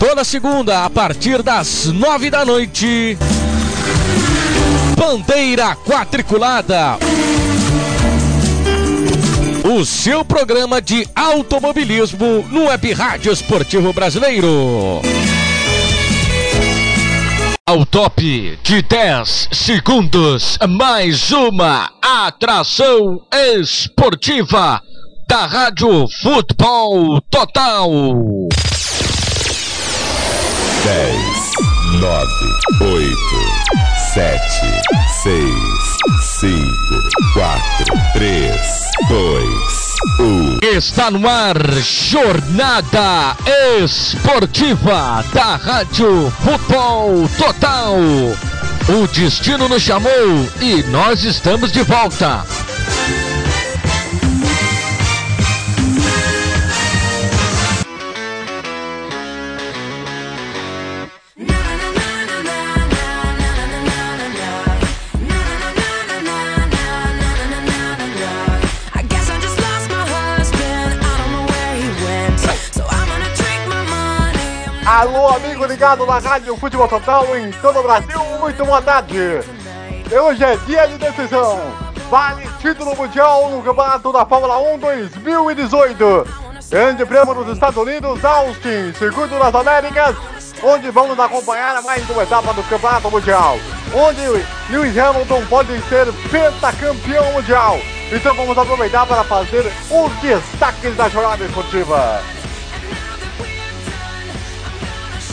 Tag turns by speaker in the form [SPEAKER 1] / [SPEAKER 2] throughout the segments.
[SPEAKER 1] Toda segunda, a partir das nove da noite. Bandeira Quadriculada. O seu programa de automobilismo no Web Rádio Esportivo Brasileiro. Ao top de 10 segundos, mais uma atração esportiva da Rádio Futebol Total.
[SPEAKER 2] 10, 9, 8, 7, 6, 5, 4, 3, 2, 1.
[SPEAKER 1] Está no ar, Jornada Esportiva da Rádio Futebol Total. O destino nos chamou e nós estamos de volta.
[SPEAKER 3] Alô, amigo ligado na Rádio Futebol Total em todo o Brasil, muito boa tarde. Hoje é dia de decisão. Vale título mundial no Campeonato da Fórmula 1 2018. Grande Prêmio dos Estados Unidos, Austin, Circuito das Américas, onde vamos acompanhar mais uma etapa do Campeonato Mundial. Onde Lewis Hamilton pode ser pentacampeão mundial. Então vamos aproveitar para fazer os destaques da jornada esportiva.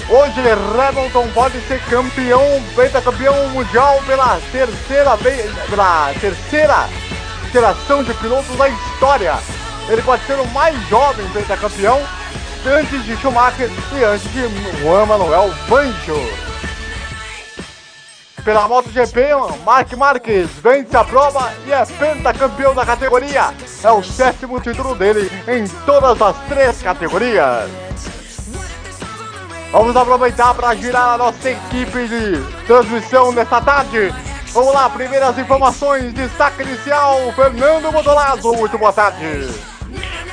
[SPEAKER 3] Hoje Hamilton pode ser campeão, pentacampeão mundial pela terceira vez, pela terceira geração de pilotos da história. Ele pode ser o mais jovem pentacampeão antes de Schumacher e antes de Juan Manuel Fangio. Pela MotoGP, Mark Marques vence a prova e é pentacampeão da categoria. É o sétimo título dele em todas as três categorias. Vamos aproveitar para girar a nossa equipe de transmissão nesta tarde. Vamos lá, primeiras informações, destaque inicial, Fernando Modolazo, muito boa tarde.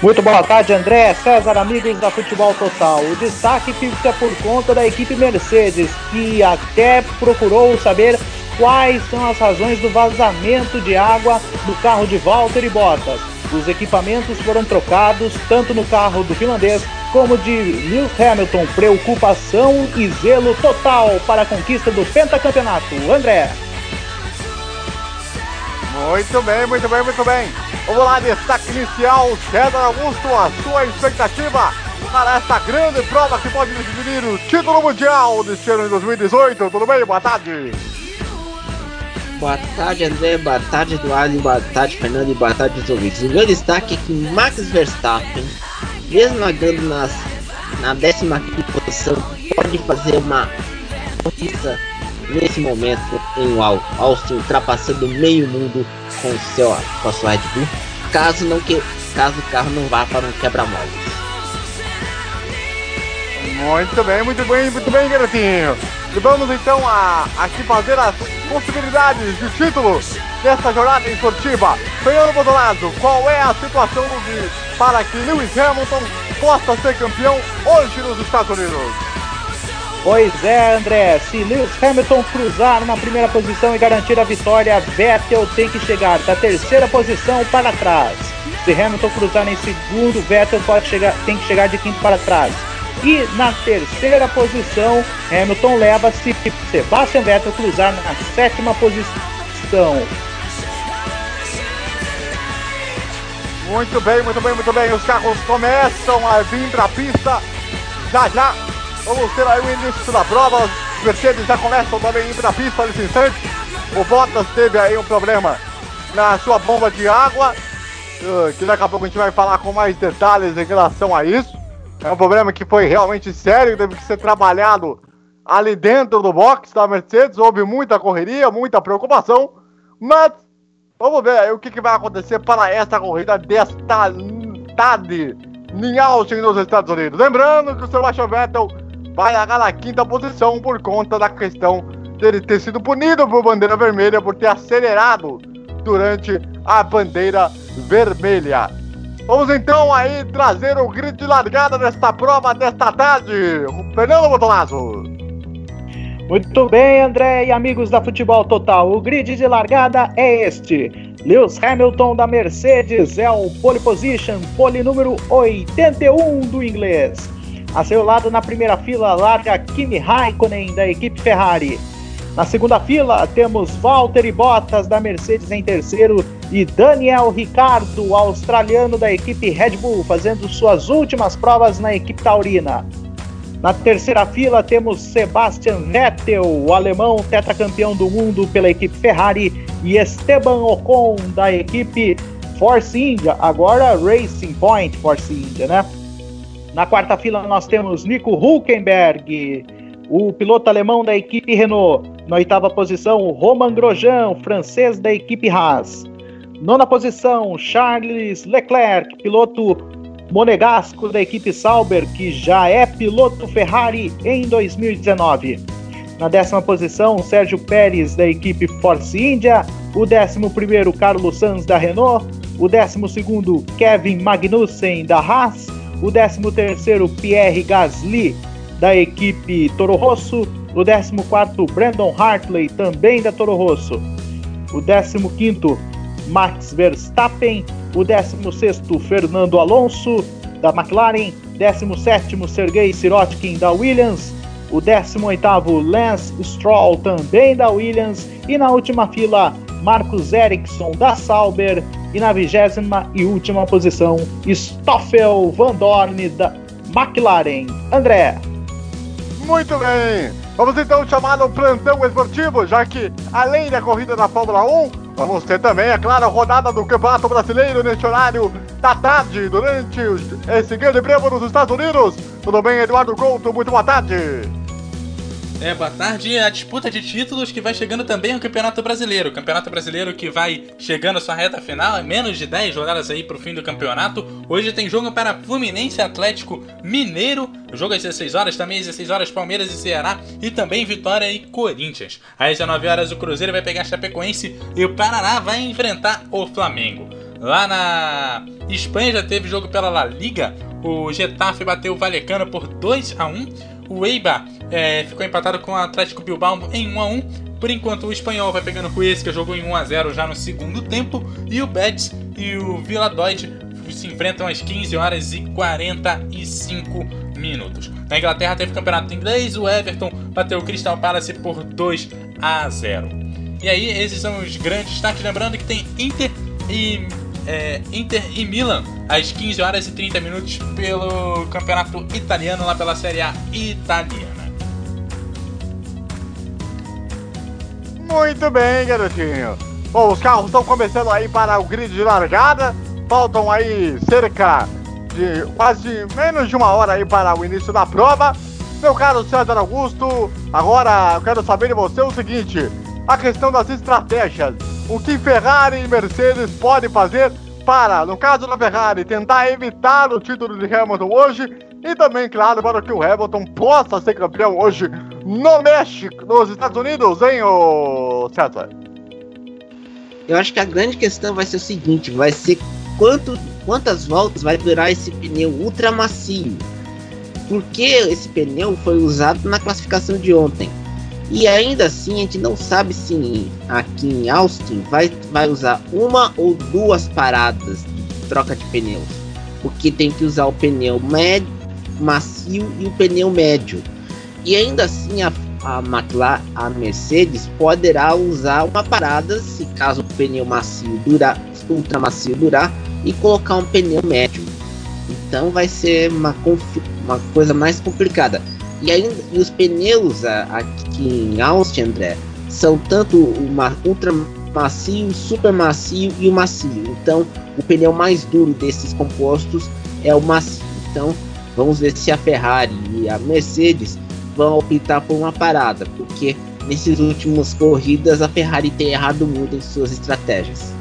[SPEAKER 4] Muito boa tarde, André, César, amigos da Futebol Total. O destaque fica por conta da equipe Mercedes, que até procurou saber quais são as razões do vazamento de água do carro de Valtteri Bottas. Os equipamentos foram trocados tanto no carro do finlandês como de Lewis Hamilton. Preocupação e zelo total para a conquista do pentacampeonato. André.
[SPEAKER 3] Muito bem, muito bem, muito bem. Vamos lá, destaque inicial, César Augusto, a sua expectativa para esta grande prova que pode definir o título mundial deste ano de 2018. Tudo bem? Boa tarde.
[SPEAKER 5] Boa tarde, André. Boa tarde, Eduardo. Boa tarde, Fernando. E boa tarde, os ouvintes. O meu destaque é que Max Verstappen, mesmo largando nas, na 15 posição, pode fazer uma conquista nesse momento em Au- Austin, ultrapassando meio mundo com, seu, com a sua Red Bull, caso, não que, caso o carro não vá para um quebra-molas.
[SPEAKER 3] Muito bem, muito bem, muito bem, garotinho. E vamos então a, aqui fazer as possibilidades de título desta jornada esportiva. Fernando Bodolazo, qual é a situação do Gui para que Lewis Hamilton possa ser campeão hoje nos Estados Unidos?
[SPEAKER 4] Pois é, André. Se Lewis Hamilton cruzar na primeira posição e garantir a vitória, Vettel tem que chegar da terceira posição para trás. Se Hamilton cruzar em segundo, Vettel pode chegar, tem que chegar de quinto para trás. E na terceira posição, Hamilton leva se Sebastian Vettel cruzar na sétima posição.
[SPEAKER 3] Muito bem, muito bem, muito bem. Os carros começam a vir para a pista. Já já vamos ter aí o início da prova. Os Mercedes já começam também a ir para a pista nesse instante. O Bottas teve aí um problema na sua bomba de água. uh, que daqui a pouco a gente vai falar com mais detalhes em relação a isso. É um problema que foi realmente sério, teve que ser trabalhado ali dentro do box da Mercedes. Houve muita correria, muita preocupação, mas vamos ver o que, que vai acontecer para essa corrida desta tarde em Austin, nos Estados Unidos. Lembrando que o Sebastian Vettel vai largar na quinta posição por conta da questão dele ter sido punido por bandeira vermelha por ter acelerado durante a bandeira vermelha. Vamos então aí trazer o grid de largada desta prova desta tarde. Fernando Botolazo.
[SPEAKER 4] Muito bem, André e amigos da Futebol Total. O grid de largada é este. Lewis Hamilton da Mercedes é o pole position, pole número 81 do inglês. A seu lado na primeira fila larga Kimi Raikkonen da equipe Ferrari. Na segunda fila temos Valtteri Bottas da Mercedes em terceiro e Daniel Ricciardo, australiano da equipe Red Bull, fazendo suas últimas provas na equipe taurina. Na terceira fila temos Sebastian Vettel, o alemão tetracampeão do mundo pela equipe Ferrari, e Esteban Ocon da equipe Force India, agora Racing Point Force India, né? Na quarta fila nós temos Nico Hulkenberg, o piloto alemão da equipe Renault. Na oitava posição, Roman Grosjean, francês da equipe Haas. Nona posição, Charles Leclerc, piloto monegasco da equipe Sauber, que já é piloto Ferrari em 2019. Na décima posição, Sérgio Pérez da equipe Force India. O décimo primeiro, Carlos Sanz da Renault. O décimo segundo, Kevin Magnussen da Haas. O décimo terceiro, Pierre Gasly da equipe Toro Rosso. O décimo quarto, Brandon Hartley, também da Toro Rosso. O décimo quinto, Max Verstappen. O 16, Fernando Alonso, da McLaren. 17, Sergei Sirotkin, da Williams. O 18, Lance Stroll, também da Williams. E na última fila, Marcus Ericsson, da Sauber. E na vigésima e última posição, Stoffel Van Dorn, da McLaren. André.
[SPEAKER 3] Muito bem! Vamos então chamar o plantão esportivo, já que além da corrida da Fórmula 1, vamos ter também, é claro, a rodada do Campeonato Brasileiro neste horário da tarde, durante esse grande prêmio nos Estados Unidos. Tudo bem, Eduardo Couto? Muito boa tarde!
[SPEAKER 6] É, boa tarde. A disputa de títulos que vai chegando também ao Campeonato Brasileiro. O Campeonato Brasileiro que vai chegando à sua reta final, é menos de 10 rodadas aí pro fim do campeonato. Hoje tem jogo para Fluminense Atlético Mineiro. O jogo às 16 horas, também às 16 horas Palmeiras e Ceará e também Vitória e Corinthians. Às 19 horas o Cruzeiro vai pegar Chapecoense e o Paraná vai enfrentar o Flamengo. Lá na Espanha já teve jogo pela La Liga. O Getafe bateu o Valecano por 2 a 1 o Eibar é, ficou empatado com o Atlético Bilbao em 1 a 1 Por enquanto, o espanhol vai pegando esse, que jogou em 1 a 0 já no segundo tempo. E o Betis e o Villadoid se enfrentam às 15 horas e 45 minutos. Na Inglaterra teve campeonato inglês, o Everton bateu o Crystal Palace por 2 a 0. E aí, esses são os grandes destaques. Lembrando que tem Inter e é, Inter e Milan às 15 horas e 30 minutos pelo campeonato italiano, lá pela Série A italiana.
[SPEAKER 3] Muito bem, garotinho. Bom, os carros estão começando aí para o grid de largada. Faltam aí cerca de quase menos de uma hora aí para o início da prova. Meu caro César Augusto, agora eu quero saber de você o seguinte: a questão das estratégias. O que Ferrari e Mercedes podem fazer para, no caso da Ferrari, tentar evitar o título de Hamilton hoje e também, claro, para que o Hamilton possa ser campeão hoje no México, nos Estados Unidos, hein, ô César?
[SPEAKER 5] Eu acho que a grande questão vai ser o seguinte: vai ser quanto, quantas voltas vai durar esse pneu ultra macio. Porque esse pneu foi usado na classificação de ontem. E ainda assim a gente não sabe se aqui em Austin vai, vai usar uma ou duas paradas de troca de pneus. Porque tem que usar o pneu médio, macio e o pneu médio. E ainda assim a, a McLaren, a Mercedes poderá usar uma parada se caso o pneu macio durar, ultra macio durar e colocar um pneu médio. Então vai ser uma, uma coisa mais complicada. E ainda os pneus aqui em Austin, André, são tanto uma ultra macio, super macio e o macio. Então, o pneu mais duro desses compostos é o macio. Então, vamos ver se a Ferrari e a Mercedes vão optar por uma parada, porque nesses últimos corridas a Ferrari tem errado muito em suas estratégias.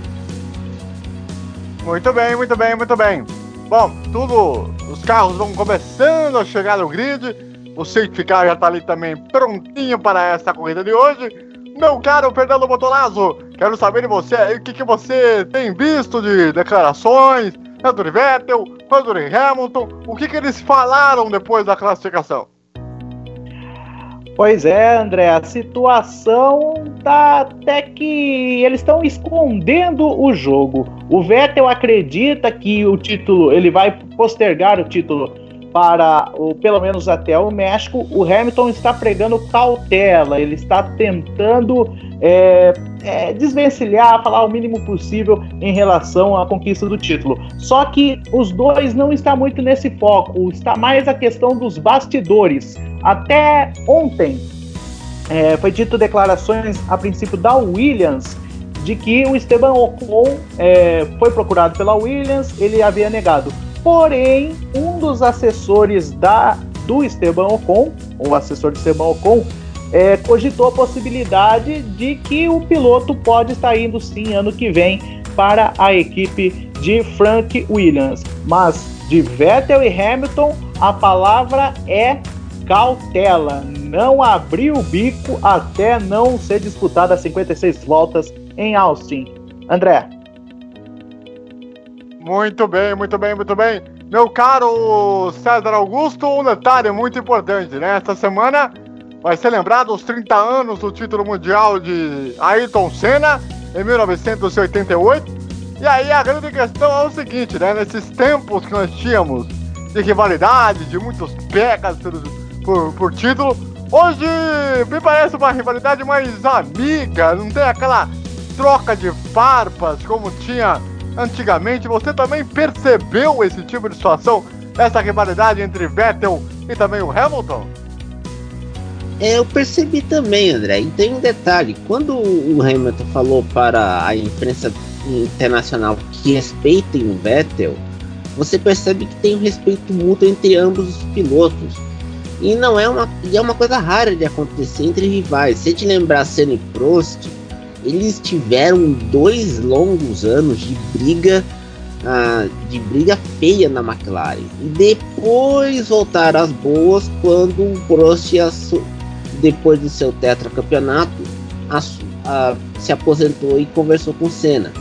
[SPEAKER 3] Muito bem, muito bem, muito bem. Bom, tudo. Os carros vão começando a chegar no grid. O car já tá ali também prontinho para essa corrida de hoje. Meu caro Fernando Botolazzo, quero saber de você o que, que você tem visto de declarações, tanto de Vettel quanto Hamilton. O que, que eles falaram depois da classificação?
[SPEAKER 4] Pois é, André, a situação tá até que eles estão escondendo o jogo. O Vettel acredita que o título, ele vai postergar o título para o, pelo menos até o México. O Hamilton está pregando cautela, ele está tentando é, é, desvencilhar, falar o mínimo possível em relação à conquista do título. Só que os dois não estão muito nesse foco, está mais a questão dos bastidores. Até ontem é, foi dito declarações a princípio da Williams de que o Esteban Ocon é, foi procurado pela Williams, ele havia negado. Porém, um dos assessores da, do Esteban Ocon, o assessor de Esteban Ocon, é, cogitou a possibilidade de que o piloto pode estar indo sim ano que vem para a equipe de Frank Williams. Mas de Vettel e Hamilton, a palavra é cautela. Não abrir o bico até não ser disputada 56 voltas em Austin. André.
[SPEAKER 3] Muito bem, muito bem, muito bem. Meu caro César Augusto, um detalhe muito importante, né? Esta semana vai ser lembrado os 30 anos do título mundial de Ayrton Senna, em 1988. E aí a grande questão é o seguinte, né? Nesses tempos que nós tínhamos de rivalidade, de muitos pegas por, por, por título, hoje me parece uma rivalidade mais amiga, não tem aquela troca de farpas como tinha antigamente. Você também percebeu esse tipo de situação, essa rivalidade entre Vettel e também o Hamilton?
[SPEAKER 5] É, eu percebi também, André. E tem um detalhe: quando o Hamilton falou para a imprensa internacional que respeitem o Vettel, você percebe que tem um respeito mútuo entre ambos os pilotos. E não é uma, e é uma coisa rara de acontecer entre rivais. Se te lembrar Senna e Prost, eles tiveram dois longos anos de briga ah, de briga feia na McLaren. E depois voltaram às boas quando o Prost depois do seu tetracampeonato ah, se aposentou e conversou com Senna.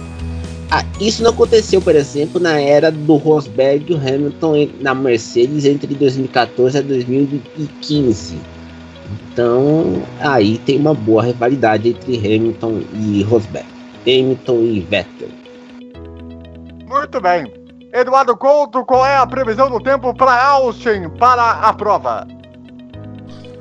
[SPEAKER 5] Ah, isso não aconteceu por exemplo na era do Rosberg e o Hamilton na Mercedes entre 2014 a 2015 então, aí tem uma boa rivalidade entre Hamilton e Rosberg. Hamilton e Vettel.
[SPEAKER 3] Muito bem. Eduardo Couto, qual é a previsão do tempo para Austin para a prova?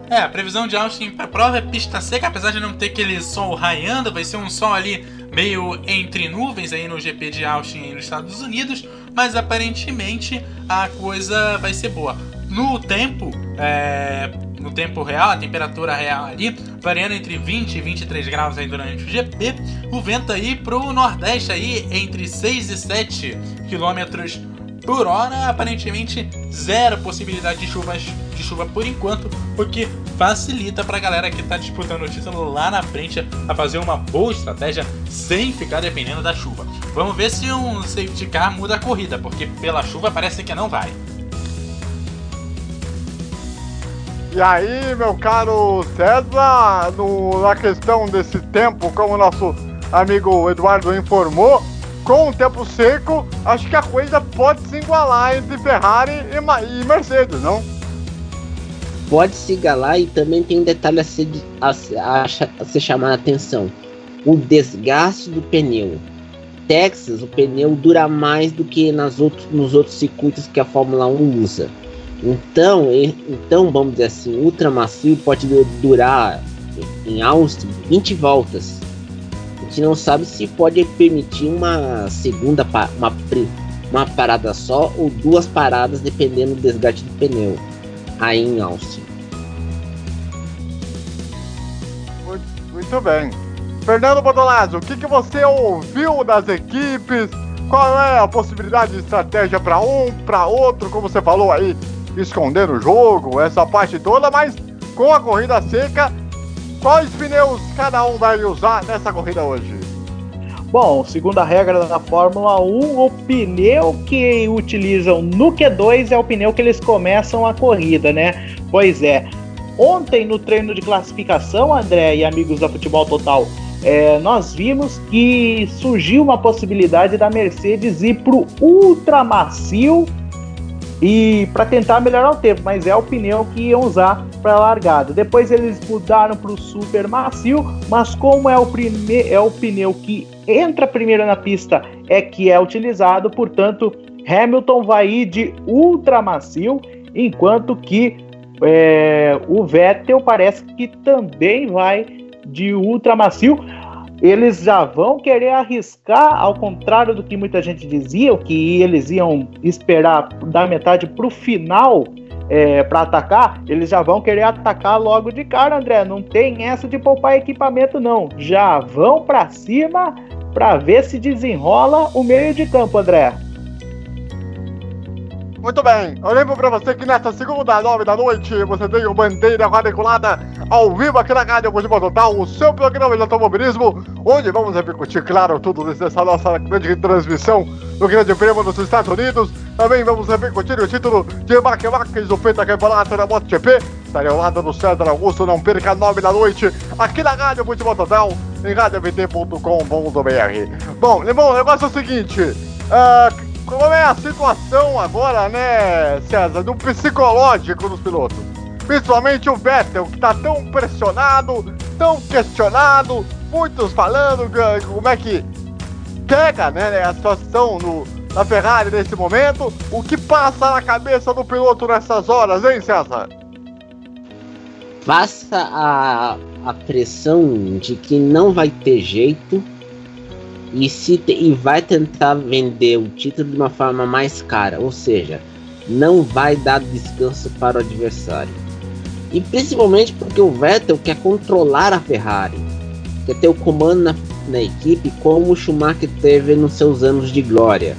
[SPEAKER 6] É, a previsão de Austin pra prova é pista seca, apesar de não ter aquele sol raiando, vai ser um sol ali meio entre nuvens aí no GP de Austin aí nos Estados Unidos, mas aparentemente a coisa vai ser boa. No tempo, é, no tempo real, a temperatura real ali, variando entre 20 e 23 graus aí durante o GP, o vento aí pro nordeste aí entre 6 e 7 quilômetros por hora, aparentemente zero possibilidade de chuvas de chuva por enquanto, o que facilita pra galera que tá disputando o título lá na frente a fazer uma boa estratégia sem ficar dependendo da chuva. Vamos ver se um safety car muda a corrida, porque pela chuva parece que não vai.
[SPEAKER 3] E aí, meu caro César, no- na questão desse tempo, como o nosso amigo Eduardo informou, com o tempo seco, acho que a coisa pode se igualar entre Ferrari e, e Mercedes, não?
[SPEAKER 5] Pode se igualar e também tem um detalhe a ser, a, se- a a ser chamado a atenção: o desgaste do pneu. Texas, o pneu dura mais do que nas outros, nos outros circuitos que a Fórmula 1 usa. Então, então vamos dizer assim, ultra macio pode du- durar em Austin 20 voltas. A gente não sabe se pode permitir uma segunda uma, uma parada só ou duas paradas dependendo do desgaste do pneu aí em Austin.
[SPEAKER 3] Muito, muito bem. Fernando Bodolazzo, o que, que você ouviu das equipes? Qual é a possibilidade de estratégia para um, para outro, como você falou aí, esconder o jogo, essa parte toda, mas com a corrida seca, quais pneus cada um vai usar nessa corrida hoje?
[SPEAKER 4] Bom, segundo a regra da Fórmula 1, o pneu que utilizam no Q2 é o pneu que eles começam a corrida, né? Pois é. Ontem no treino de classificação, André e amigos da Futebol Total, é, nós vimos que surgiu uma possibilidade da Mercedes ir para o ultra macio e para tentar melhorar o tempo, mas é o pneu que iam usar para largada. Depois eles mudaram para o super macio, mas como é o, prime é o pneu que entra primeiro na pista é que é utilizado, portanto Hamilton vai ir de ultra macio, enquanto que é, o Vettel parece que também vai de ultra macio. Eles já vão querer arriscar, ao contrário do que muita gente dizia, que eles iam esperar da metade para o final é, para atacar. Eles já vão querer atacar logo de cara, André. Não tem essa de poupar equipamento, não. Já vão para cima para ver se desenrola o meio de campo, André.
[SPEAKER 3] Muito bem, eu lembro pra você que nesta segunda, nove da noite, você tem o Bandeira Quadriculada ao vivo aqui na Rádio Futebol Total, o seu programa de automobilismo, onde vamos repercutir, claro, tudo nessa nossa grande transmissão do Grande Prêmio dos Estados Unidos. Também vamos repercutir o título de Mark Marques do Pentacampeonato da MotoGP. Estarei ao lado do César Augusto, não perca nove da noite, aqui na Rádio Futebol Total, em radiovt.com.br. Bom, irmão, o negócio é o seguinte, ah, como é a situação agora, né, César, do psicológico dos pilotos? Principalmente o Vettel, que tá tão pressionado, tão questionado, muitos falando que- como é que pega né, a situação no, na Ferrari nesse momento. O que passa na cabeça do piloto nessas horas, hein, César?
[SPEAKER 5] Passa a, a pressão de que não vai ter jeito e, se e vai tentar vender o título de uma forma mais cara, ou seja, não vai dar descanso para o adversário. E principalmente porque o Vettel quer controlar a Ferrari, quer ter o comando na, na equipe como o Schumacher teve nos seus anos de glória.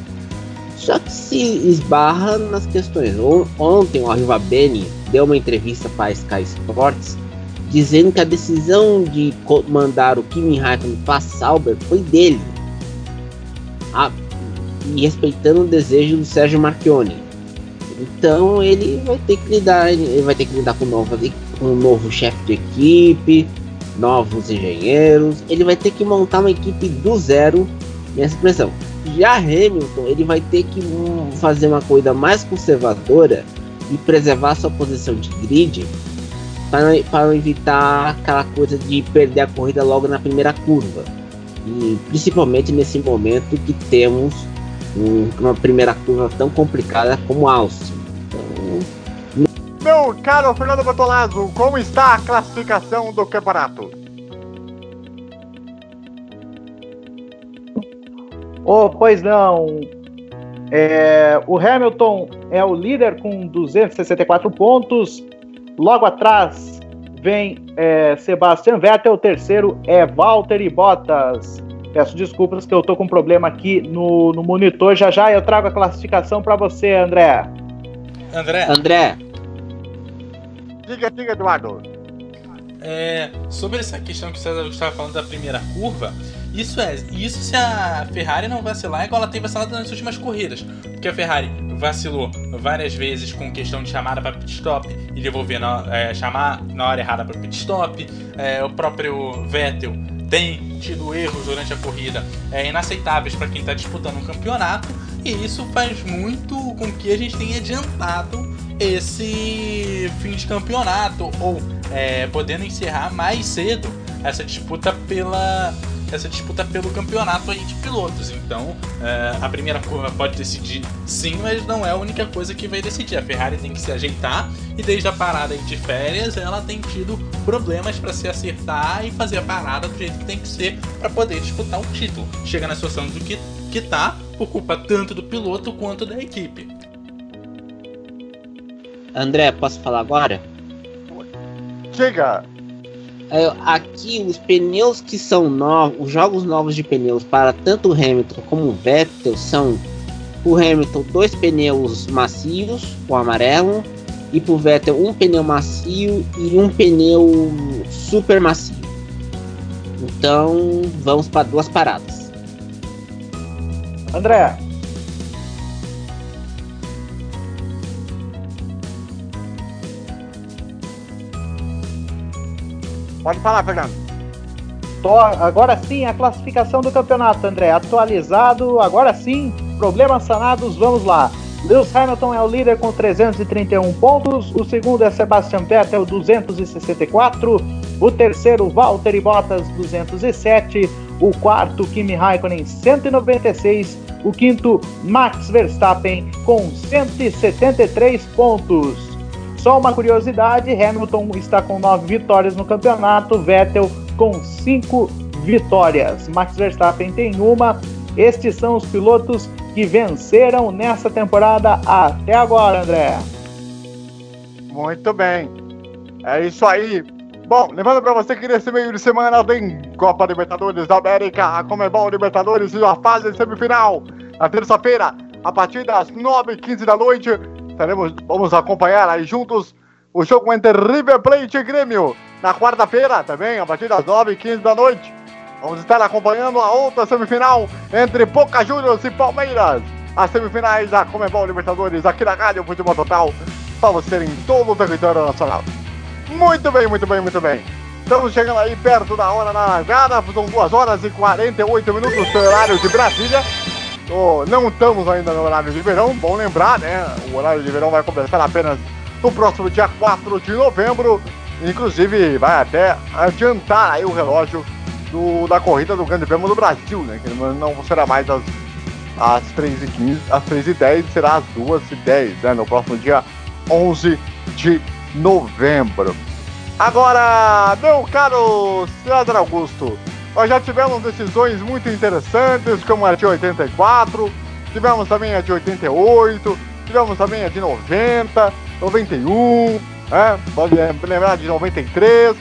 [SPEAKER 5] Só que se esbarra nas questões. On- Ontem o Arriva Bene deu uma entrevista para a Sky Sports dizendo que a decisão de mandar o Kimi Raikkonen para Sauber foi dele. A- e respeitando o desejo do Sérgio Marchione. Então ele vai ter que lidar, ele vai ter que lidar com, novas, com um novo chefe de equipe, novos engenheiros. Ele vai ter que montar uma equipe do zero nessa pressão. Já Hamilton, ele vai ter que hum, fazer uma coisa mais conservadora e preservar sua posição de grid para evitar aquela coisa de perder a corrida logo na primeira curva. E principalmente nesse momento que temos um- uma primeira curva tão complicada como Austin. Então,
[SPEAKER 3] Meu caro Fernando Bertolazzo, como está a classificação do campeonato?
[SPEAKER 4] Oh, pois não. É, o Hamilton é o líder com 264 pontos. Logo atrás vem é, Sebastian Vettel. O terceiro é Valtteri Bottas. Peço desculpas que eu tô com um problema aqui no, no monitor. Já já eu trago a classificação para você, André.
[SPEAKER 6] André,
[SPEAKER 5] André,
[SPEAKER 3] Diga, diga, Eduardo.
[SPEAKER 6] é, sobre essa questão que o César estava falando da primeira curva, isso é, isso se a Ferrari não vacilar igual ela tem vacilado nas últimas corridas. Porque a Ferrari vacilou várias vezes com questão de chamada para pit stop e devolver na, é, chamar na hora errada para pit stop. É, o próprio Vettel tem tido erros durante a corrida é, inaceitáveis para quem está disputando um campeonato. E isso faz muito com que a gente tenha adiantado esse fim de campeonato ou é, podendo encerrar mais cedo essa disputa pela essa disputa pelo campeonato aí de pilotos. Então, é, a primeira curva pode decidir sim, mas não é a única coisa que vai decidir. A Ferrari tem que se ajeitar e desde a parada aí de férias ela tem tido problemas para se acertar e fazer a parada do jeito que tem que ser para poder disputar o título. Chega na situação do que que tá por culpa tanto do piloto quanto da equipe.
[SPEAKER 5] André, posso falar agora?
[SPEAKER 3] Diga.
[SPEAKER 5] É, aqui os pneus que são novos, os jogos novos de pneus para tanto o Hamilton como o Vettel são o Hamilton dois pneus macios, o amarelo, e pro Vettel um pneu macio e um pneu super macio. Então vamos para duas paradas.
[SPEAKER 4] André,
[SPEAKER 3] Pode falar, Fernando.
[SPEAKER 4] agora sim a classificação do campeonato, André. Atualizado, agora sim, problemas sanados, vamos lá. Lewis Hamilton é o líder com 331 pontos, o segundo é Sebastian Vettel, 264, o terceiro Valtteri Bottas, 207, o quarto Kimi Raikkonen, 196, o quinto Max Verstappen com 173 pontos. Só uma curiosidade: Hamilton está com 9 vitórias no campeonato, Vettel com 5 vitórias. Max Verstappen tem uma. Estes são os pilotos que venceram nessa temporada até agora, André.
[SPEAKER 3] Muito bem. É isso aí. Bom, lembrando pra você que nesse meio de semana tem Copa Libertadores da América, a Comebol Libertadores e a fase semifinal. Na terça-feira, a partir das 9h15 da noite, estaremos, vamos acompanhar aí juntos o jogo entre River Plate e Grêmio. Na quarta-feira, também, a partir das 9h15 da noite, vamos estar acompanhando a outra semifinal entre Boca Juniors e Palmeiras. As semifinais da Comebol Libertadores aqui na Rádio Futebol Total, para você em todo o território nacional. Muito bem, muito bem, muito bem. Estamos chegando aí perto da hora da largada, são 2 horas e 48 minutos pelo horário de Brasília. Oh, não estamos ainda no horário de verão, bom lembrar, né? O horário de verão vai começar apenas no próximo dia 4 de novembro. Inclusive, vai até adiantar aí o relógio do- da corrida do Grande Prêmio do Brasil, né? Que não será mais às, às 3h15, às 3h10, será às 2h10, né? No próximo dia 11 de novembro. Agora, meu caro César Augusto, nós já tivemos decisões muito interessantes, como a de 84, tivemos também a de 88, tivemos também a de 90, 91, né? pode lembrar de 93.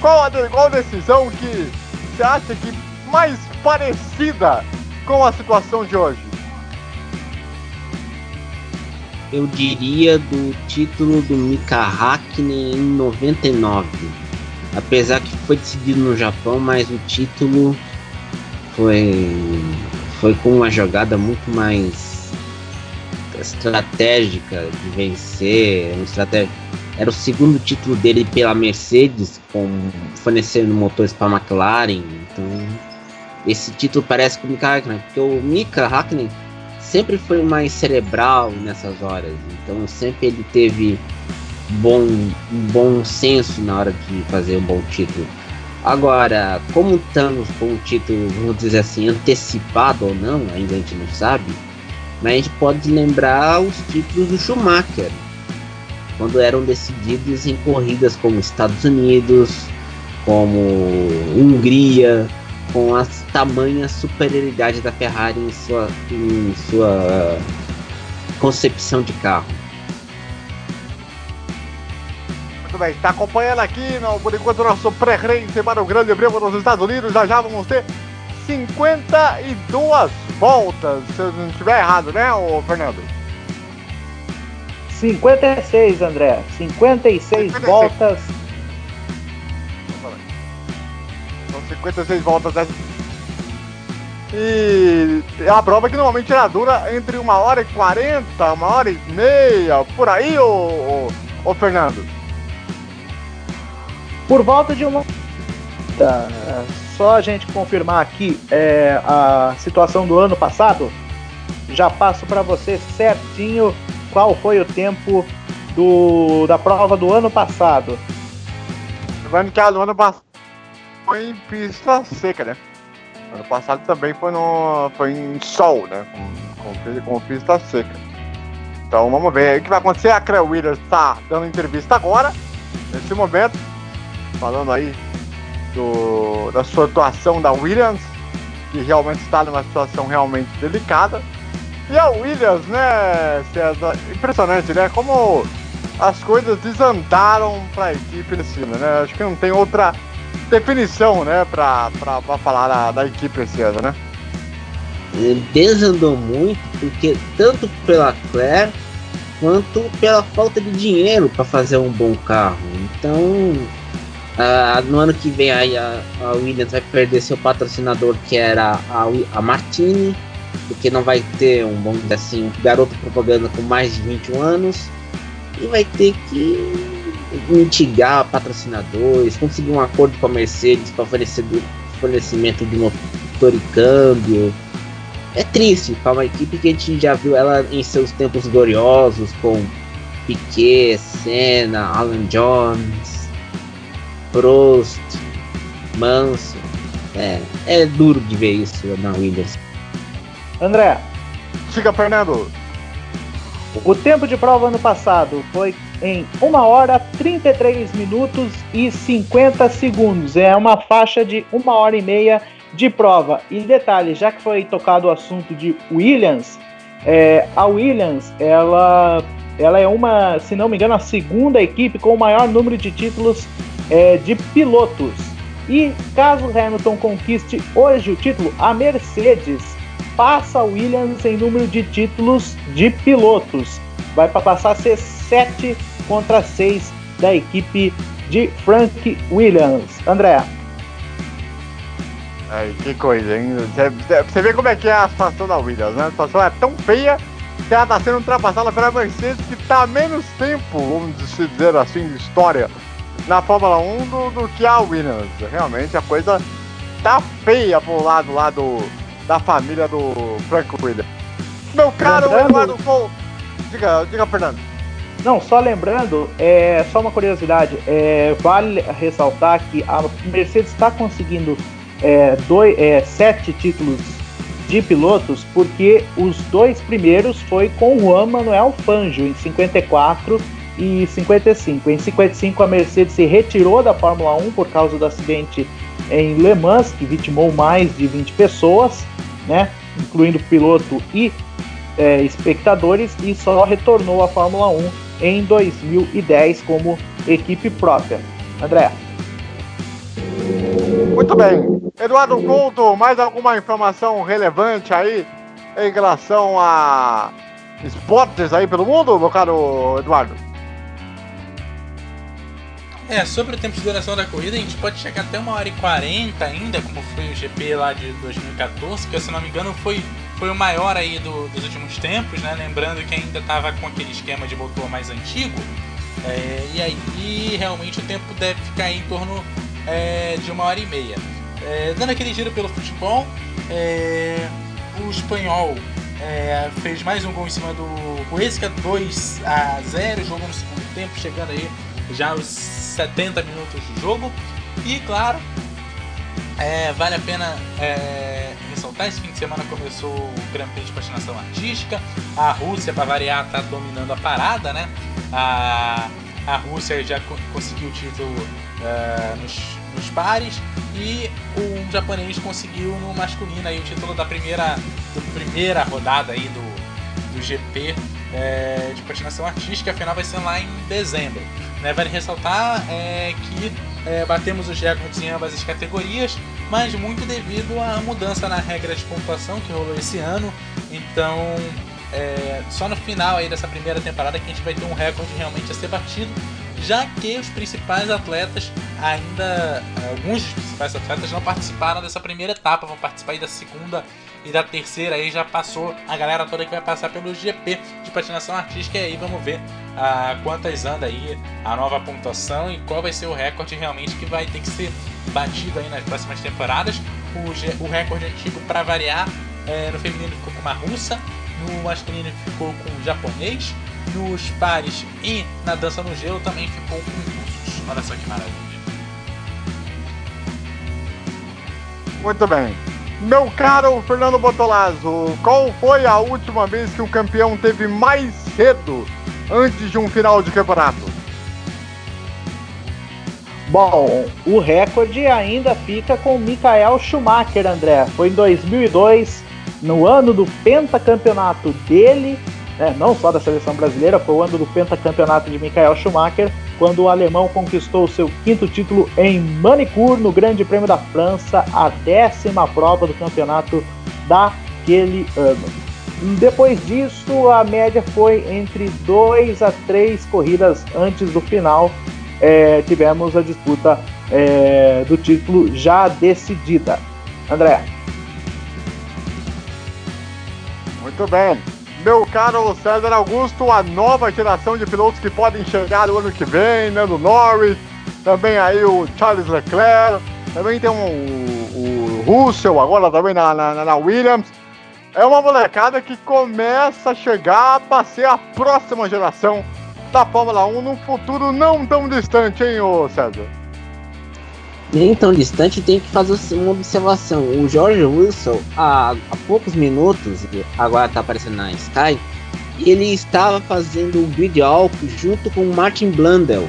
[SPEAKER 3] Qual a, qual decisão que você acha que mais parecida com a situação de hoje?
[SPEAKER 5] Eu diria do título do Mika Hakkinen em 99. Apesar que foi decidido no Japão, mas o título foi, foi com uma jogada muito mais estratégica de vencer. uma estratégia- Era o segundo título dele pela Mercedes, com, fornecendo motores para a McLaren. Então, esse título parece com o Mika Hakkinen, porque o Mika Hakkinen sempre foi mais cerebral nessas horas. Então sempre ele teve bom, bom senso na hora de fazer um bom título. Agora, como estamos com um título, vamos dizer assim, antecipado ou não, ainda a gente não sabe, mas a gente pode lembrar os títulos do Schumacher, quando eram decididos em corridas como Estados Unidos, como Hungria, com a tamanha superioridade da Ferrari em sua, em sua concepção de carro.
[SPEAKER 3] Muito bem, está acompanhando aqui, no, por enquanto, o nosso pré-race para o Grande Prêmio dos Estados Unidos. Já já vamos ter 52 voltas, se eu não estiver errado, né, ô Fernando?
[SPEAKER 4] 56, André. 56
[SPEAKER 3] 56.
[SPEAKER 4] voltas.
[SPEAKER 3] São 56 voltas né? E é uma prova que normalmente ela dura entre uma hora e 40, uma hora e meia, por aí, ô, ô, ô Fernando.
[SPEAKER 4] Por volta de uma. Tá, só a gente confirmar aqui é, a situação do ano passado. Já passo para você certinho qual foi o tempo do, da prova do ano passado.
[SPEAKER 3] Lembrando que do ano passado foi em pista seca, né? Ano passado também foi, no, foi em sol, né? Com, com, com pista seca. Então vamos ver o que vai acontecer. A Creu Williams está dando entrevista agora, nesse momento, falando aí do, da sua atuação da Williams, que realmente está numa situação realmente delicada. E a Williams, né, César, impressionante, né? Como as coisas desandaram para a equipe nesse ano, né? Acho que não tem outra definição, né, pra falar da, da equipe esse ano, né?
[SPEAKER 5] Ele desandou muito, porque tanto pela Claire quanto pela falta de dinheiro para fazer um bom carro. Então, ah, no ano que vem aí a, a Williams vai perder seu patrocinador que era a, a Martini, porque não vai ter um bom assim, um garoto propaganda com mais de 21 anos e vai ter que mitigar patrocinadores, conseguir um acordo com a Mercedes para fornecimento de motor e câmbio. É triste para uma equipe que a gente já viu ela em seus tempos gloriosos com Piquet, Senna, Alan Jones, Prost, Manso. É, é duro de ver isso na Williams.
[SPEAKER 4] André,
[SPEAKER 3] Diga, Fernando.
[SPEAKER 4] o tempo de prova ano passado foi em 1 hora 33 minutos e 50 segundos. É uma faixa de 1 hora e meia de prova. E detalhe, já que foi tocado o assunto de Williams, é, a Williams ela, ela é uma, se não me engano, a segunda equipe com o maior número de títulos é, de pilotos. E caso Hamilton conquiste hoje o título, a Mercedes passa a Williams em número de títulos de pilotos. Vai para passar a ser 7 contra 6 da equipe de Frank Williams. André.
[SPEAKER 3] Ai, que coisa, hein? Você- vê como é que é a situação da Williams, né? A situação é tão feia que ela tá sendo ultrapassada pela Mercedes, que tá há menos tempo, vamos dizer assim, de história na Fórmula 1 do, do que a Williams. Realmente a coisa tá feia pro lado lá do, da família do Frank Williams. Meu caro
[SPEAKER 4] Lembrando-
[SPEAKER 3] Eduardo Couto. Diga, diga, Fernando.
[SPEAKER 4] Não, só lembrando, é só uma curiosidade, é, vale ressaltar que a Mercedes está conseguindo é, dois, é, sete títulos de pilotos, porque os dois primeiros foi com o Juan Manuel Fangio em 54 e 55. Em 55 a Mercedes se retirou da Fórmula 1 por causa do acidente em Le Mans, que vitimou mais de 20 pessoas, né, incluindo piloto e é, espectadores, e só retornou à Fórmula 1 em 2010 como equipe própria. André.
[SPEAKER 3] Muito bem. Eduardo Couto, mais alguma informação relevante aí em relação a esportes aí pelo mundo, meu caro Eduardo?
[SPEAKER 6] É, sobre o tempo de duração da corrida, a gente pode chegar até uma hora e 40 ainda, como foi o GP lá de 2014, que se não me engano foi, foi o maior aí do- dos últimos tempos, né? Lembrando que ainda estava com aquele esquema de motor mais antigo. É, e aí realmente o tempo deve ficar em torno é, de uma hora e meia. É, dando aquele giro pelo futebol, é, o espanhol é, fez mais um gol em cima do Huesca, 2 a 0 jogo no segundo tempo, chegando aí já aos 70 minutos de jogo. E claro, é, vale a pena é, ressaltar, esse fim de semana começou o Grand Prix de patinação artística. A Rússia, para variar, está dominando a parada, né? A, a Rússia já co- conseguiu o título é, nos, nos pares e o japonês conseguiu no masculino aí o título da primeira, da primeira rodada aí do, do GP é, de patinação artística. A final vai ser lá em dezembro. Né? Vale ressaltar é, que é, batemos os recordes em ambas as categorias, mas muito devido à mudança na regra de pontuação que rolou esse ano. Então, é, só no final aí dessa primeira temporada que a gente vai ter um recorde realmente a ser batido, já que os principais atletas ainda, alguns dos principais atletas não participaram dessa primeira etapa, vão participar aí da segunda e da terceira aí já passou a galera toda que vai passar pelo GP de patinação artística e aí vamos ver ah, quantas anda aí a nova pontuação e qual vai ser o recorde realmente que vai ter que ser batido aí nas próximas temporadas. O, o recorde antigo para variar é, no feminino ficou com uma russa, no masculino ficou com um japonês, nos pares e na dança no gelo também ficou com russos. Olha só que maravilha.
[SPEAKER 3] Muito bem. Meu caro Fernando Botolazzo, qual foi a última vez que o campeão teve mais cedo antes de um final de campeonato?
[SPEAKER 4] Bom, o recorde ainda fica com Michael Schumacher, André. Foi em 2002, no ano do pentacampeonato dele, né, não só da seleção brasileira, foi o ano do pentacampeonato de Michael Schumacher. quando o alemão conquistou seu quinto título em Manicure, no Grande Prêmio da França, a décima prova do campeonato daquele ano. Depois disso, a média foi entre 2 a 3 corridas antes do final. É, tivemos a disputa é, do título já decidida. André.
[SPEAKER 3] Muito bem. Meu caro César Augusto, a nova geração de pilotos que podem chegar no ano que vem, né? Do Norris, também aí o Charles Leclerc, também tem um, o, o Russell agora também na, na, na Williams. É uma molecada que começa a chegar para ser a próxima geração da Fórmula 1 num futuro não tão distante, hein, ô César?
[SPEAKER 5] Nem tão distante, tem que fazer uma observação. O George Russell, há, há poucos minutos, agora está aparecendo na Sky, ele estava fazendo um vídeo alto junto com o Martin Blundell,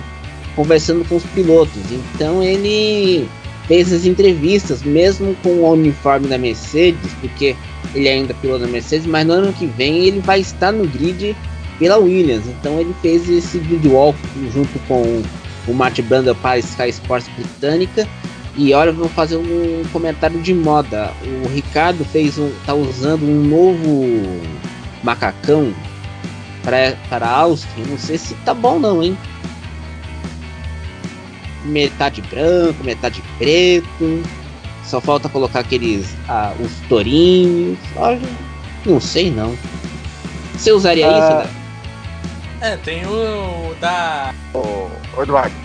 [SPEAKER 5] conversando com os pilotos. Então ele fez as entrevistas, mesmo com o uniforme da Mercedes, porque ele ainda é piloto da Mercedes, mas no ano que vem ele vai estar no grid pela Williams. Então ele fez esse vídeo walk junto com o Matt Brandel para Sky Sports britânica. E olha, vou fazer um comentário de moda. O Ricardo fez um, tá usando um novo macacão para para Austin. Não sei se tá bom não, hein? Metade branco, metade preto. Só falta colocar aqueles ah, os tourinhos. Olha, não sei não. Você usaria
[SPEAKER 4] Ah.
[SPEAKER 5] isso, né?
[SPEAKER 6] É, tem o da.
[SPEAKER 3] Ô, ô Eduardo.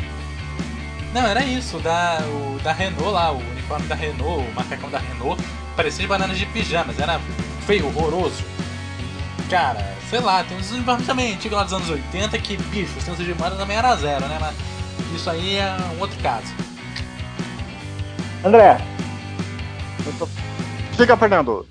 [SPEAKER 6] Não, era isso, o da, o da Renault lá, o uniforme da Renault, o macacão da Renault, parecia de bananas de pijamas, era feio, horroroso. Cara, sei lá, tem uns uniformes também antigos lá dos anos 80 que, bicho, o senso de moda também era zero, né? Mas isso aí é um outro caso.
[SPEAKER 4] André,
[SPEAKER 3] Diga, Fernando.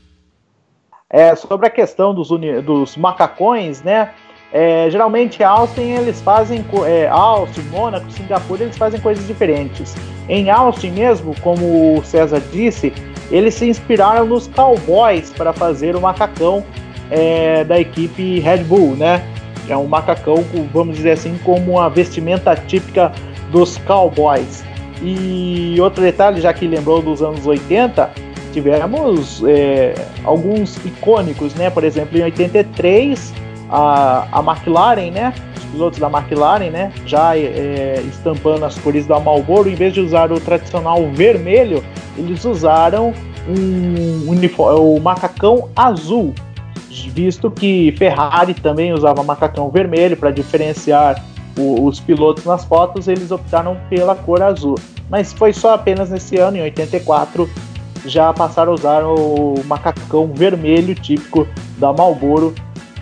[SPEAKER 4] é, sobre a questão dos, uni- dos macacões, né? É, geralmente Austin eles fazem é, Austin, Mônaco, Singapura eles fazem coisas diferentes. Em Austin mesmo, como o César disse, eles se inspiraram nos cowboys para fazer o macacão é, da equipe Red Bull, né? É um macacão, vamos dizer assim, como a vestimenta típica dos cowboys. E outro detalhe, já que lembrou dos anos 80, tivemos é, alguns icônicos, né? Por exemplo, em 83, a, a McLaren, né? Os pilotos da McLaren, né? Já é, estampando as cores da Marlboro, em vez de usar o tradicional vermelho, eles usaram um uniforme, o macacão azul, visto que Ferrari também usava macacão vermelho para diferenciar o- os pilotos nas fotos, eles optaram pela cor azul. Mas foi só apenas nesse ano, em 84, já passaram a usar o macacão vermelho típico da Marlboro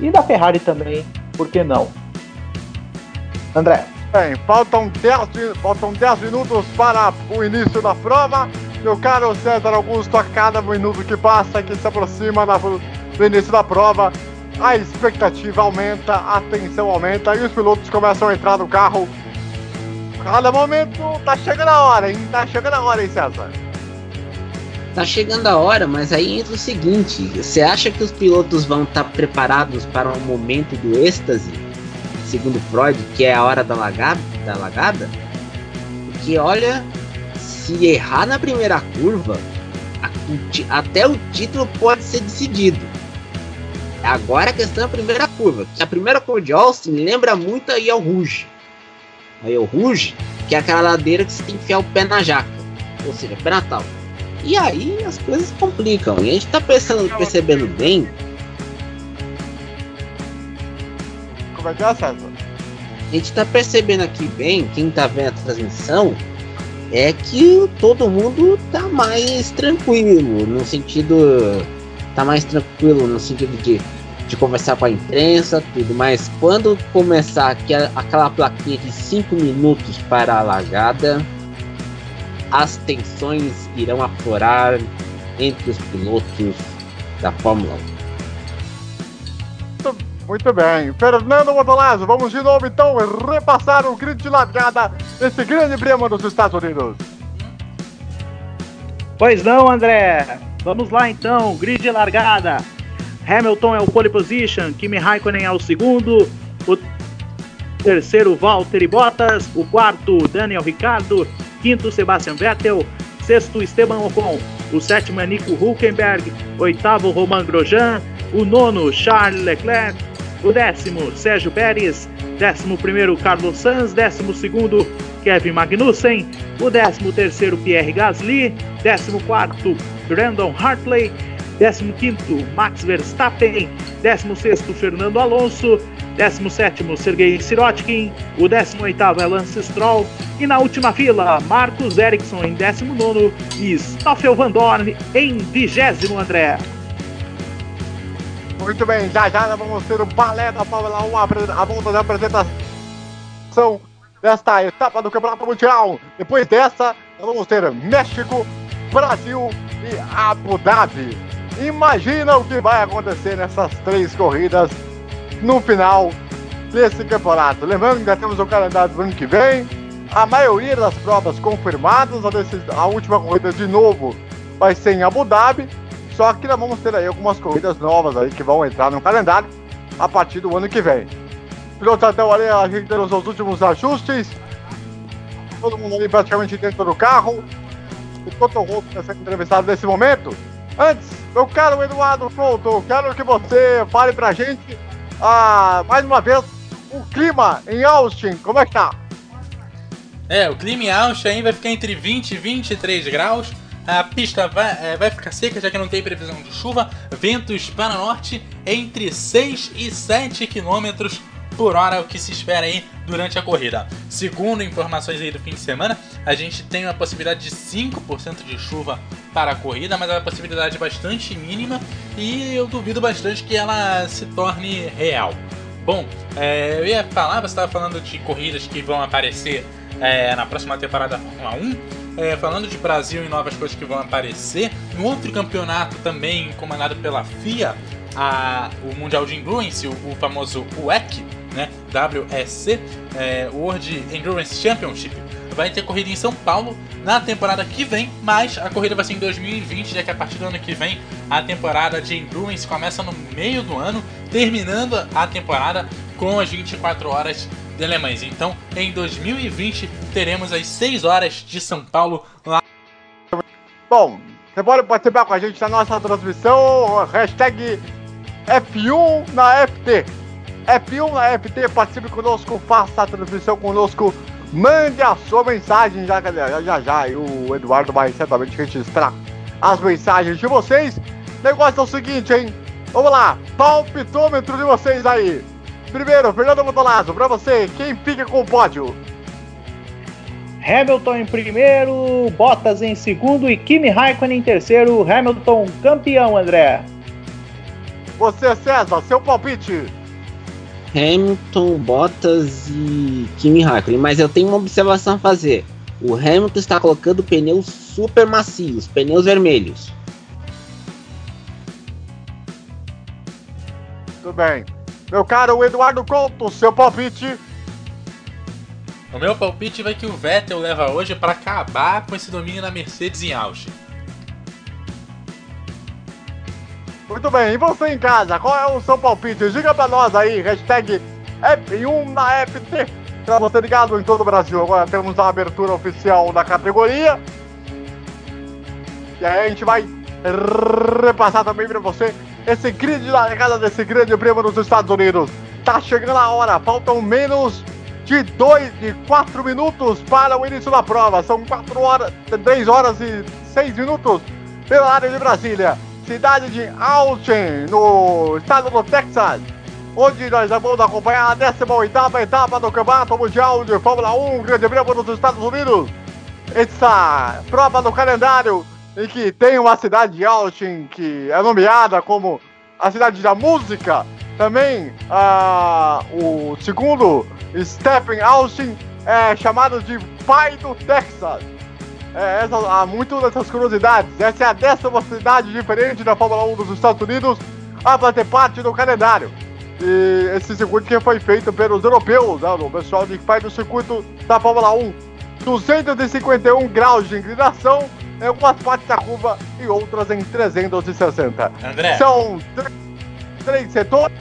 [SPEAKER 4] e da Ferrari também, por que não? André,
[SPEAKER 3] Bem, faltam 10, mi- faltam 10 minutos para o início da prova. Meu caro César Augusto, a cada minuto que passa, que se aproxima da- do início da prova, a expectativa aumenta, a tensão aumenta e os pilotos começam a entrar no carro. Cada momento tá chegando a hora, hein? Tá chegando a hora, hein, César?
[SPEAKER 5] Tá chegando a hora, mas aí entra o seguinte: você acha que os pilotos vão estar preparados para um momento do êxtase, segundo Freud, que é a hora da lagada? Da lagada? Porque olha, se errar na primeira curva, a- o até o título pode ser decidido. Agora a questão é a primeira curva. Que a primeira curva de Austin lembra muito aí ao Rouge. Aí o Rouge, que é aquela ladeira que você tem que enfiar o pé na jaca, ou seja, pé na tal. E aí as coisas complicam. E a gente tá pensando, percebendo bem,
[SPEAKER 3] Como é que é, César?
[SPEAKER 5] a gente tá percebendo aqui bem, quem tá vendo a transmissão, é que todo mundo tá mais tranquilo, no sentido. tá mais tranquilo no sentido de, de conversar com a imprensa, tudo, mas quando começar aquela, aquela plaquinha de 5 minutos para a largada, as tensões irão aflorar entre os pilotos da Fórmula 1.
[SPEAKER 3] Muito bem. Fernando Bortolazzo, vamos de novo então repassar o grid de largada desse grande prêmio dos Estados Unidos.
[SPEAKER 4] Pois não, André. Vamos lá então, grid de largada. Hamilton é o pole position, Kimi Raikkonen é o segundo, o terceiro Valtteri Bottas, o quarto Daniel Ricciardo, quinto Sebastian Vettel, sexto Esteban Ocon, o sétimo é Nico Hulkenberg, oitavo Romain Grosjean, o nono Charles Leclerc, o décimo Sérgio Pérez, décimo primeiro Carlos Sainz, décimo segundo Kevin Magnussen, o décimo terceiro Pierre Gasly, décimo quarto Brandon Hartley, décimo quinto Max Verstappen, décimo sexto Fernando Alonso, 17 Sergei Sirotkin, o 18 é Lance Stroll e na última fila Marcos Ericsson em 19 e Stoffel Van Dorn em 20 André.
[SPEAKER 3] Muito bem, já já vamos ter o balé da Fórmula 1, a volta da apresentação desta etapa do Campeonato Mundial. Depois dessa, vamos ter México, Brasil e Abu Dhabi. Imagina o que vai acontecer nessas três corridas no final desse campeonato. Lembrando que já temos o calendário do ano que vem, a maioria das provas confirmadas, a, a última corrida de novo vai ser em Abu Dhabi, só que nós vamos ter aí algumas corridas novas aí que vão entrar no calendário a partir do ano que vem. Piloto até ali, a gente tem os últimos ajustes, todo mundo ali praticamente dentro do carro, o Toto Wolff está sendo entrevistado nesse momento. Antes, meu caro Eduardo Couto, quero que você fale pra gente, ah, mais uma vez, o clima em Austin, como é que tá?
[SPEAKER 6] É, o clima em Austin vai ficar entre 20 e 23 graus. A pista vai, é, vai ficar seca, já que não tem previsão de chuva. Ventos para norte entre 6 e 7 km por hora, o que se espera aí durante a corrida. Segundo informações aí do fim de semana, a gente tem uma possibilidade de 5% de chuva para a corrida, mas é uma possibilidade bastante mínima e eu duvido bastante que ela se torne real. Bom, é, eu ia falar, você estava falando de corridas que vão aparecer é, na próxima temporada da Fórmula 1. É, falando de Brasil e novas coisas que vão aparecer, um outro campeonato também comandado pela FIA, a- o Mundial de Endurance, o, o famoso WEC, né, WEC, é, World Endurance Championship, vai ter corrida em São Paulo na temporada que vem, mas a corrida vai ser em 2020, já que a partir do ano que vem a temporada de Endurance começa no meio do ano, terminando a temporada com as 24 horas de Le. Então, em 2020 teremos as 6 horas de São Paulo lá
[SPEAKER 3] Bom, você pode participar com a gente na nossa transmissão, hashtag F1 na FT. F1 na FT, participe conosco, faça a transmissão conosco, mande a sua mensagem já, galera, já já, e o Eduardo vai certamente registrar as mensagens de vocês. O negócio é o seguinte, hein? Vamos lá, palpitômetro de vocês aí. Primeiro, Fernando Motolazzo, pra você, quem fica com o pódio?
[SPEAKER 4] Hamilton em primeiro, Bottas em segundo e Kimi Raikkonen em terceiro. Hamilton campeão, André.
[SPEAKER 3] Você, César, seu palpite.
[SPEAKER 5] Hamilton, Bottas e Kimi Raikkonen. Mas eu tenho uma observação a fazer. O Hamilton está colocando pneus super macios, pneus vermelhos.
[SPEAKER 3] Tudo bem. Meu caro Eduardo Couto, seu palpite.
[SPEAKER 6] O meu palpite vai que o Vettel leva hoje para acabar com esse domínio da Mercedes em Austin.
[SPEAKER 3] Muito bem, e você em casa, qual é o seu palpite? Diga pra nós aí, hashtag F1 na FT. Pra você ligado em todo o Brasil. Agora temos a abertura oficial da categoria. E aí a gente vai repassar também pra você esse grid da largada desse grande prêmio nos Estados Unidos. Tá chegando a hora, faltam menos de 2 e 4 minutos para o início da prova. São 4 horas, 3 horas e 6 minutos pela área de Brasília. Cidade de Austin, no estado do Texas, onde nós vamos acompanhar a 18ª etapa do Campeonato Mundial de Fórmula 1, Grande Prêmio dos Estados Unidos. Essa prova do calendário em que tem uma cidade de Austin que é nomeada como a cidade da música. Também ah, o segundo Stephen Austin é chamado de pai do Texas. É, essa, há muito dessas curiosidades. Essa é a décima cidade diferente da Fórmula 1 dos Estados Unidos a fazer parte do calendário. E esse circuito que foi feito pelos europeus, né, o pessoal que faz o circuito da Fórmula 1. 251 graus de inclinação em algumas partes da curva e outras em 360.
[SPEAKER 6] André.
[SPEAKER 3] São tr- três setores.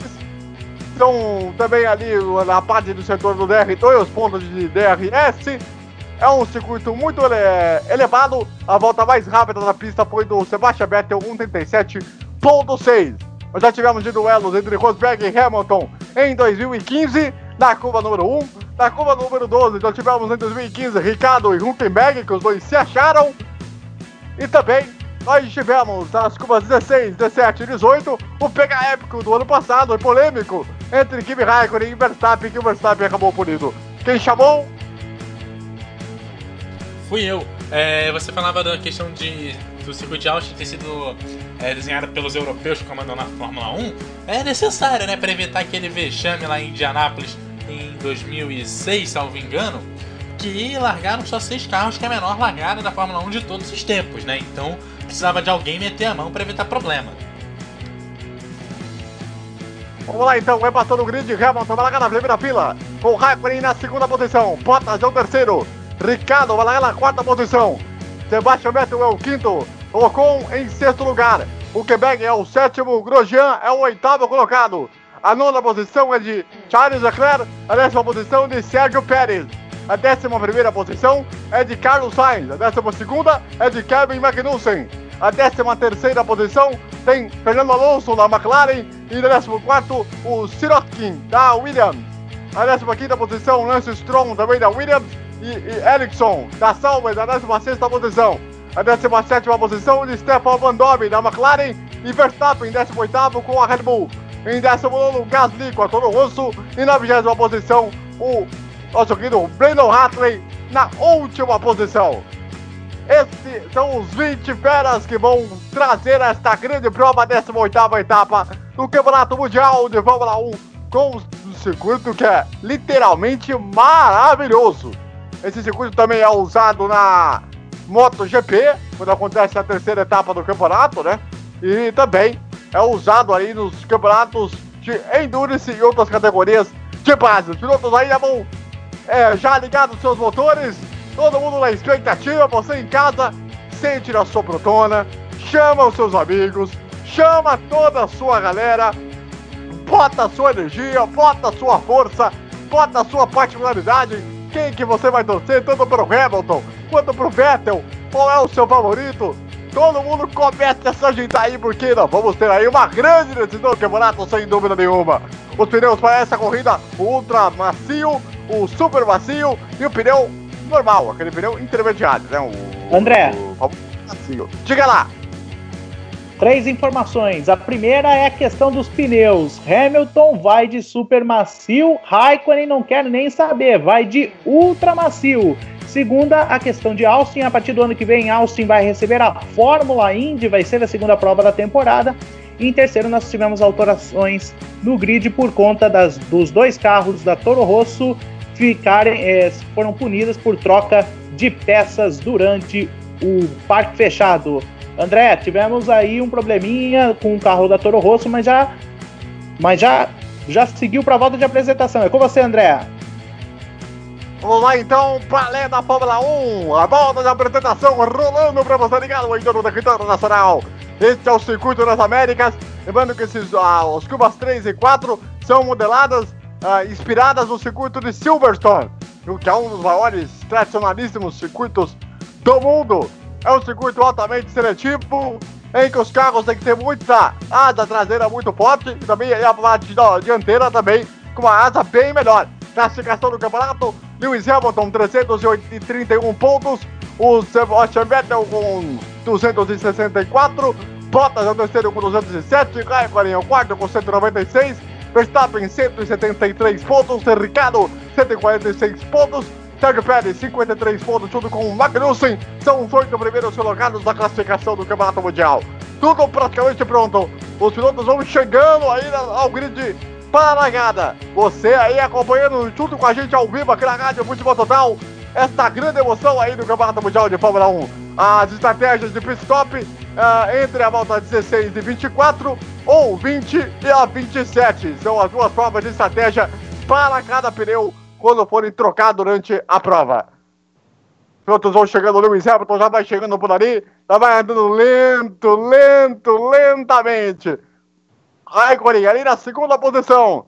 [SPEAKER 3] São também ali na parte do setor do DR2, os pontos de DRS. É um circuito muito ele- elevado. A volta mais rápida da pista foi do Sebastian Vettel 137.6. Nós já tivemos de duelos entre Rosberg e Hamilton em 2015, na curva número 1. Na curva número 12, nós tivemos em 2015 Ricardo e Huckenberg, que os dois se acharam. E também nós tivemos nas curvas 16, 17 e 18 o pega épico do ano passado, e polêmico, entre Kimi Raikkonen e Verstappen, que o Verstappen acabou punido. Quem chamou?
[SPEAKER 6] Fui eu. É, você falava da questão de do circuito de Austin ter sido é, desenhado pelos europeus que comandam na Fórmula 1. É necessário, né? Para evitar aquele vexame lá em Indianápolis em 2006, salvo engano. Que largaram só seis carros, que é a menor largada da Fórmula 1 de todos os tempos, né? Então precisava de alguém meter a mão para evitar problema.
[SPEAKER 3] Vamos lá então, vai passando o grid, Hamilton vai largar na primeira fila, com Raikkonen na segunda posição, Bottas é o terceiro, Ricardo vai largar na quarta posição, Sebastian Vettel é o quinto, Ocon em sexto lugar, o Quebec é o sétimo, Grosjean é o oitavo colocado, a nona posição é de Charles Leclerc, a décima posição de Sérgio Pérez, a décima primeira posição é de Carlos Sainz, a décima segunda é de Kevin Magnussen, a 13 terceira posição tem Fernando Alonso da McLaren. E na 14 o Sirotkin da Williams. A 15 posição Lance Stroll também da Williams e, e Ericsson da Sauber na 16 posição. A 17 posição de Stefan Van Dorn da McLaren e Verstappen em 18 com a Red Bull. Em 19 Gasly com a Toro Rosso e na 20 posição o nosso querido Brandon Hartley na última posição. Esses são os 20 feras que vão trazer esta grande prova, 18ª etapa do Campeonato Mundial de Fórmula 1 com um circuito que é literalmente maravilhoso. Esse circuito também é usado na MotoGP, quando acontece a terceira etapa do campeonato, né? E também é usado aí nos campeonatos de Endurance e outras categorias de base. Os pilotos já vão é, já ligados seus motores, todo mundo na expectativa, você em casa, sente na sua protona, chama os seus amigos, chama toda a sua galera, bota a sua energia, bota a sua força, bota a sua particularidade, quem que você vai torcer, tanto pro Hamilton quanto pro Vettel, qual é o seu favorito? Todo mundo começa a se ajeitar aí, porque nós vamos ter aí uma grande decisão do campeonato, sem dúvida nenhuma. Os pneus para essa corrida, o ultra macio, o super macio e o pneu normal, aquele pneu intermediário, né? O,
[SPEAKER 4] André.
[SPEAKER 3] O, famoso macio. Diga lá.
[SPEAKER 4] Três informações. A primeira é a questão dos pneus. Hamilton vai de super macio, Raikkonen não quer nem saber, vai de ultra macio. Segunda, a questão de Austin. A partir do ano que vem, Austin vai receber a Fórmula Indy, vai ser a segunda prova da temporada. E em terceiro, nós tivemos alterações no grid por conta das, dos dois carros da Toro Rosso ficarem, eh, foram punidas por troca de peças durante o parque fechado. André, tivemos aí um probleminha com o carro da Toro Rosso, mas já, mas já, já seguiu para a volta de apresentação. É com você, André.
[SPEAKER 3] Vamos lá então, palé da Fórmula 1, a volta de apresentação rolando para você ligado em torno da Critório Nacional. Este é o Circuito das Américas, lembrando que esses, ah, os curvas 3 e 4 são modeladas, ah, inspiradas no circuito de Silverstone, que é um dos maiores, tradicionalíssimos circuitos do mundo. É um circuito altamente seletivo, em que os carros têm que ter muita asa traseira muito forte e também a parte dianteira também com uma asa bem melhor. Classificação do campeonato, Lewis Hamilton 331 pontos, o Sebastian Vettel com 264, Bottas é o terceiro com 207, Raikkonen é o quarto com 196, Verstappen 173 pontos, Ricardo 146 pontos, Sérgio Pérez 53 pontos junto com o Magnussen, são os oito primeiros colocados da classificação do Campeonato Mundial. Tudo praticamente pronto, os pilotos vão chegando aí ao grid para a largada. Você aí acompanhando junto com a gente ao vivo aqui na Rádio Futebol Total, esta grande emoção aí do Campeonato Mundial de Fórmula 1. As estratégias de pit stop ah, entre a volta 16 e 24 ou 20 e a 27. São as duas provas de estratégia para cada pneu quando forem trocar durante a prova. Pilotos vão chegando, o Lewis Hamilton já vai chegando por ali, já vai andando lento, lento, lentamente. Raikkonen ali na segunda posição.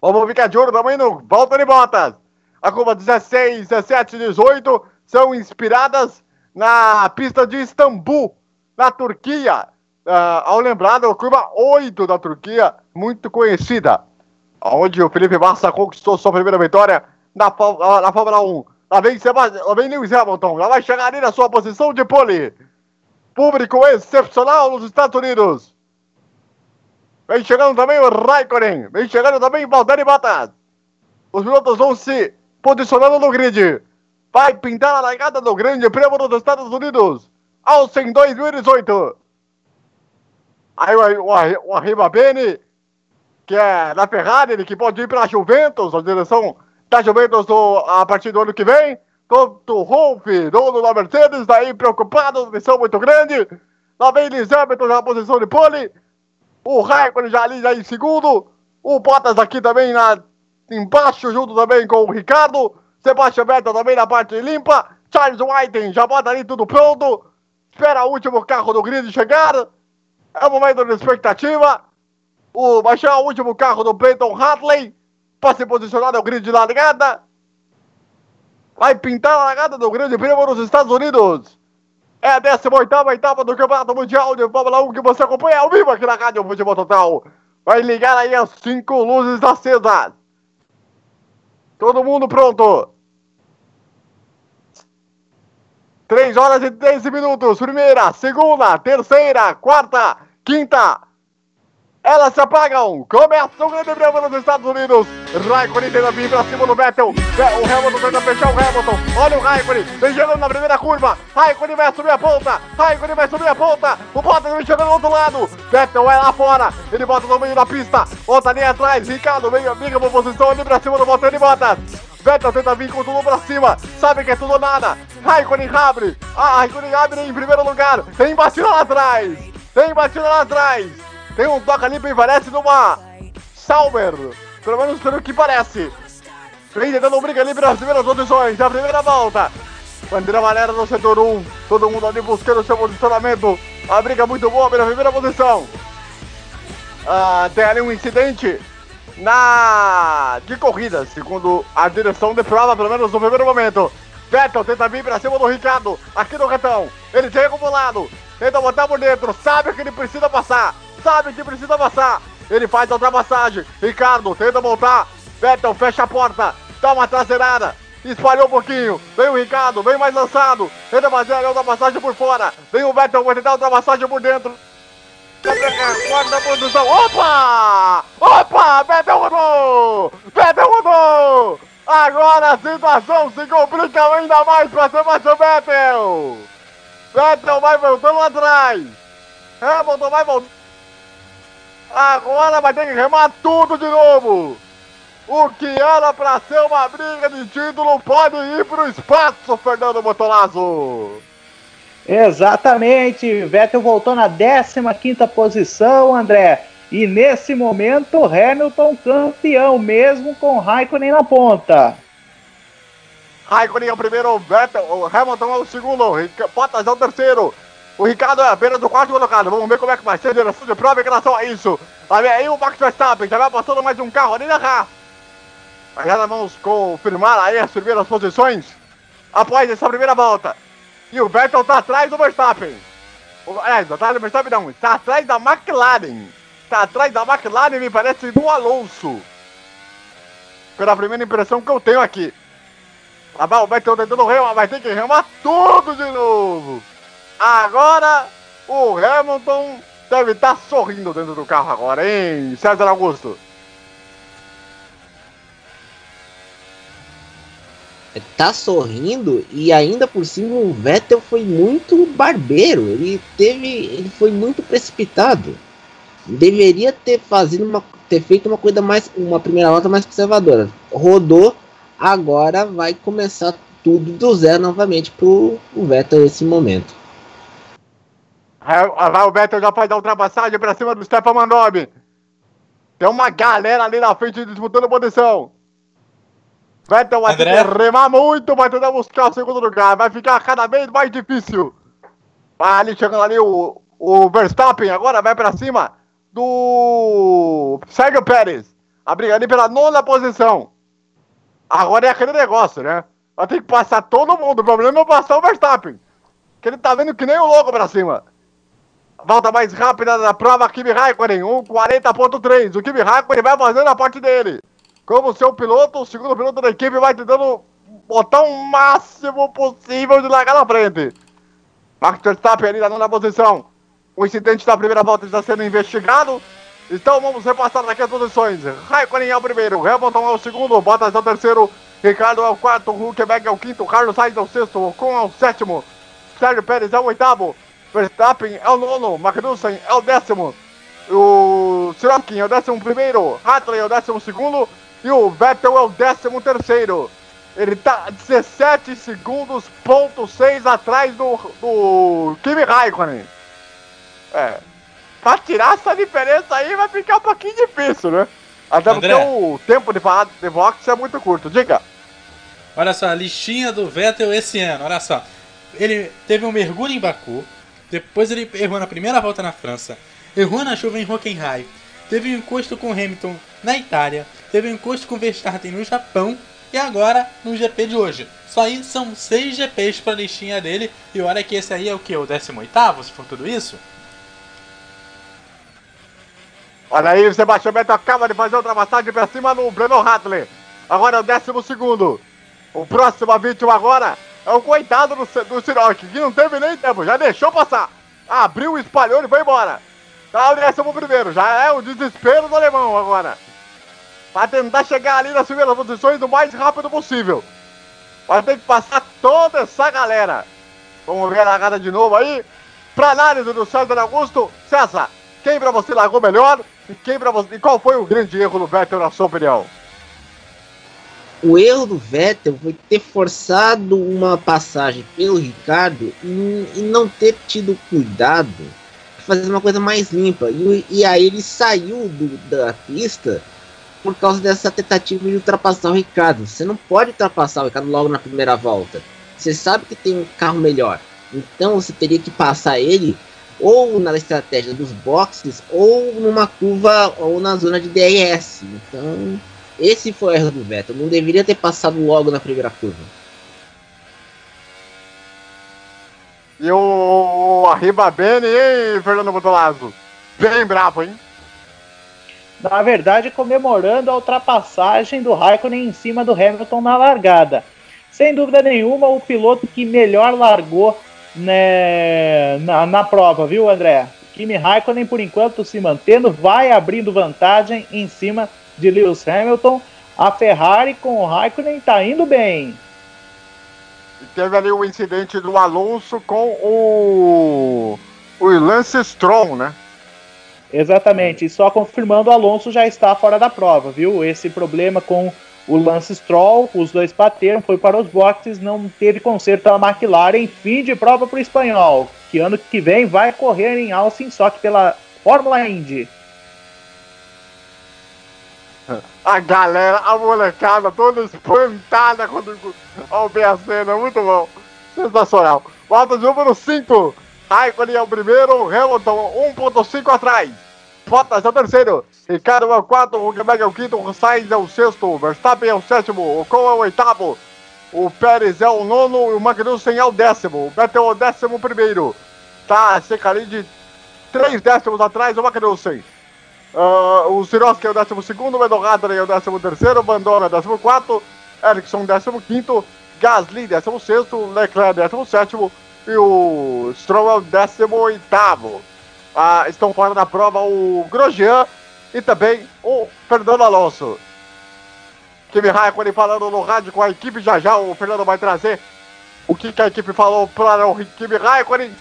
[SPEAKER 3] Vamos ficar de olho também no Valtteri Bottas. A curva 16, 17 e 18 são inspiradas na pista de Istambul, na Turquia. Ah, ao lembrar da curva 8 da Turquia, muito conhecida, onde o Felipe Massa conquistou sua primeira vitória na, na Fórmula 1. Lá vem, Sebastian, lá vem Lewis Hamilton, já vai chegar ali na sua posição de pole. Público excepcional nos Estados Unidos. Vem chegando também o Raikkonen, vem chegando também o Valtteri Bottas. Os pilotos vão se posicionando no grid. Vai pintar a largada do Grande Prêmio dos Estados Unidos. Austin 2018. Aí o, o, o Arriba Bene, que é da Ferrari, ele que pode ir para a Juventus, a direção da Juventus do, a partir do ano que vem. Toto Wolff, dono da Mercedes, daí preocupado, missão muito grande. Lá vem Lewis na posição de pole. O Raikkonen já ali já em segundo. O Bottas aqui também na, embaixo, junto também com o Ricardo. Sebastian Vettel também na parte limpa. Charles Whiting já bota ali tudo pronto. Espera o último carro do grid chegar. É o momento de expectativa. O, chegar o último carro do Peyton Hartley. Se posicionar no grid de largada. Vai pintar a largada do Grande Prêmio nos Estados Unidos. É a 18ª etapa do Campeonato Mundial de Fórmula 1 que você acompanha ao vivo aqui na Rádio Futebol Total. Vai ligar aí as cinco luzes acesas. Todo mundo pronto. 3 horas e 13 minutos. Primeira, segunda, terceira, quarta, quinta. Elas se apagam. Começa o grande prêmio nos Estados Unidos. Raikkonen tenta vir pra cima do Vettel. Ve- O Hamilton tenta fechar o Hamilton. Olha o Raikkonen. Vem chegando na primeira curva. Raikkonen vai subir a ponta. Raikkonen vai subir a ponta. O Bottas vem chegando do outro lado. Vettel vai lá fora. Ele bota no meio da pista. Bota ali atrás. Ricardo vem, amiga por posição ali pra cima do Bottas. Bottas. Vettel tenta vir com tudo pra cima. Sabe que é tudo nada. Raikkonen abre. Ah, Raikkonen abre em primeiro lugar. Tem batida lá atrás. Tem batida lá atrás. Tem um toque ali bem parece numa Sauber. Pelo menos pelo que parece. Vem tentando briga ali pelas primeiras posições. A primeira volta. Bandeira amarela no setor 1. Todo mundo ali buscando seu posicionamento. A briga muito boa pela primeira posição. Ah, tem ali um incidente na de corrida, segundo a direção de prova, pelo menos no primeiro momento. Vettel tenta vir pra cima do Ricardo, aqui no retão. Ele chega pro lado, tenta botar por dentro, sabe que ele precisa passar, sabe que precisa passar. Ele faz a ultrapassagem. Ricardo tenta voltar. Vettel fecha a porta, dá uma traseirada. Espalhou um pouquinho, vem o Ricardo, vem mais lançado, tenta fazer a ultrapassagem por fora, vem o Vettel, vai tentar a ultrapassagem por dentro, Quarta posição. Opa! Opa! Vettel rodou! Vettel rodou! Agora a situação se complica ainda mais para Sebastian Vettel! Vettel vai voltando atrás! Hamilton vai voltar! Agora vai ter que remar tudo de novo! O que era para ser uma briga de título pode ir pro espaço, Fernando Motolazzo!
[SPEAKER 4] Exatamente, Vettel voltou na 15ª posição, André. E nesse momento, Hamilton campeão, mesmo com Raikkonen na ponta.
[SPEAKER 3] Raikkonen é o primeiro, Vettel, o Hamilton é o segundo, Bottas é o terceiro. O Ricardo é apenas o quarto colocado. Vamos ver como é que vai ser a direção de prova em relação a isso. Vai ver aí o Max Verstappen, já vai passando mais um carro ali na Haas. Já vamos confirmar aí as primeiras posições após essa primeira volta. E o Vettel tá atrás do Verstappen. O, é, tá atrás do Verstappen não, está atrás da McLaren. Está atrás da McLaren, me parece, do Alonso. Pela primeira impressão que eu tenho aqui. Lá vai o Vettel tentando remar, vai ter que remar tudo de novo. Agora o Hamilton deve estar sorrindo dentro do carro agora, hein, César Augusto?
[SPEAKER 5] tá sorrindo e ainda por cima o Vettel foi muito barbeiro. Ele teve, ele foi muito precipitado. Deveria ter fazido uma, ter feito uma coisa mais, uma primeira volta mais conservadora. Rodou, agora vai começar tudo do zero novamente pro o Vettel nesse momento.
[SPEAKER 3] Vai o Vettel já faz a ultrapassagem pra cima do Stefan Mandobi. Tem uma galera ali na frente disputando posição. Vettel vai ter
[SPEAKER 6] André?
[SPEAKER 3] que remar muito, vai tentar buscar o segundo lugar. Vai ficar cada vez mais difícil. Vai ali chegando ali o, o Verstappen, agora vai pra cima do Sérgio Pérez. a briga ali pela nona posição. Agora é aquele negócio, né? Vai ter que passar todo mundo. O problema é passar o Verstappen. Que ele tá vindo que nem um louco pra cima. Volta mais rápida da prova, Kimi Raikkonen, 1,40.3. O Kimi Raikkonen vai fazendo a parte dele. Como seu piloto, o segundo piloto da equipe vai tentando botar o máximo possível de largar na frente. Max Verstappen ali na nona posição. O incidente da primeira volta está sendo investigado. Então vamos repassar aqui as posições. Raikkonen é o primeiro, Hamilton é o segundo, Bottas é o terceiro, Ricardo é o quarto, Huckenberg é o quinto, Carlos Sainz é o sexto, Ocon é o sétimo, Sérgio Pérez é o oitavo, Verstappen é o nono, Magnussen é o décimo, o Sirotkin é o décimo primeiro, Hartley é o décimo segundo e o Vettel é o décimo terceiro. Ele tá 17 segundos, ponto 6 atrás do, do Kimi Raikkonen. É. Pra tirar essa diferença aí vai ficar um pouquinho difícil, né? Até
[SPEAKER 6] André.
[SPEAKER 3] porque o tempo de falar de boxe é muito curto. Diga.
[SPEAKER 6] Olha só, a listinha do Vettel esse ano, olha só. Ele teve um mergulho em Baku, depois ele errou na primeira volta na França, errou na chuva em Hockenheim, teve um encosto com Hamilton na Itália, teve um encosto com Verstappen no Japão e agora no GP de hoje. Só aí são seis GPs pra listinha dele e olha que esse aí é o que? O 18 se for tudo isso?
[SPEAKER 3] Olha aí, o Sebastião Vettel acaba de fazer a ultrapassagem pra cima no Breno Hartley. Agora é o décimo segundo. O próximo a vítima agora é o coitado do, do Siroc, que não teve nem tempo, já deixou passar. Abriu, espalhou e foi embora. Tá o primeiro, já é o desespero do alemão agora. Pra tentar chegar ali nas primeiras posições o mais rápido possível. Vai ter que passar toda essa galera. Vamos ver a largada de novo aí. Pra análise do César Augusto. César, quem pra você largou melhor? E quem para você. E qual foi o grande erro do Vettel, na sua opinião?
[SPEAKER 5] O erro do Vettel foi ter forçado uma passagem pelo Ricardo e, não ter tido cuidado de fazer uma coisa mais limpa. E, e aí ele saiu do- da pista por causa dessa tentativa de ultrapassar o Ricardo. Você não pode ultrapassar o Ricardo logo na primeira volta. Você sabe que tem um carro melhor. Então você teria que passar ele ou na estratégia dos boxes ou numa curva ou na zona de DRS. Então esse foi o erro do Vettel. Não deveria ter passado logo na primeira curva.
[SPEAKER 3] E o Arriba Bene, hein, Fernando Botolazzo? Bem bravo, hein?
[SPEAKER 4] Na verdade, comemorando a ultrapassagem do Raikkonen em cima do Hamilton na largada. Sem dúvida nenhuma, o piloto que melhor largou né, na, na prova, viu, André? Kimi Raikkonen, por enquanto, se mantendo, vai abrindo vantagem em cima de Lewis Hamilton. A Ferrari com o Raikkonen tá indo bem.
[SPEAKER 3] E teve ali o incidente do Alonso com o. O Lance Stroll, né?
[SPEAKER 4] Exatamente, e só confirmando, o Alonso já está fora da prova, viu? Esse problema com o Lance Stroll, os dois bateram, foi para os boxes, não teve conserto da McLaren, fim de prova para o espanhol, que ano que vem vai correr em Austin, só que pela Fórmula Indy.
[SPEAKER 3] A galera, a molecada toda espantada quando ao ver a cena, muito bom. Sensacional. Volta de número 5. Raikkonen é o primeiro, Hamilton 1.5 atrás. Bottas é o terceiro, Ricardo é o quarto, Huckenberg é o quinto, Sainz é o sexto, Verstappen é o sétimo, Ocon é o oitavo, o Pérez é o nono e o Magnussen é o décimo. O Vettel é o décimo primeiro. Tá ali de três décimos atrás do Magnussen. Ah, o Siroski é o 12, o Hadley é o 13, o Bandona é o 14, Ericsson 15, Gasly 16, Leclerc 17 e o Stroll é o 18. Ah, estão fora da prova o Grosjean e também o Fernando Alonso. Kimi Raikkonen falando no rádio com a equipe, já já o Fernando vai trazer o que, que a equipe falou para o Kimi Raikkonen.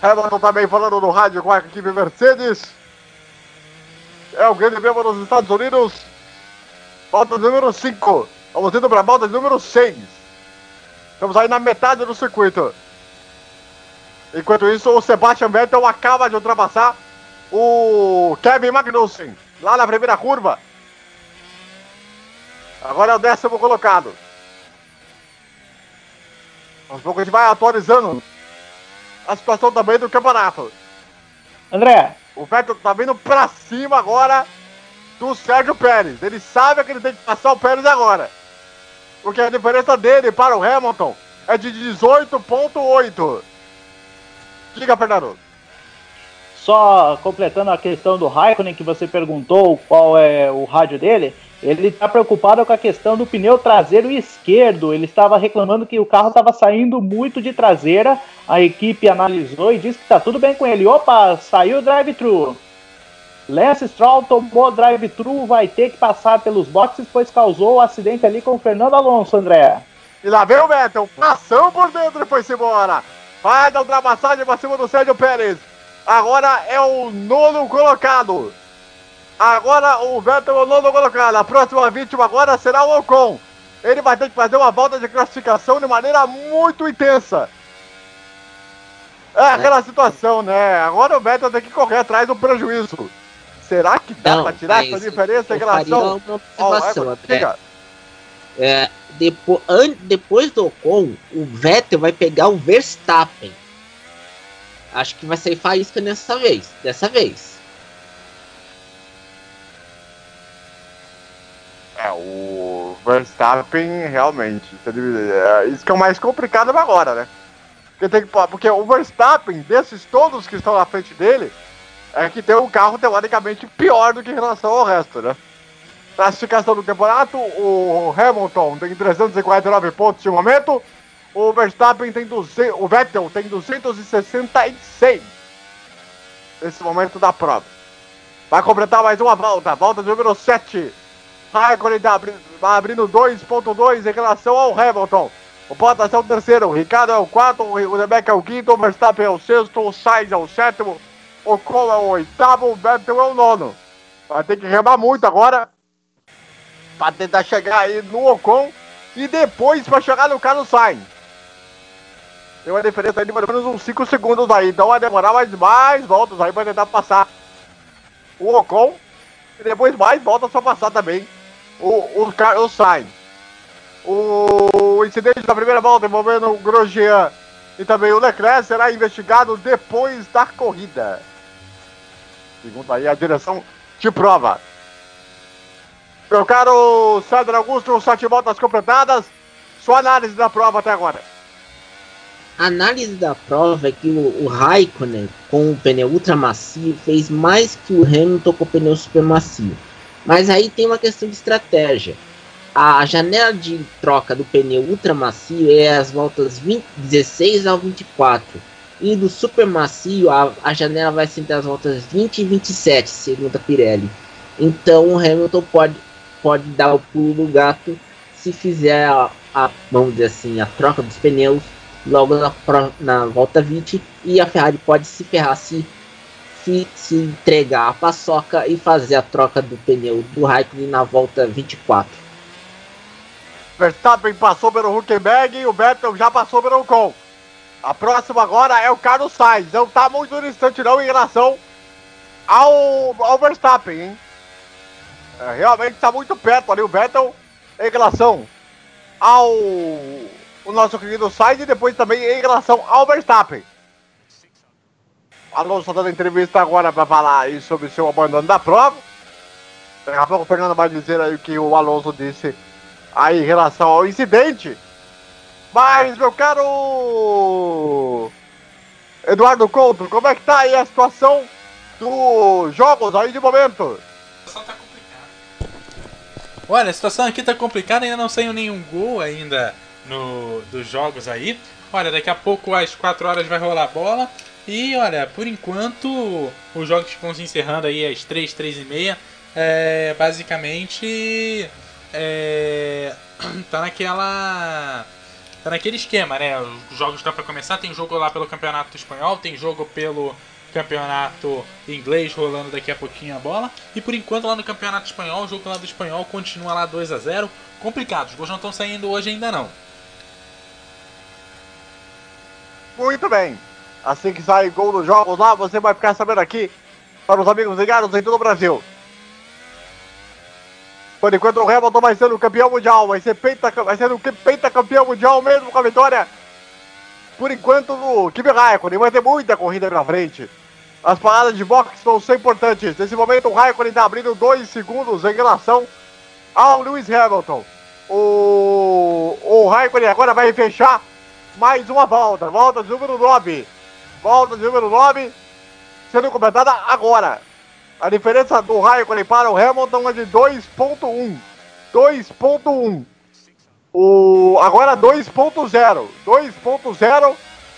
[SPEAKER 3] Hamilton também falando no rádio com a equipe Mercedes. É o grande prêmio dos Estados Unidos. Volta número 5. Vamos indo para a volta número 6. Estamos aí na metade do circuito. Enquanto isso, o Sebastian Vettel acaba de ultrapassar o Kevin Magnussen lá na primeira curva. Agora é o décimo colocado. Aos poucos a gente vai atualizando a situação também do campeonato.
[SPEAKER 4] André,
[SPEAKER 3] O Vettel tá vindo pra cima agora do Sérgio Pérez. Ele sabe que ele tem que passar o Pérez agora. Porque a diferença dele para o Hamilton é de 18.8. Diga, Fernando.
[SPEAKER 4] Só completando a questão do Raikkonen que você perguntou qual é o rádio dele, ele está preocupado com a questão do pneu traseiro esquerdo. Ele estava reclamando que o carro estava saindo muito de traseira. A equipe analisou e disse que está tudo bem com ele. Opa, saiu o drive-thru. Lance Stroll tomou drive-thru, vai ter que passar pelos boxes, pois causou o acidente ali com o Fernando Alonso, André.
[SPEAKER 3] E lá vem o Vettel, passou por dentro e foi-se embora. Vai dar ultrapassagem pra cima do Sérgio Pérez. Agora é o nono colocado. Agora o Vettel é o nono colocado. A próxima vítima agora será o Ocon. Ele vai ter que fazer uma volta de classificação de maneira muito intensa. É aquela situação, né? Agora o Vettel tem que correr atrás do prejuízo. Será que dá pra tirar
[SPEAKER 5] mas
[SPEAKER 3] essa diferença em relação ao?
[SPEAKER 5] André. É, depo- an- depois do Ocon, o Vettel vai pegar o Verstappen. Acho que vai sair faísca dessa vez. Dessa vez.
[SPEAKER 3] É, o Verstappen realmente. é, Isso que é o mais complicado agora, né? Porque, tem que, porque o Verstappen, desses todos que estão na frente dele, é que tem um carro teoricamente pior do que em relação ao resto, né? Classificação do campeonato, o Hamilton tem 349 pontos de momento, o Verstappen tem 200, o Vettel tem 266 nesse momento da prova. Vai completar mais uma volta, volta número 7. Raikkonen tá abri- vai abrindo 2.2 em relação ao Hamilton. O Bottas é o terceiro, o Ricardo é o quarto, o Rebecca é o quinto, o Verstappen é o sexto, o Sainz é o sétimo, o Cole é o oitavo, o Vettel é o nono. Vai ter que remar muito agora para tentar chegar aí no Ocon e depois para chegar no Carlos Sainz. Tem uma diferença aí de mais ou menos uns 5 segundos aí, então vai demorar mais, mais voltas aí para tentar passar o Ocon e depois mais voltas para passar também o, o Carlos Sainz. O incidente da primeira volta envolvendo o Grosjean e também o Leclerc será investigado depois da corrida. Segundo aí a direção de prova. Meu caro Sandro Augusto, sete voltas completadas. Sua análise da prova até agora.
[SPEAKER 5] A análise da prova é que o, o Raikkonen com o pneu ultra macio fez mais que o Hamilton com o pneu super macio. Mas aí tem uma questão de estratégia. A janela de troca do pneu ultra macio é as voltas 20, 16 ao 24. E do super macio a, a janela vai ser entre as voltas 20 e 27, segundo a Pirelli. Então o Hamilton pode, pode dar o pulo do gato se fizer a, a vamos dizer assim, a troca dos pneus logo na, na volta 20 e a Ferrari pode se ferrar se, se, se entregar a paçoca e fazer a troca do pneu do Raikkonen na volta 24.
[SPEAKER 3] Verstappen passou pelo Huckenberg e o Vettel já passou pelo Ocon. A próxima agora é o Carlos Sainz. Não tá muito distante não em relação ao, ao Verstappen, hein? É, realmente tá muito perto ali o Vettel em relação ao o nosso querido Sainz e depois também em relação ao Verstappen. Alonso tá dando entrevista agora para falar sobre seu abandono da prova. Daqui a pouco o Fernando vai dizer aí o que o Alonso disse aí em relação ao incidente. Mas, meu caro Eduardo Couto, como é que tá aí a situação dos jogos aí de momento?
[SPEAKER 6] A situação tá complicada. Olha, a situação aqui tá complicada, ainda não saiu nenhum gol ainda no, dos jogos aí. Olha, daqui a pouco às 4 horas vai rolar a bola. E olha, por enquanto os jogos vão se encerrando aí às 3, 3 e meia. É, basicamente é, tá naquela. Tá naquele esquema, né? Os jogos estão para começar. Tem jogo lá pelo Campeonato Espanhol, tem jogo pelo Campeonato Inglês rolando daqui a pouquinho a bola. E por enquanto lá no Campeonato Espanhol, o jogo lá do Espanhol continua lá 2 a 0 Complicado, os gols não estão saindo hoje ainda não.
[SPEAKER 3] Muito bem. Assim que sair gol dos jogos lá, você vai ficar sabendo aqui para os amigos ligados em todo o Brasil. Por enquanto o Hamilton vai sendo campeão mundial, vai ser penta, vai ser pentacampeão mundial mesmo com a vitória. Por enquanto no Kimi Raikkonen vai ter muita corrida pela frente. As paradas de boxe vão ser importantes. Nesse momento, o Raikkonen está abrindo 2 segundos em relação ao Lewis Hamilton. O, o Raikkonen agora vai fechar mais uma volta. Volta de número 9. Volta de número 9 sendo completada agora. A diferença do Raikkonen para o Hamilton é de 2.1. 2.1. O, agora 2.0. 2.0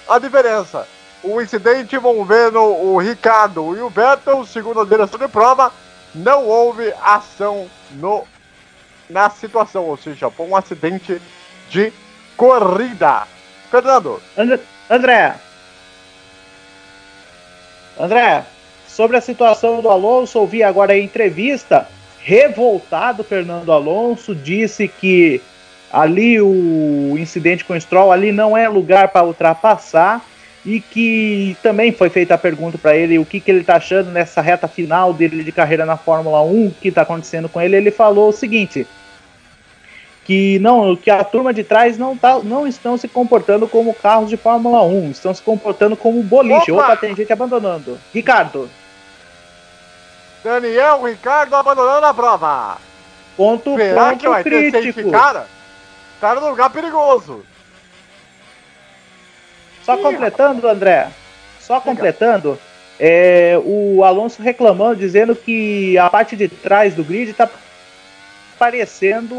[SPEAKER 3] a diferença. O incidente envolvendo o Ricardo e o Vettel, segundo a direção de prova, não houve ação no, na situação, ou seja, foi um acidente de corrida. Fernando,
[SPEAKER 4] And- André. André, sobre a situação do Alonso, ouvi agora a entrevista. Revoltado, Fernando Alonso disse que ali o incidente com o Stroll ali não é lugar para ultrapassar e que também foi feita a pergunta para ele o que, que ele está achando nessa reta final dele de carreira na Fórmula 1, o que está acontecendo com ele. Ele falou o seguinte: que não, que a turma de trás não, tá, não estão se comportando como carros de Fórmula 1, estão se comportando como boliche.
[SPEAKER 3] Opa!
[SPEAKER 4] Opa, tem gente abandonando. Ricardo,
[SPEAKER 3] Daniel Ricardo abandonando a prova.
[SPEAKER 4] ponto,
[SPEAKER 3] Será
[SPEAKER 4] ponto
[SPEAKER 3] que vai ter
[SPEAKER 4] crítico.
[SPEAKER 3] safety car? Tá num lugar perigoso.
[SPEAKER 4] Só
[SPEAKER 3] Ih,
[SPEAKER 4] completando, André, só completando, é, o Alonso reclamando, dizendo que a parte de trás do grid está parecendo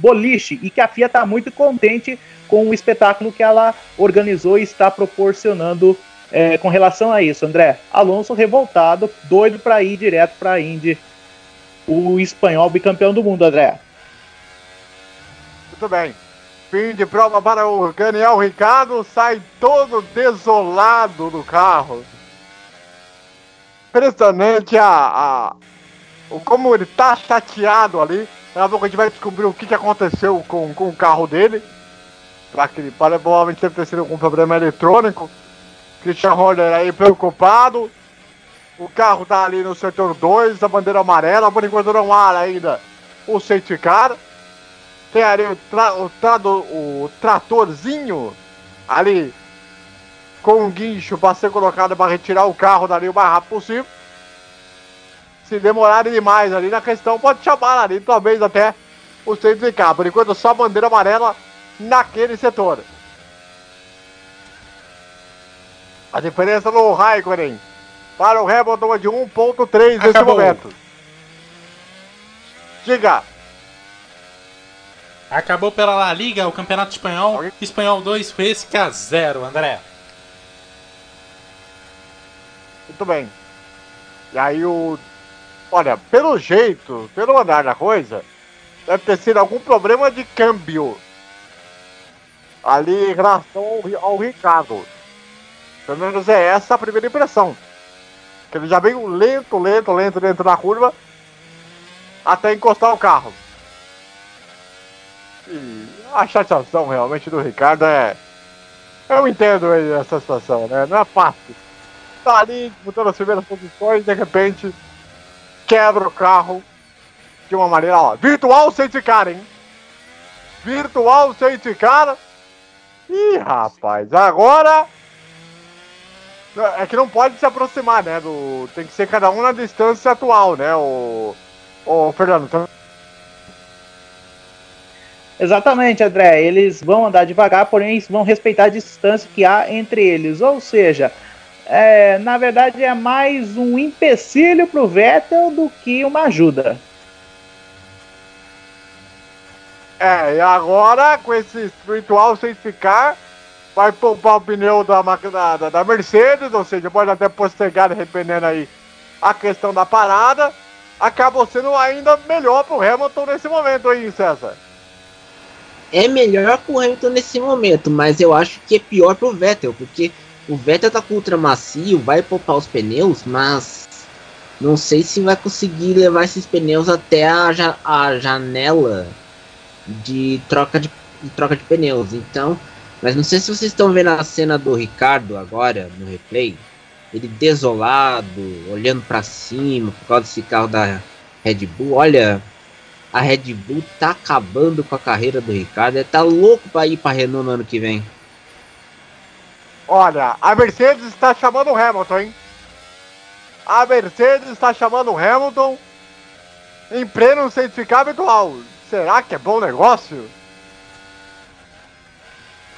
[SPEAKER 4] boliche e que a FIA está muito contente com o espetáculo que ela organizou e está proporcionando é, com relação a isso, André. Alonso revoltado, doido para ir direto para a Indy, o espanhol bicampeão do mundo, André.
[SPEAKER 3] Muito bem. Fim de prova para o Daniel Ricardo. Sai todo desolado do carro. Impressionante a, a, como ele tá chateado ali. Daqui a pouco a gente vai descobrir o que, que aconteceu com, com o carro dele. Pra que ele provavelmente deve ter sido algum problema eletrônico. Christian Horner aí preocupado. O carro tá ali no setor 2, a bandeira amarela. Por enquanto não há ainda o safety car. Tem ali o, tra o, trado- o tratorzinho ali com um guincho para ser colocado para retirar o carro dali o mais rápido possível. Se demorarem demais ali na questão, pode chamar ali, talvez até o safety car. Por enquanto, só bandeira amarela naquele setor. A diferença no Raikkonen para o Hamilton é de 1.3 nesse momento. Diga.
[SPEAKER 6] Acabou pela La Liga, o Campeonato Espanhol.
[SPEAKER 3] Alguém-
[SPEAKER 6] Espanhol 2, Huesca 0, André.
[SPEAKER 3] Muito bem. E aí o. Olha, pelo jeito, pelo andar da coisa, deve ter sido algum problema de câmbio. Ali em relação ao, ao Ricardo. Pelo menos é essa a primeira impressão. Que ele já veio lento, lento, lento dentro da curva. Até encostar o carro. E a chateação realmente do Ricardo é. Eu entendo essa situação, né? Não é fácil tá ali disputando as primeiras posições, de repente quebra o carro de uma maneira, ó, virtual safety car, hein? Virtual safety car. Ih, rapaz, agora é que não pode se aproximar, né? Do... Tem que ser cada um na distância atual, né? O, o Fernando, então,
[SPEAKER 4] Exatamente, André. Eles vão andar devagar, porém vão respeitar a distância que há entre eles. Ou seja, é, na verdade é mais um empecilho para o Vettel do que uma ajuda.
[SPEAKER 3] É, e agora com esse virtual safety car, vai poupar o pneu da, máquina- da, da Mercedes, ou seja, pode até postergar dependendo aí a questão da parada. Acabou sendo ainda melhor pro Hamilton nesse momento aí, César.
[SPEAKER 5] É melhor pro Hamilton nesse momento, mas eu acho que é pior pro Vettel, porque o Vettel tá com ultra macio, vai poupar os pneus, mas não sei se vai conseguir levar esses pneus até a, ja- a janela de troca de, de troca de pneus. Então, mas não sei se vocês estão vendo a cena do Ricardo agora no replay, ele desolado, olhando pra cima por causa desse carro da Red Bull. Olha, a Red Bull tá acabando com a carreira do Ricardo. Ele tá louco pra ir pra Renault no ano que vem.
[SPEAKER 3] Olha, a Mercedes está chamando o Hamilton, hein? A Mercedes está chamando o Hamilton em pleno car habitual. Será que é bom negócio?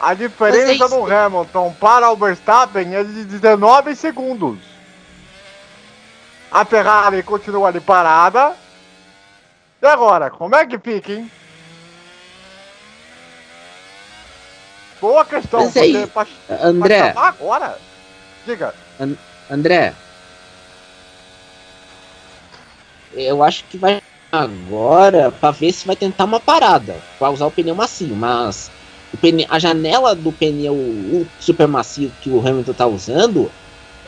[SPEAKER 3] A diferença do Hamilton para o Verstappen é de 19 segundos. A Ferrari continua ali parada. E agora, como é que fica, hein? Boa questão.
[SPEAKER 5] Mas aí,
[SPEAKER 3] porque pra- pra
[SPEAKER 5] André,
[SPEAKER 3] chamar agora? Diga.
[SPEAKER 5] André. Eu acho que vai agora pra ver se vai tentar uma parada. Pra usar o pneu macio, mas o pneu, a janela do pneu super macio que o Hamilton tá usando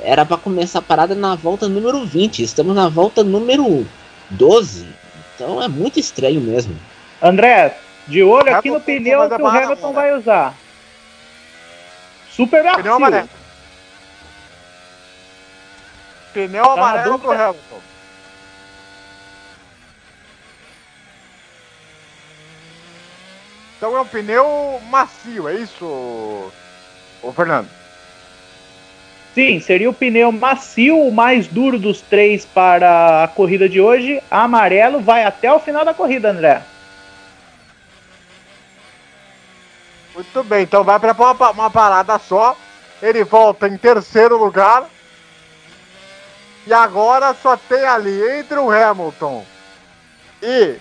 [SPEAKER 5] era pra começar a parada na volta número 20. Estamos na volta número 12. Então é muito estranho mesmo.
[SPEAKER 4] André, de olho aqui no pneu que o Hamilton
[SPEAKER 3] agora.
[SPEAKER 4] vai usar. Super
[SPEAKER 3] Pneu amarelo. Pneu
[SPEAKER 4] na
[SPEAKER 3] amarelo pro. Hamilton. Então é um pneu macio, é isso, ô Fernando?
[SPEAKER 4] Sim, seria o pneu macio, o mais duro dos três para a corrida de hoje. Amarelo vai até o final da corrida, André.
[SPEAKER 3] Muito bem, então vai para uma, uma parada só. Ele volta em terceiro lugar. E agora só tem ali entre o Hamilton e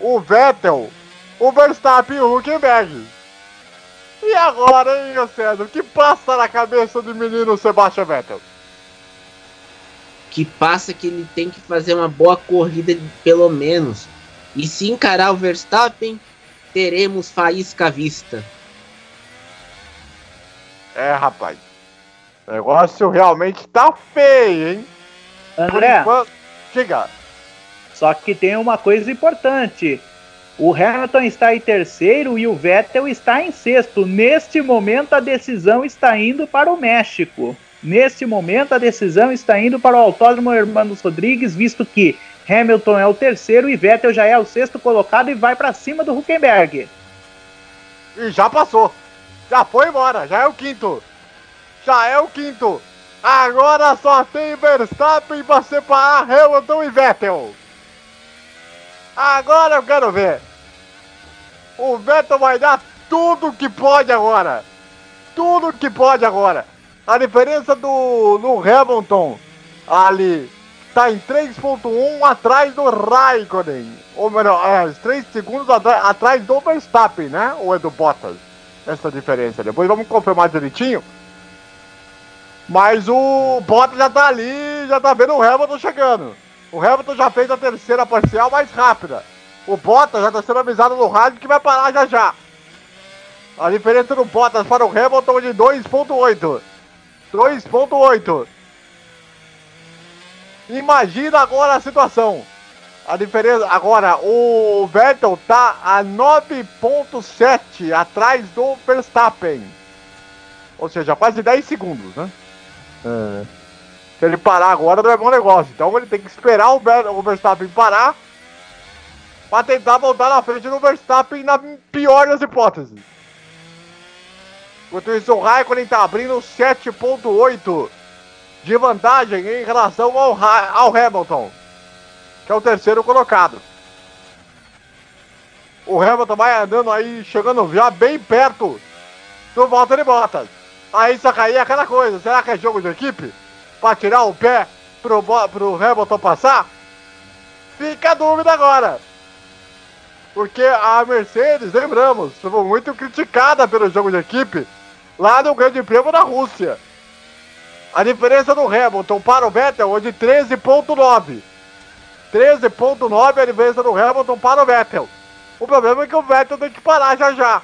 [SPEAKER 3] o Vettel, o Verstappen e o Huckenberg. E agora, hein, César? O que passa na cabeça do menino Sebastian Vettel?
[SPEAKER 5] Que passa que ele tem que fazer uma boa corrida, pelo menos. E se encarar o Verstappen, teremos faísca à vista.
[SPEAKER 3] É, rapaz. O negócio realmente tá feio, hein?
[SPEAKER 4] André,
[SPEAKER 3] enquanto. Diga.
[SPEAKER 4] só que tem uma coisa importante. O Hamilton está em terceiro e o Vettel está em sexto. Neste momento, a decisão está indo para o México. Neste momento, a decisão está indo para o Autódromo Hermanos Rodrigues, visto que Hamilton é o terceiro e Vettel já é o sexto colocado e vai para cima do Huckenberg.
[SPEAKER 3] E já passou. Já foi embora. Já é o quinto. Já é o quinto. Agora só tem Verstappen pra separar Hamilton e Vettel. Agora eu quero ver. O Vettel vai dar tudo que pode agora. Tudo que pode agora. A diferença do, do Hamilton ali tá em 3.1 atrás do Raikkonen. Ou melhor, é, 3 segundos atrás do Verstappen, né? Ou é do Bottas? Essa diferença. Depois vamos confirmar direitinho. Mas o Bottas já tá ali, já tá vendo o Hamilton chegando. O Hamilton já fez a terceira parcial mais rápida. O Bottas já tá sendo avisado no rádio que vai parar já já. A diferença do Bottas para o Hamilton é de 2.8. 2.8. Imagina agora a situação. A diferença. Agora, o Vettel tá a 9.7 atrás do Verstappen. Ou seja, quase 10 segundos, né? É. Se ele parar agora não é bom negócio. Então ele tem que esperar o, Ver- o Verstappen parar para tentar voltar na frente do Verstappen na pior das hipóteses. Enquanto isso, o Raikkonen tá abrindo 7.8 de vantagem em relação ao, ao Hamilton, que é o terceiro colocado. O Hamilton vai andando aí, chegando já bem perto do Valtteri Bottas. Aí só cair aquela coisa, será que é jogo de equipe? Pra tirar o pé pro, pro Hamilton passar? Fica a dúvida agora. Porque a Mercedes, lembramos, foi muito criticada pelo jogo de equipe lá no Grande Prêmio da Rússia. A diferença do Hamilton para o Vettel é de 13.9. 13.9 a diferença do Hamilton para o Vettel. O problema é que o Vettel tem que parar já já.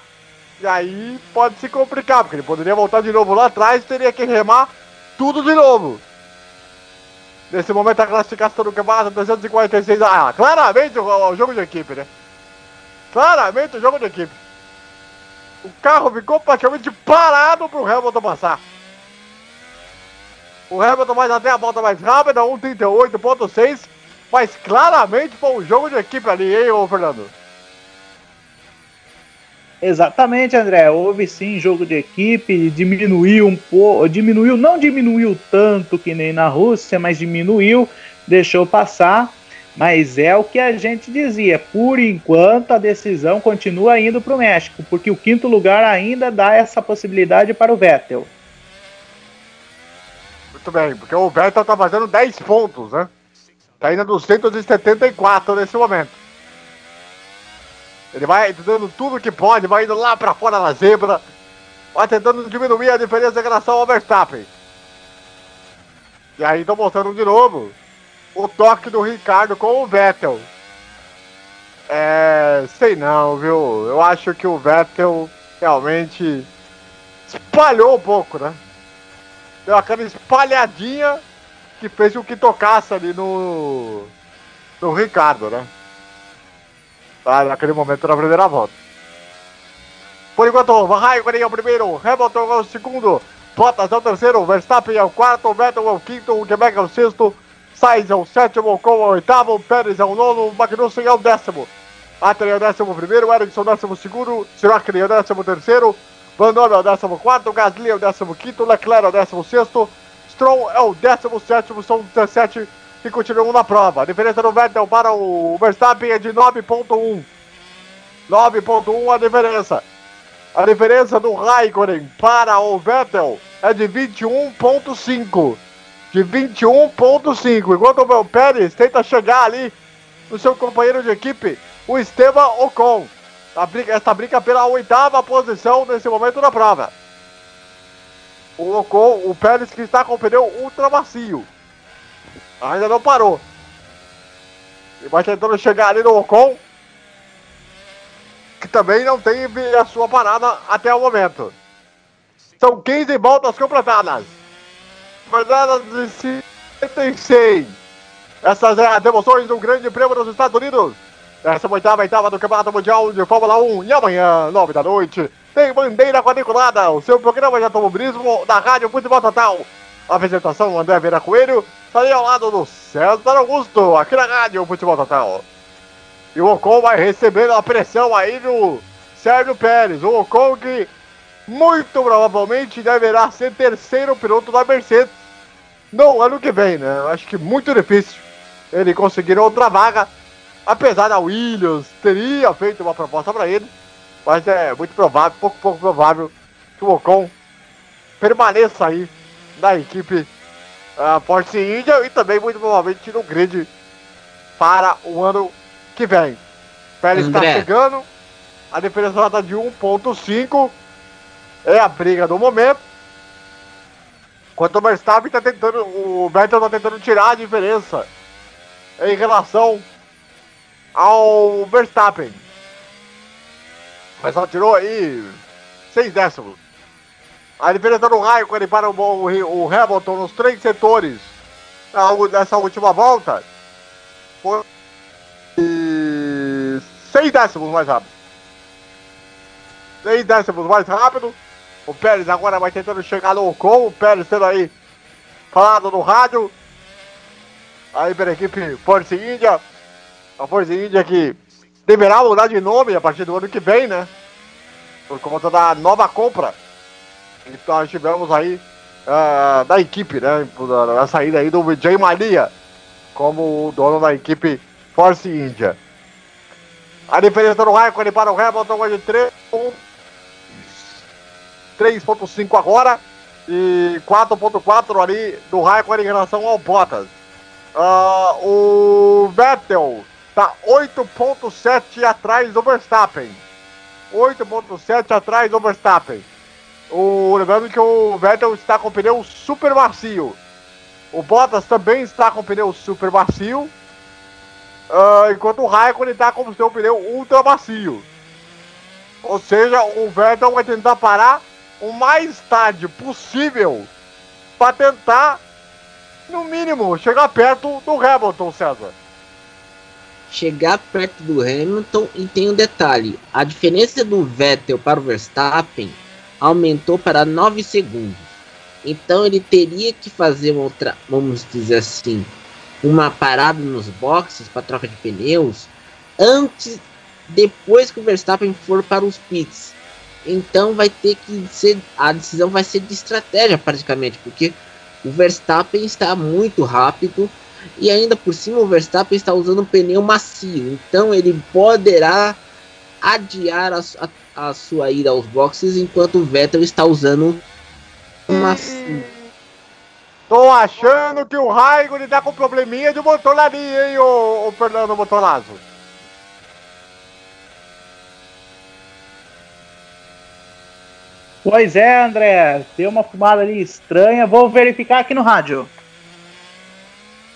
[SPEAKER 3] E aí pode se complicar, porque ele poderia voltar de novo lá atrás e teria que remar tudo de novo. Nesse momento a classificação do campeonato 346. Ah, claramente o, o jogo de equipe, né? Claramente o jogo de equipe. O carro ficou praticamente parado pro Hamilton passar. O Hamilton vai até a volta mais rápida, 1,38.6. Mas claramente foi um jogo de equipe ali, hein, ô Fernando?
[SPEAKER 4] Exatamente, André. Houve sim jogo de equipe, diminuiu um pouco, diminuiu, não diminuiu tanto que nem na Rússia, mas diminuiu, deixou passar. Mas é o que a gente dizia. Por enquanto, a decisão continua indo para o México, porque o quinto lugar ainda dá essa possibilidade para o Vettel.
[SPEAKER 3] Muito bem, porque o Vettel tá fazendo 10 pontos, né? Tá indo a 274 nesse momento. Ele vai tentando tudo que pode, vai indo lá pra fora da zebra, vai tentando diminuir a diferença em relação ao Verstappen. E aí tô mostrando de novo o toque do Ricardo com o Vettel. É. sei não, viu? Eu acho que o Vettel realmente espalhou um pouco, né? Deu aquela espalhadinha que fez com que tocasse ali no. no Ricardo, né? Tá, naquele momento na primeira volta. Por enquanto, Raikkonen é o primeiro, Hamilton é o segundo, Bottas é o terceiro, Verstappen é o quarto, Vettel é o quinto, o Quebec é o sexto, Sainz é o sétimo, Ocon é o oitavo, Pérez é o nono, Magnussen é o décimo. Atari é o décimo primeiro, Ericsson é o décimo segundo, Siracri é o décimo terceiro, Van Dorn é o décimo quarto, Gasly é o décimo quinto, Leclerc é o décimo sexto, Stroll é o décimo sétimo, são 17 que continuam na prova. A diferença do Vettel para o Verstappen é de 9.1. 9.1 a diferença. A diferença do Raikkonen para o Vettel é de 21.5. De 21.5. Enquanto o Pérez tenta chegar ali no seu companheiro de equipe, o Esteban Ocon. Briga, esta briga pela oitava posição nesse momento da prova. O Ocon, o Pérez que está com o pneu ultra macio. Ainda não parou. E vai tentando chegar ali no Ocon. Que também não tem a sua parada até o momento. São 15 voltas completadas. Jornada de 56. Essas são as emoções do Grande Prêmio dos Estados Unidos. Essa oitava etapa do Campeonato Mundial de Fórmula 1. E amanhã, 9 da noite, tem bandeira quadriculada. O seu programa de automobilismo da Rádio Futebol Total. Apresentação André Vera Coelho. Estarei ao lado do César Augusto, aqui na Rádio Futebol Total. E o Ocon vai recebendo a pressão aí do Sérgio Pérez. O Ocon que muito provavelmente deverá ser terceiro piloto da Mercedes no ano que vem, né? Acho que muito difícil ele conseguir outra vaga. Apesar da Williams teria feito uma proposta para ele, mas é muito provável, pouco, pouco provável que o Ocon permaneça aí na equipe uh, Force India e também muito provavelmente no grid para o ano que vem. Pérez está chegando, a diferença está de 1.5, é a briga do momento. Enquanto o Verstappen está tentando, o Vettel está tentando tirar a diferença em relação ao Verstappen. Mas só tirou aí 6 décimos. A diferença do Raikkonen para o, o, o Hamilton nos três setores nessa última volta foi 6 décimos mais rápido. 6 décimos mais rápido. O Pérez agora vai tentando chegar no Ocon. O Pérez tendo aí falado no rádio. Aí pela equipe Force India. A Force India que deverá mudar de nome a partir do ano que vem, né? Por conta da nova compra. Então nós tivemos aí ah, da equipe, né? A saída aí do Vijay Malia como o dono da equipe Force India. A diferença do Raikkonen para o Hamilton é de 3, 3.5 agora e 4.4 ali do Raikkonen em relação ao Bottas. Ah, o Vettel tá 8.7 atrás do Verstappen. 8.7 atrás do Verstappen. O, lembrando que o Vettel está com pneu super macio. O Bottas também está com pneu super macio. ah, enquanto o Raikkonen está com seu pneu ultra macio. Ou seja, o Vettel vai tentar parar o mais tarde possível para tentar, no mínimo, chegar perto do Hamilton, César.
[SPEAKER 5] Chegar perto do Hamilton e tem um detalhe: a diferença do Vettel para o Verstappen aumentou para 9 segundos. Então ele teria que fazer uma outra, vamos dizer assim, uma parada nos boxes para troca de pneus antes depois que o Verstappen for para os pits. Então vai ter que ser a decisão vai ser de estratégia praticamente, porque o Verstappen está muito rápido e ainda por cima o Verstappen está usando um pneu macio, então ele poderá adiar a, a- a sua ida aos boxes enquanto o Vettel está usando um macio.
[SPEAKER 3] Tô achando que o Raikkonen tá com probleminha de motor ali, hein, ô, ô Fernando Motorazo.
[SPEAKER 4] Pois é, André, deu uma fumada ali estranha. Vou verificar aqui no rádio.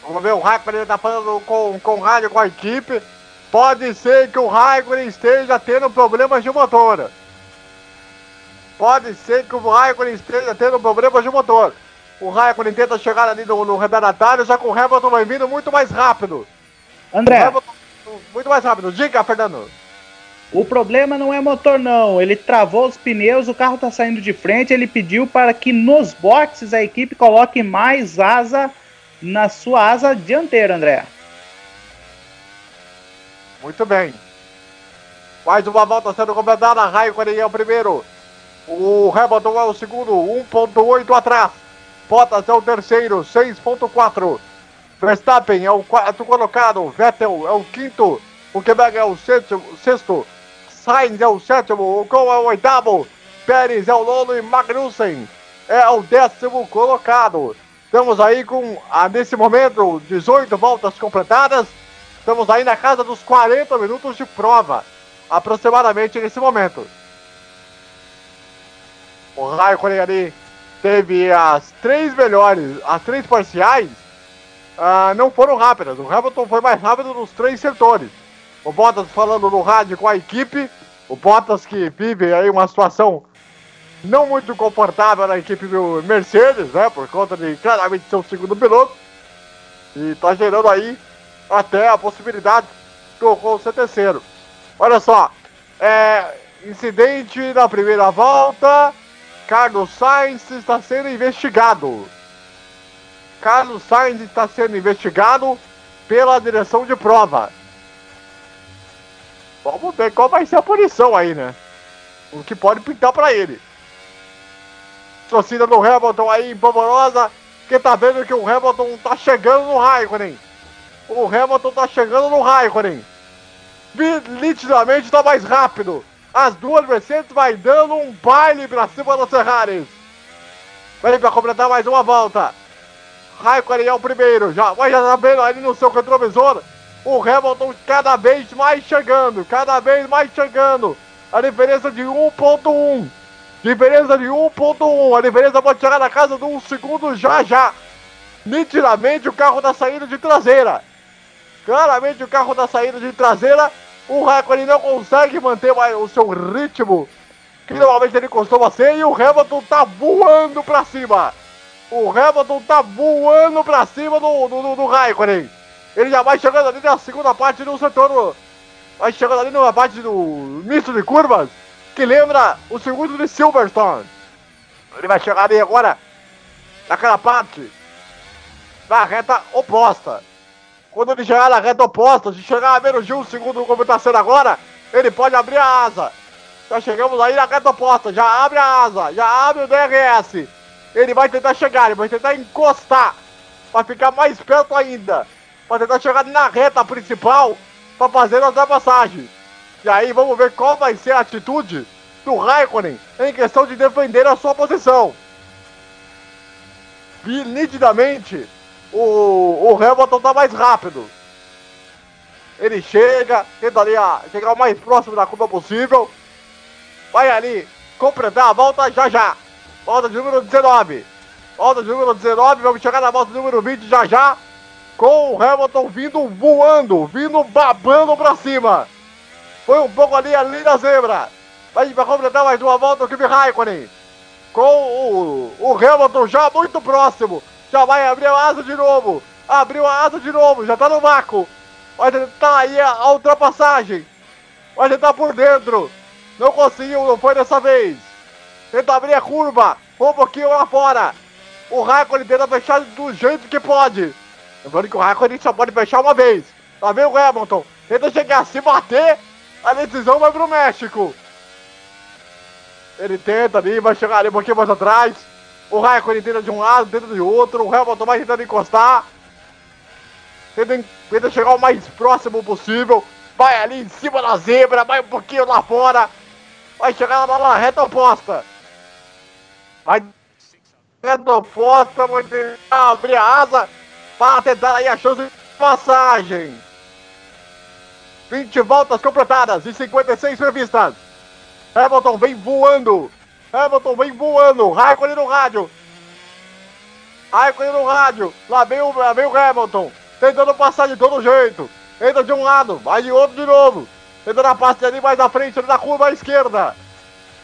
[SPEAKER 3] Vamos ver, o Raikkonen tá falando com, com o rádio com a equipe. Pode ser que o Raikkonen esteja tendo problemas de motor. Pode ser que o Raikkonen esteja tendo problemas de motor. O Raikkonen tenta chegar ali no, no retardatário, já que o Hamilton vai vindo muito mais rápido.
[SPEAKER 4] André,
[SPEAKER 3] Hamilton, muito mais rápido. Diga, Fernando.
[SPEAKER 4] o problema não é motor, não. Ele travou os pneus, o carro tá saindo de frente. Ele pediu para que nos boxes a equipe coloque mais asa na sua asa dianteira, André.
[SPEAKER 3] Muito bem. Mais uma volta sendo completada. Raikkonen é o primeiro. O Hamilton é o segundo, 1.8 atrás. Bottas é o terceiro, 6.4. Verstappen é o quarto colocado. Vettel é o quinto. O Quebec é o sétimo, sexto. Sainz é o sétimo. O Cole é o oitavo. Pérez é o nono e Magnussen é o décimo colocado. Estamos aí com, ah, nesse momento, 18 voltas completadas. Estamos aí na casa dos 40 minutos de prova, aproximadamente nesse momento. O Raikkonen ali teve as três melhores, as três parciais, ah, não foram rápidas. O Hamilton foi mais rápido nos três setores. O Bottas falando no rádio com a equipe, o Bottas que vive aí uma situação não muito confortável na equipe do Mercedes, né, por conta de claramente ser o segundo piloto, e tá gerando aí até a possibilidade do Ocon ser terceiro. Olha só, é, incidente na primeira volta, Carlos Sainz está sendo investigado. Carlos Sainz está sendo investigado pela direção de prova. Vamos ver qual vai ser a punição aí, né? O que pode pintar para ele. Torcida do Hamilton aí em Pomorosa, que tá vendo que o Hamilton tá chegando no Raikkonen. O Hamilton tá chegando no Raikkonen. Nitidamente tá mais rápido. As duas Mercedes vai dando um baile pra cima das Ferraris. Vai pra completar mais uma volta. Raikkonen é o primeiro. Já, mas já tá vendo ali no seu retrovisor. O Hamilton cada vez mais chegando. Cada vez mais chegando. A diferença de 1.1. Diferença de 1.1. A diferença pode chegar na casa de um segundo já já. Nitidamente o carro tá saindo de traseira. Claramente o carro tá saindo de traseira. O Raikkonen não consegue manter o seu ritmo. Que normalmente ele costuma ser. E o Hamilton tá voando pra cima. O Hamilton tá voando pra cima do, do, do, do Raikkonen. Ele já vai chegando ali na segunda parte do setor. Vai chegando ali numa parte do misto de curvas. Que lembra o segundo de Silverstone. Ele vai chegar ali agora. Naquela parte. Na reta oposta. Quando ele chegar na reta oposta, se chegar a menos de um segundo como está sendo agora, ele pode abrir a asa. Já chegamos aí na reta oposta, já abre a asa, já abre o DRS. Ele vai tentar chegar, ele vai tentar encostar, para ficar mais perto ainda. Para tentar chegar na reta principal, para fazer a ultrapassagem. E aí vamos ver qual vai ser a atitude do Raikkonen em questão de defender a sua posição. Vi nitidamente o, o Hamilton tá mais rápido. Ele chega, tenta ali a, chegar o mais próximo da curva possível. Vai ali, completar a volta já já. Volta de número 19. Volta de número 19, vamos chegar na volta de número 20 já já. Com o Hamilton vindo voando, vindo babando pra cima. Foi um pouco ali, ali na zebra. Vai vai completar mais uma volta o Kimi Raikkonen. Com o, o Hamilton já muito próximo. Já vai abrir a asa de novo. Abriu a asa de novo, já tá no vácuo. Vai tentar aí a, a ultrapassagem. Vai tentar por dentro. Não conseguiu, não foi dessa vez. Tenta abrir a curva. Um pouquinho lá fora. O Raikkonen tenta fechar do jeito que pode. Lembrando que o Raikkonen só pode fechar uma vez. Tá vendo o Hamilton? Tenta chegar, se bater. A decisão vai pro México. Ele tenta ali, vai chegar ali um pouquinho mais atrás. O Raikkonen tenta de um lado, tenta de outro. O Hamilton vai tentando encostar. Tenta, tenta chegar o mais próximo possível. Vai ali em cima da zebra, vai um pouquinho lá fora. Vai chegar lá na reta oposta. Vai reta oposta, vai tentar abrir a asa para tentar aí a chance de passagem. 20 voltas completadas e 56 previstas. Hamilton vem voando. Hamilton vem voando. Raikkonen no rádio. Raikkonen no rádio. Lá vem o, lá vem o Hamilton. Tentando passar de todo jeito. Entra de um lado, vai de outro de novo. Tentando a passe ali mais à frente, ali na curva à esquerda.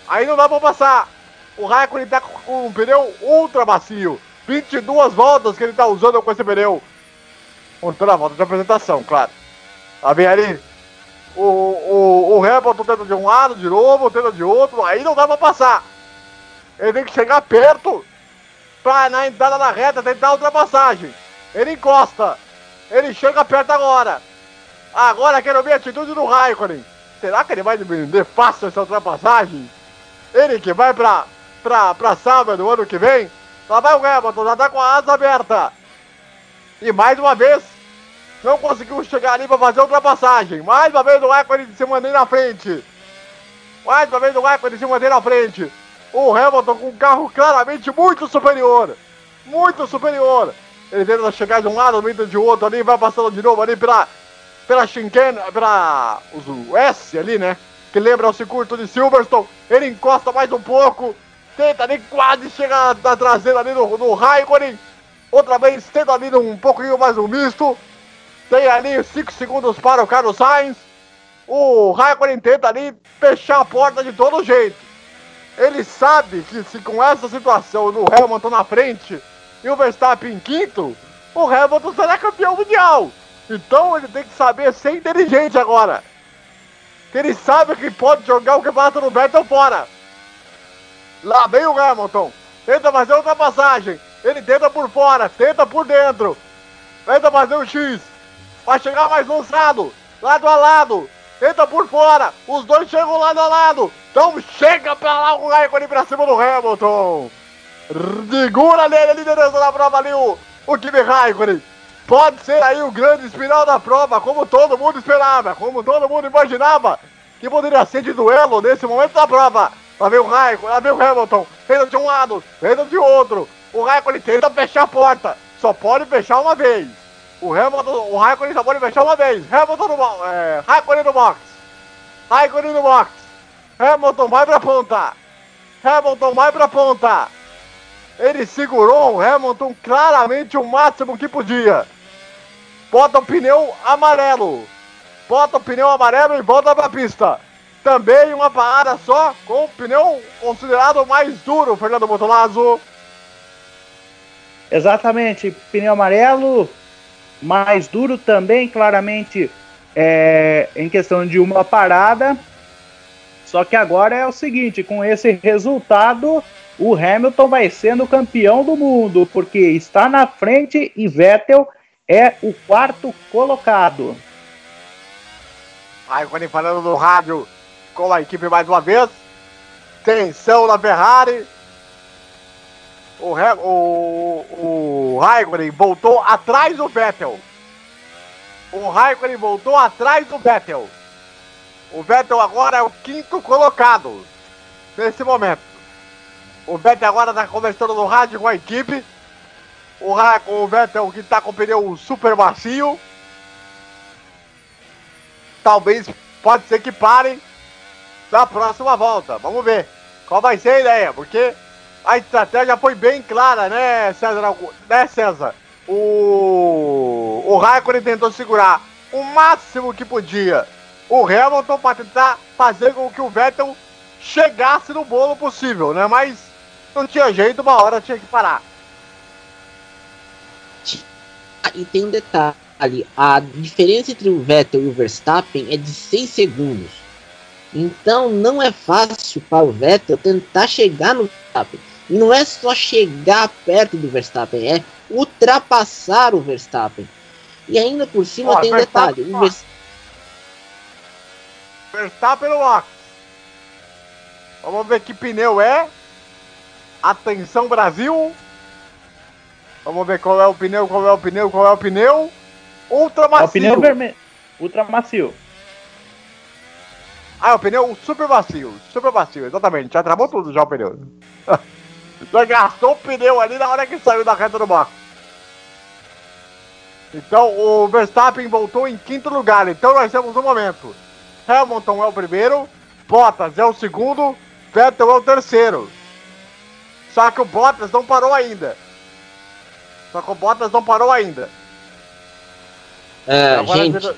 [SPEAKER 3] Aí não dá pra passar. O Raikkonen tá com um pneu ultra macio. 22 voltas que ele tá usando com esse pneu. Contando a volta de apresentação, claro. Lá vem ali o, o, o Hamilton tenta de um lado, de novo, tenta de outro, aí não dá pra passar. Ele tem que chegar perto pra na entrada da reta tentar a ultrapassagem. Ele encosta. Ele chega perto agora. Agora quero ver a atitude do Raikkonen. Será que ele vai vender fácil essa ultrapassagem? Ele que vai pra, pra, pra sábado ano que vem. Lá vai o Hamilton, já tá com a asa aberta. E mais uma vez, não conseguiu chegar ali para fazer a ultrapassagem. Mais uma vez o Raikkonen se mantém na frente. Mais uma vez o Raikkonen se mantém na frente. O Hamilton com um carro claramente muito superior. Muito superior. Ele tenta chegar de um lado, tenta de outro ali, vai passando de novo ali pela, pela Shinken, pela o S ali, né? Que lembra o circuito de Silverstone. Ele encosta mais um pouco. Tenta ali, quase chega na traseira ali do, do Raikkonen. Outra vez tenta ali um pouquinho mais um misto. Tem ali 5 segundos para o Carlos Sainz. O Raikkonen tenta ali fechar a porta de todo jeito. Ele sabe que se com essa situação do Hamilton na frente e o Verstappen em quinto, o Hamilton será campeão mundial. Então ele tem que saber ser inteligente agora. Que ele sabe que pode jogar o campeonato do Vettel fora. Lá vem o Hamilton. Tenta fazer outra passagem. Ele tenta por fora, tenta por dentro. Tenta fazer o X. Vai chegar mais lançado. Lado a lado. Tenta por fora. Os dois chegam lado a lado. Então chega pra lá o Raikkonen pra cima do Hamilton. Segura nele a liderança da prova ali o, o Kimi Raikkonen. Pode ser aí o grande espiral da prova, como todo mundo esperava, como todo mundo imaginava que poderia ser de duelo nesse momento da prova. Lá vem o Raikkonen, lá vem o Hamilton, tenta de um lado, tenta de outro. O Raikkonen tenta fechar a porta, só pode fechar uma vez. O Hamilton, o Raikkonen só pode fechar uma vez. Hamilton no box, é, Raikkonen no box. Raikkonen no box. Hamilton vai pra ponta. Hamilton vai pra ponta. Ele segurou o Hamilton claramente o máximo que podia. Bota o pneu amarelo. Bota o pneu amarelo e volta pra pista. Também uma parada só com o pneu considerado mais duro, Fernando Motolazzo.
[SPEAKER 4] Exatamente, pneu amarelo, mais duro também, claramente é, em questão de uma parada. Só que agora é o seguinte, com esse resultado, o Hamilton vai sendo campeão do mundo, porque está na frente e Vettel é o quarto colocado.
[SPEAKER 3] Raikkonen falando no rádio com a equipe mais uma vez. Tensão na Ferrari. O, o, o Raikkonen voltou atrás do Vettel. O Raikkonen voltou atrás do Vettel. O Vettel agora é o quinto colocado nesse momento. O Vettel agora está conversando no rádio com a equipe. O, Ra- o Vettel que está com o pneu super macio. Talvez, pode ser que parem na próxima volta. Vamos ver qual vai ser a ideia, porque a estratégia foi bem clara, né, César? Né, César? O, o Raikkonen tentou segurar o máximo que podia o Hamilton para tentar fazer com que o Vettel chegasse no bolo possível, né? Mas não tinha jeito, uma hora tinha que parar.
[SPEAKER 5] E tem um detalhe: a diferença entre o Vettel e o Verstappen é de 6 segundos. Então não é fácil para o Vettel tentar chegar no Verstappen. E não é só chegar perto do Verstappen, é ultrapassar o Verstappen. E ainda por cima
[SPEAKER 3] Ó,
[SPEAKER 5] tem um
[SPEAKER 3] Verstappen,
[SPEAKER 5] detalhe: o
[SPEAKER 3] ó.
[SPEAKER 5] Vers-
[SPEAKER 3] Verstappen no. Vamos ver que pneu é. Atenção, Brasil. Vamos ver qual é o pneu, qual é o pneu, qual é o pneu. Ultra
[SPEAKER 4] É o
[SPEAKER 3] macio.
[SPEAKER 4] pneu vermelho. Ultra macio.
[SPEAKER 3] Ah, é o pneu super macio. Super macio, exatamente. Já travou tudo já o pneu. já gastou o pneu ali na hora que saiu da reta do box. Então o Verstappen voltou em quinto lugar. Então nós temos um momento. Hamilton é o primeiro, Bottas é o segundo, Vettel é o terceiro. Só que o Bottas não parou ainda. Só que o Bottas não parou ainda. Agora
[SPEAKER 5] gente,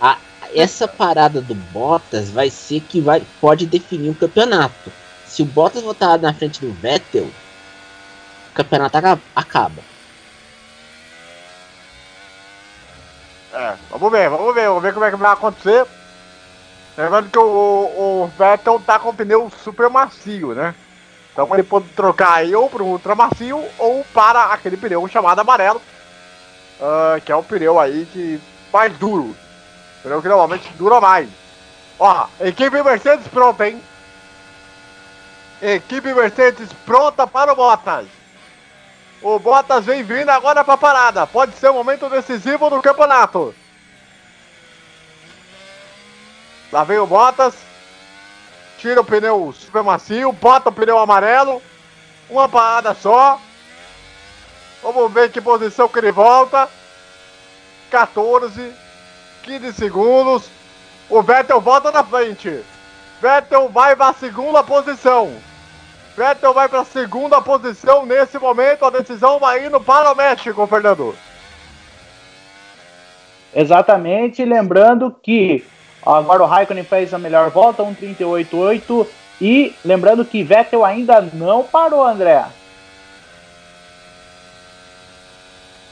[SPEAKER 5] a- essa parada do Bottas vai ser que vai, pode definir o campeonato. Se o Bottas voltar na frente do Vettel, o campeonato aca- acaba.
[SPEAKER 3] É, vamos ver, vamos ver, vamos ver como é que vai acontecer. Lembrando que o, o, o Vettel tá com pneu super macio, né? Então ele pode trocar aí ou para um ultra macio ou para aquele pneu chamado amarelo, ah, que é o pneu aí que mais duro. Pneu que normalmente dura mais. Ó, equipe Mercedes pronta, hein? Equipe Mercedes pronta para o Bottas. O Bottas vem vindo agora para a parada. Pode ser o momento decisivo do campeonato. Lá vem o Bottas. Tira o pneu super macio, bota o pneu amarelo. Uma parada só. Vamos ver que posição que ele volta. 14, 15 segundos. O Vettel volta na frente. Vettel vai para a segunda posição. Vettel vai para a segunda posição nesse momento. A decisão vai indo para o México, Fernando.
[SPEAKER 4] Exatamente, lembrando que agora o Raikkonen fez a melhor volta, 1:38.8 e lembrando que Vettel ainda não parou, André.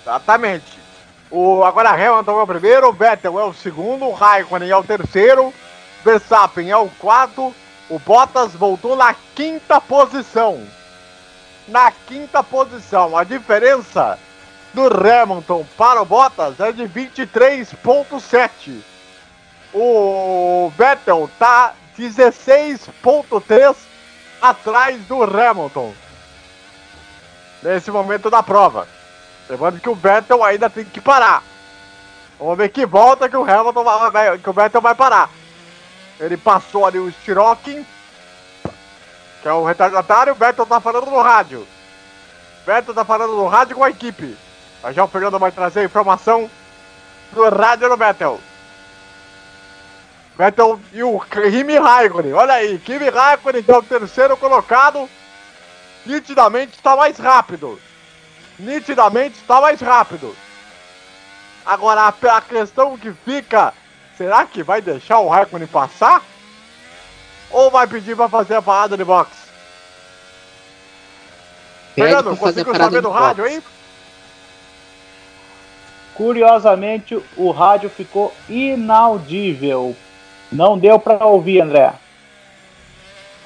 [SPEAKER 3] Exatamente. O, agora Hamilton é o primeiro, Vettel é o segundo, Raikkonen é o terceiro, Verstappen é o quarto, o Bottas voltou na quinta posição. Na quinta posição. A diferença do Hamilton para o Bottas é de 23.7. O Vettel tá 16.3 atrás do Hamilton. Nesse momento da prova. Lembrando que o Vettel ainda tem que parar. Vamos ver que volta que o Hamilton vai, que o Vettel vai parar. Ele passou ali o Skirokin, que é o retardatário, o Vettel tá falando no rádio. Vettel tá falando no rádio com a equipe. Mas já o Fernando vai trazer a informação do rádio do Vettel. Vettel e o Kimi Raikkonen, olha aí, Kimi Raikkonen que é o terceiro colocado, nitidamente está mais rápido nitidamente está mais rápido. Agora a questão que fica, será que vai deixar o Raikkonen passar? Ou vai pedir para fazer a parada de box?
[SPEAKER 5] Pede
[SPEAKER 3] Fernando,
[SPEAKER 5] pra
[SPEAKER 3] conseguiu saber do rádio aí?
[SPEAKER 4] Curiosamente, o rádio ficou inaudível. Não deu para ouvir, André.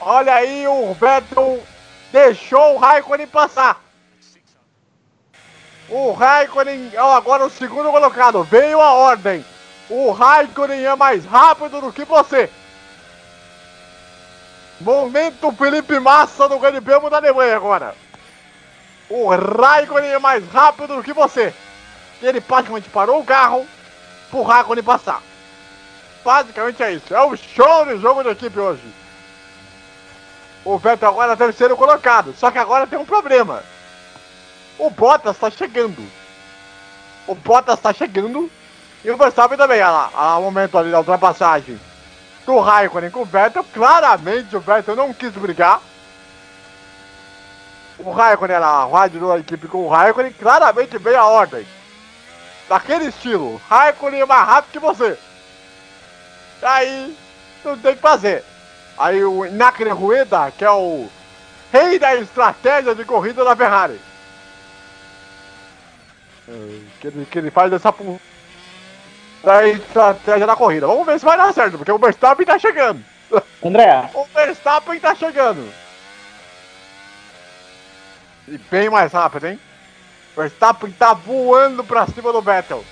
[SPEAKER 3] Olha aí, o Vettel deixou o Raikkonen passar. O Raikkonen, ó, agora o segundo colocado, veio a ordem. O Raikkonen é mais rápido do que você. Momento Felipe Massa no Grande Prêmio da Alemanha agora. O Raikkonen é mais rápido do que você. Ele praticamente parou o carro pro Raikkonen passar. Basicamente é isso. É o show de jogo de equipe hoje. O Vettel agora é terceiro colocado. Só que agora tem um problema. O Bottas tá chegando. O Bottas tá chegando. E o Verstappen também. Olha lá, olha lá o momento ali da ultrapassagem do Raikkonen com o Vettel. Claramente o Vettel não quis brigar. O Raikkonen lá, o rádio da equipe com o Raikkonen. Claramente veio a ordem. Daquele estilo. Raikkonen é mais rápido que você. Aí não tem o que fazer. Aí o Inakre Rueda, que é o rei da estratégia de corrida da Ferrari. É, Que ele, que ele faz essa da estratégia da corrida. Vamos ver se vai dar certo, porque o Verstappen tá chegando.
[SPEAKER 4] André,
[SPEAKER 3] O Verstappen tá chegando. E bem mais rápido, hein? O Verstappen tá voando pra cima do Vettel.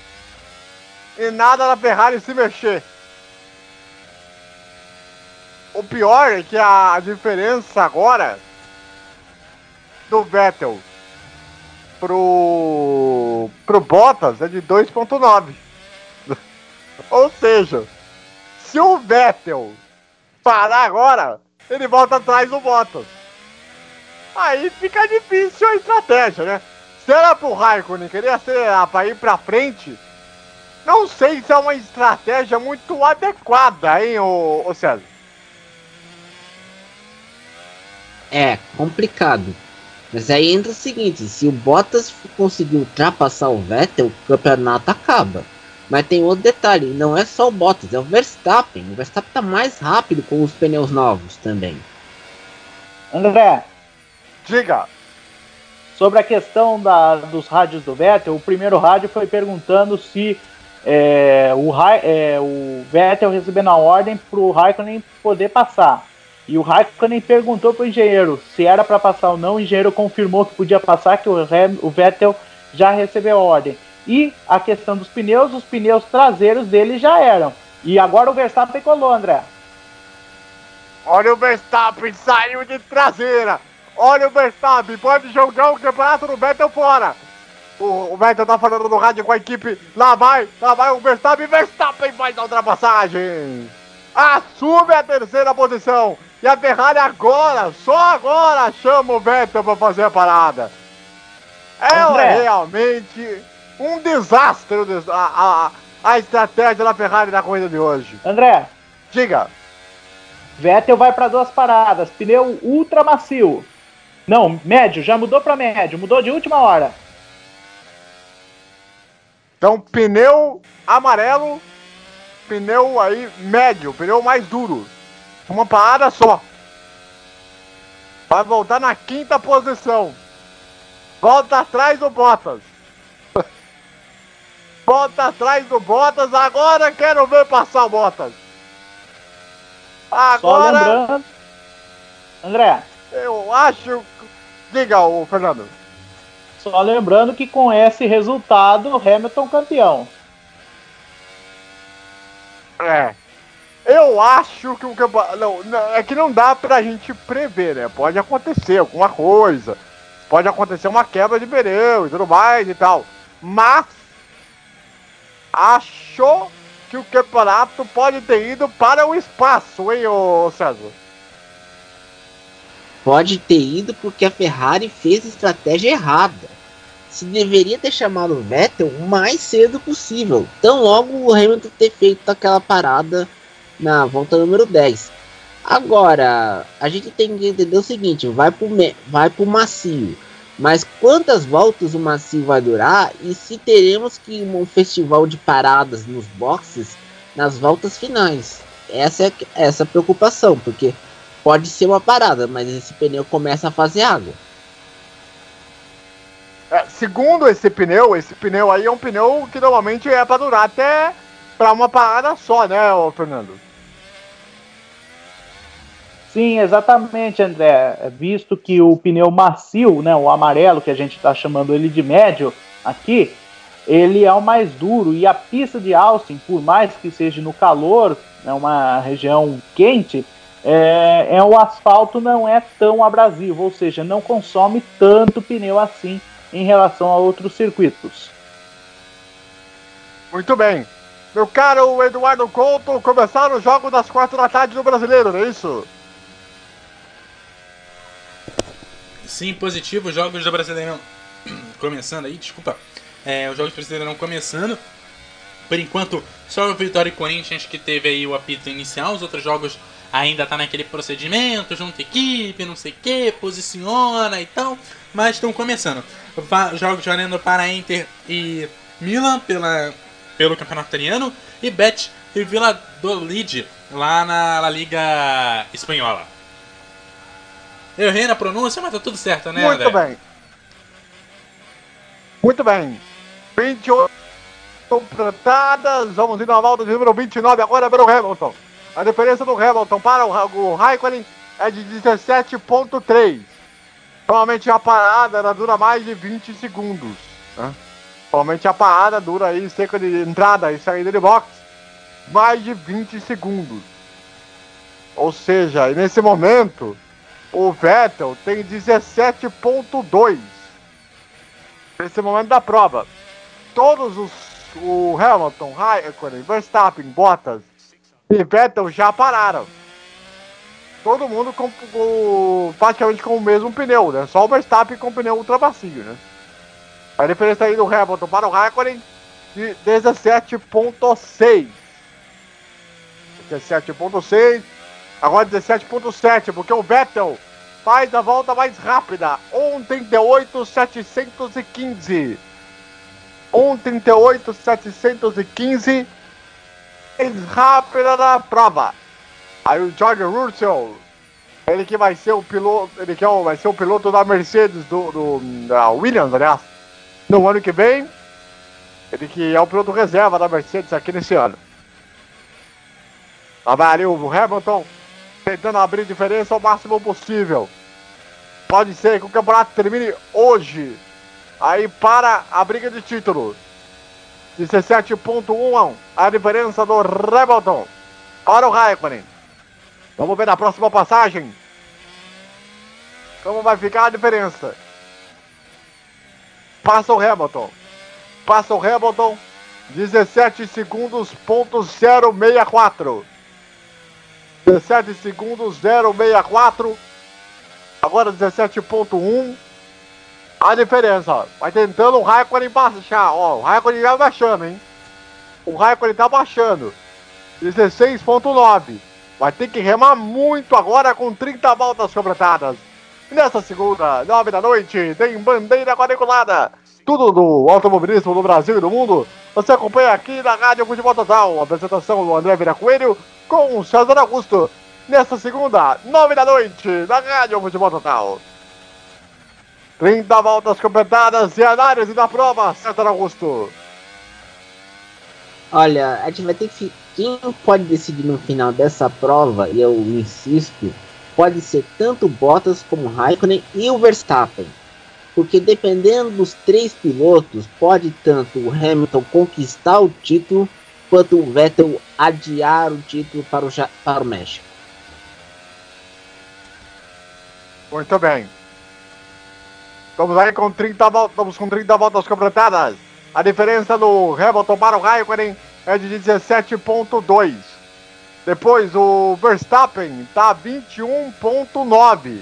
[SPEAKER 3] E nada da Ferrari se mexer. o pior é que a diferença agora do Vettel pro, pro Bottas é de 2.9. Ou seja, se o Vettel parar agora, ele volta atrás do Bottas. Aí fica difícil a estratégia, né? Se era pro Raikkonen querer acelerar para ir pra frente, não sei se é uma estratégia muito adequada, hein, ô, ô César?
[SPEAKER 5] É complicado. Mas aí entra o seguinte, se o Bottas conseguir ultrapassar o Vettel, o campeonato acaba. Mas tem outro detalhe, não é só o Bottas, é o Verstappen. O Verstappen tá mais rápido com os pneus novos também.
[SPEAKER 4] André,
[SPEAKER 3] Diga.
[SPEAKER 4] sobre a questão da- dos rádios do Vettel, o primeiro rádio foi perguntando se é, o, é, o Vettel recebendo a ordem para o Raikkonen poder passar. E o Raikkonen perguntou para o engenheiro se era para passar ou não. O engenheiro confirmou que podia passar, que o, o Vettel já recebeu a ordem. E a questão dos pneus, os pneus traseiros dele já eram. E agora o Verstappen colou, André.
[SPEAKER 3] Olha o Verstappen, saiu de traseira. Olha o Verstappen, pode jogar o campeonato do Vettel fora. O, o Vettel tá falando no rádio com a equipe. Lá vai, lá vai o Verstappen. Verstappen faz a ultrapassagem. Assume a terceira posição. E a Ferrari agora, só agora, chama o Vettel pra fazer a parada. É
[SPEAKER 4] André.
[SPEAKER 3] realmente um desastre a, a, a estratégia da Ferrari na corrida de hoje.
[SPEAKER 4] André,
[SPEAKER 3] Diga.
[SPEAKER 4] Vettel vai para duas paradas, pneu ultra macio. Não, médio, já mudou para médio, mudou de última hora.
[SPEAKER 3] Então, pneu amarelo, pneu aí médio, pneu mais duro. Uma parada só. Vai voltar na quinta posição. Volta atrás do Bottas. Volta atrás do Bottas. Agora quero ver passar o Bottas.
[SPEAKER 4] Só
[SPEAKER 3] Agora
[SPEAKER 4] lembrando. André,
[SPEAKER 3] eu acho. Diga, o Fernando.
[SPEAKER 4] só lembrando que com esse resultado, Hamilton campeão.
[SPEAKER 3] É. Eu acho que o campeonato. Não, não, é que não dá pra gente prever, né? Pode acontecer alguma coisa. Pode acontecer uma quebra de pneu e tudo mais e tal. Mas. Acho que o campeonato pode ter ido para o espaço, hein, ô César?
[SPEAKER 5] Pode ter ido porque a Ferrari fez a estratégia errada. Se deveria ter chamado o Vettel o mais cedo possível. Tão logo o Hamilton ter feito aquela parada na volta número 10. Agora, a gente tem que entender o seguinte: vai pro, vai pro macio. Mas quantas voltas o macio vai durar e se teremos que um festival de paradas nos boxes nas voltas finais? Essa é essa é preocupação, porque pode ser uma parada, mas esse pneu começa a fazer água.
[SPEAKER 3] É, segundo esse pneu, esse pneu aí é um pneu que normalmente é pra durar até pra uma parada só, né, Fernando?
[SPEAKER 4] Sim, exatamente, André. É Visto que o pneu macio, né, o amarelo, que a gente está chamando ele de médio aqui, ele é o mais duro. E a pista de Austin, por mais que seja no calor, né, uma região quente, é, é o asfalto não é tão abrasivo, ou seja, não consome tanto pneu assim em relação a outros circuitos.
[SPEAKER 3] Muito bem. Meu caro Eduardo Couto, começaram os jogos das quatro da tarde do Brasileiro, não é isso?
[SPEAKER 6] Sim, positivo, os jogos do Brasileirão começando aí, desculpa. É, os jogos do Brasileirão começando. Por enquanto, só o Vitória e Corinthians que teve aí o apito inicial, os outros jogos ainda tá naquele procedimento, junta equipe, não sei o que, posiciona e tal, mas estão começando. Jogos valendo para Inter e Milan pela, pelo Campeonato Italiano e Bet e Vila do Lide lá na La Liga Espanhola. Eu errei na pronúncia, mas tá tudo certo, né,
[SPEAKER 3] Muito
[SPEAKER 6] André?
[SPEAKER 3] bem. Muito bem. 28 completadas. Vamos indo na volta de número 29 agora para o Hamilton. A diferença do Hamilton para o, Ra- o Raikkonen é de 17.3. Normalmente a parada ela dura mais de 20 segundos. Né? Normalmente a parada dura aí cerca de entrada e saída de box mais de 20 segundos. Ou seja, nesse momento, o Vettel tem 17.2. Nesse momento da prova. Todos os. O Hamilton, Raikkonen, Verstappen, Bottas e Vettel já pararam. Todo mundo com, o- praticamente com o mesmo pneu, né? Só o Verstappen com o pneu ultra macio, né? A diferença aí do Hamilton para o Raikkonen de 17.6. 17.6. Agora 17.7, porque o Vettel faz a volta mais rápida. 1.38.715. 1.38.715. Mais rápida da prova. Aí o George Russell, ele que vai ser o piloto, ele que é vai ser o piloto da Mercedes, do, do- da Williams, aliás, no ano que vem. Ele que é o piloto reserva da Mercedes aqui nesse ano. Lá vai ali o Hamilton tentando abrir diferença ao máximo possível. Pode ser que o campeonato termine hoje. Aí para a briga de título. 17.1 a diferença do Hamilton para o Raikkonen. Vamos ver na próxima passagem. Como vai ficar a diferença. Passa o Hamilton. Passa o Hamilton. 17 segundos, ponto 064. 17 segundos, 064. Agora 17.1. A diferença. Vai tentando o Raikkonen baixar. Ó, o Raikkonen vai baixando, hein? O Raikkonen tá baixando. 16.9. Vai ter que remar muito agora com 30 voltas completadas. Nessa segunda, 9 da noite, tem bandeira quadriculada. Tudo do automobilismo no Brasil e no mundo. Você acompanha aqui na Rádio Futebol Total. Apresentação do André Vira Coelho com o César Augusto. Nessa segunda, 9 da noite, na Rádio Futebol Total. 30 voltas completadas e análise da prova, César Augusto.
[SPEAKER 5] Olha, a gente vai ter que. Quem pode decidir no final dessa prova, e eu insisto, pode ser tanto Bottas como Raikkonen e o Verstappen. Porque dependendo dos três pilotos, pode tanto o Hamilton conquistar o título, quanto o Vettel adiar o título para o, para o México.
[SPEAKER 3] Muito bem. Vamos aí com 30 voltas, com 30 voltas completadas. A diferença do Hamilton para o Raikkonen é de 17.2. Depois o Verstappen tá 21.9.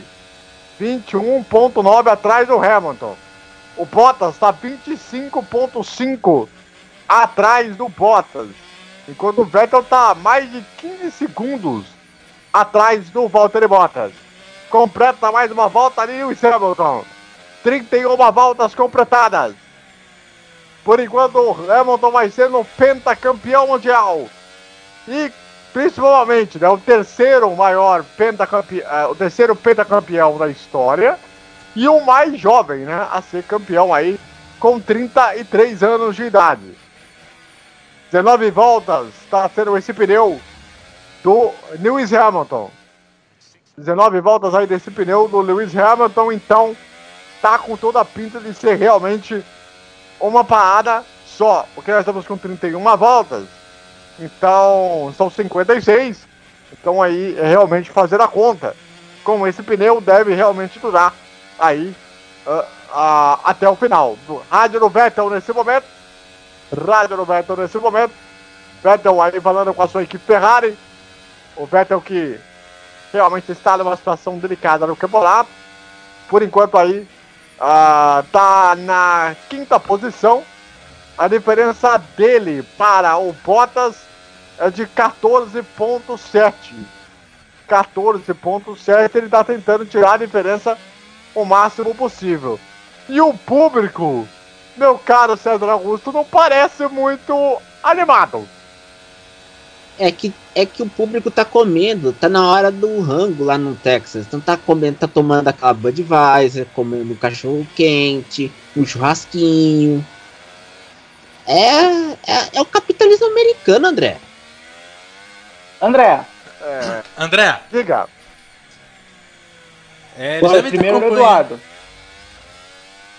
[SPEAKER 3] 21.9 atrás do Hamilton. O Bottas tá 25.5 atrás do Bottas. Enquanto o Vettel tá mais de 15 segundos atrás do Valtteri Bottas. Completa mais uma volta ali o Hamilton. 31 voltas completadas. Por enquanto, o Hamilton vai ser no pentacampeão mundial. E, principalmente, né, o terceiro maior pentacampeão, o terceiro pentacampeão da história. E o mais jovem, né, a ser campeão aí, com 33 anos de idade. 19 voltas está sendo esse pneu do Lewis Hamilton. 19 voltas aí desse pneu do Lewis Hamilton, então tá com toda a pinta de ser realmente uma parada só, porque nós estamos com 31 voltas, então são 56, então aí é realmente fazer a conta, como esse pneu deve realmente durar aí ah, ah, até o final. Rádio do Vettel nesse momento, rádio do Vettel nesse momento, Vettel aí falando com a sua equipe Ferrari, o Vettel que realmente está numa situação delicada no campeonato. Por enquanto aí ah, tá na quinta posição. A diferença dele para o Bottas é de 14.7. 14.7 ele está tentando tirar a diferença o máximo possível. E o público, meu caro César Augusto, não parece muito animado.
[SPEAKER 5] É que, é que o público tá comendo, tá na hora do rango lá no Texas. Então tá comendo, tá tomando aquela Budweiser, comendo cachorro quente, um churrasquinho. É, é, é o capitalismo americano, André.
[SPEAKER 4] André.
[SPEAKER 3] É...
[SPEAKER 6] André.
[SPEAKER 3] Diga.
[SPEAKER 6] É, eles tá
[SPEAKER 4] primeiro
[SPEAKER 6] é
[SPEAKER 4] Eduardo.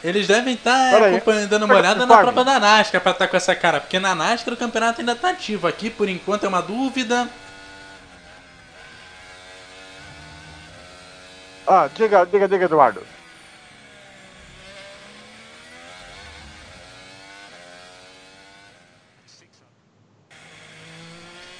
[SPEAKER 6] Eles devem
[SPEAKER 3] tá
[SPEAKER 6] estar dando uma olhada na prova da NASCAR para estar tá com essa cara, porque na NASCAR o campeonato ainda está ativo. Aqui, por enquanto, é uma dúvida.
[SPEAKER 3] Ah, diga, diga, diga, Eduardo.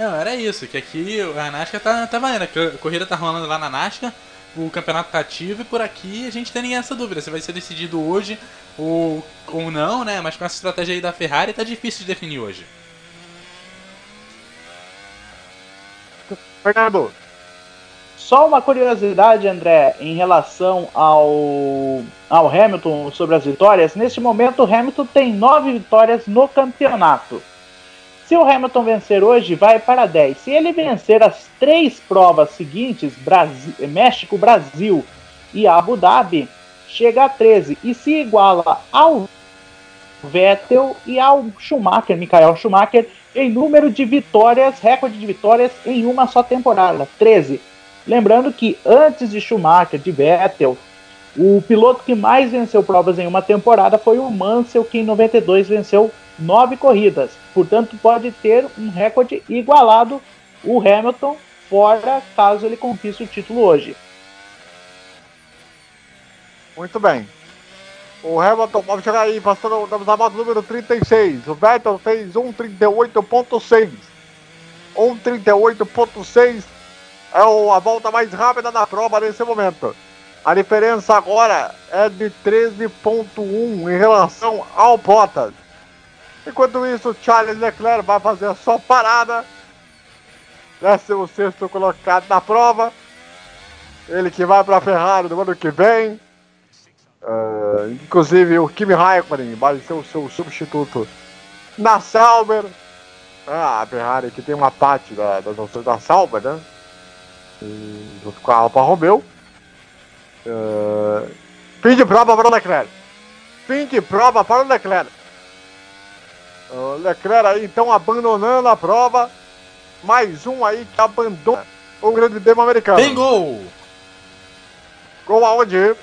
[SPEAKER 6] Não, era isso, que aqui a NASCAR tá, tá valendo. A corrida tá rolando lá na NASCAR, o campeonato tá ativo e por aqui a gente tem nem essa dúvida se vai ser decidido hoje ou, ou não, né? Mas com essa estratégia aí da Ferrari tá difícil de definir hoje.
[SPEAKER 3] Fernando.
[SPEAKER 4] Só uma curiosidade, André, em relação ao, ao Hamilton sobre as vitórias. Neste momento, o Hamilton tem nove vitórias no campeonato. Se o Hamilton vencer hoje, vai para 10. Se ele vencer as três provas seguintes, Brasil, México, Brasil e Abu Dhabi, chega a 13 e se iguala ao Vettel e ao Schumacher, Michael Schumacher, em número de vitórias, recorde de vitórias em uma só temporada, 13. Lembrando que antes de Schumacher, de Vettel, o piloto que mais venceu provas em uma temporada foi o Mansell, que em 92 venceu nove corridas. Portanto, pode ter um recorde igualado o Hamilton, fora caso ele conquiste o título hoje.
[SPEAKER 3] Muito bem. O Hamilton, vamos chegar aí, passando, na volta número 36. O Vettel fez 1,38,6. 1,38,6 é a volta mais rápida da prova nesse momento. A diferença agora é de 13,1 em relação ao Bottas. Enquanto isso, Charles Leclerc vai fazer a sua parada. Décimo sexto colocado na prova. Ele que vai para a Ferrari no ano que vem. Ah, inclusive o Kimi Raikkonen vai ser o seu substituto na Sauber. Ah, a Ferrari que tem uma parte da- das ações da Sauber, né? E, junto com a Alfa Romeo. Ah, fim de prova para o Leclerc. Fim de prova para o Leclerc. O Leclerc aí então abandonando a prova. Mais um aí que abandona o grande prêmio americano.
[SPEAKER 6] Tem gol!
[SPEAKER 3] Gol aonde?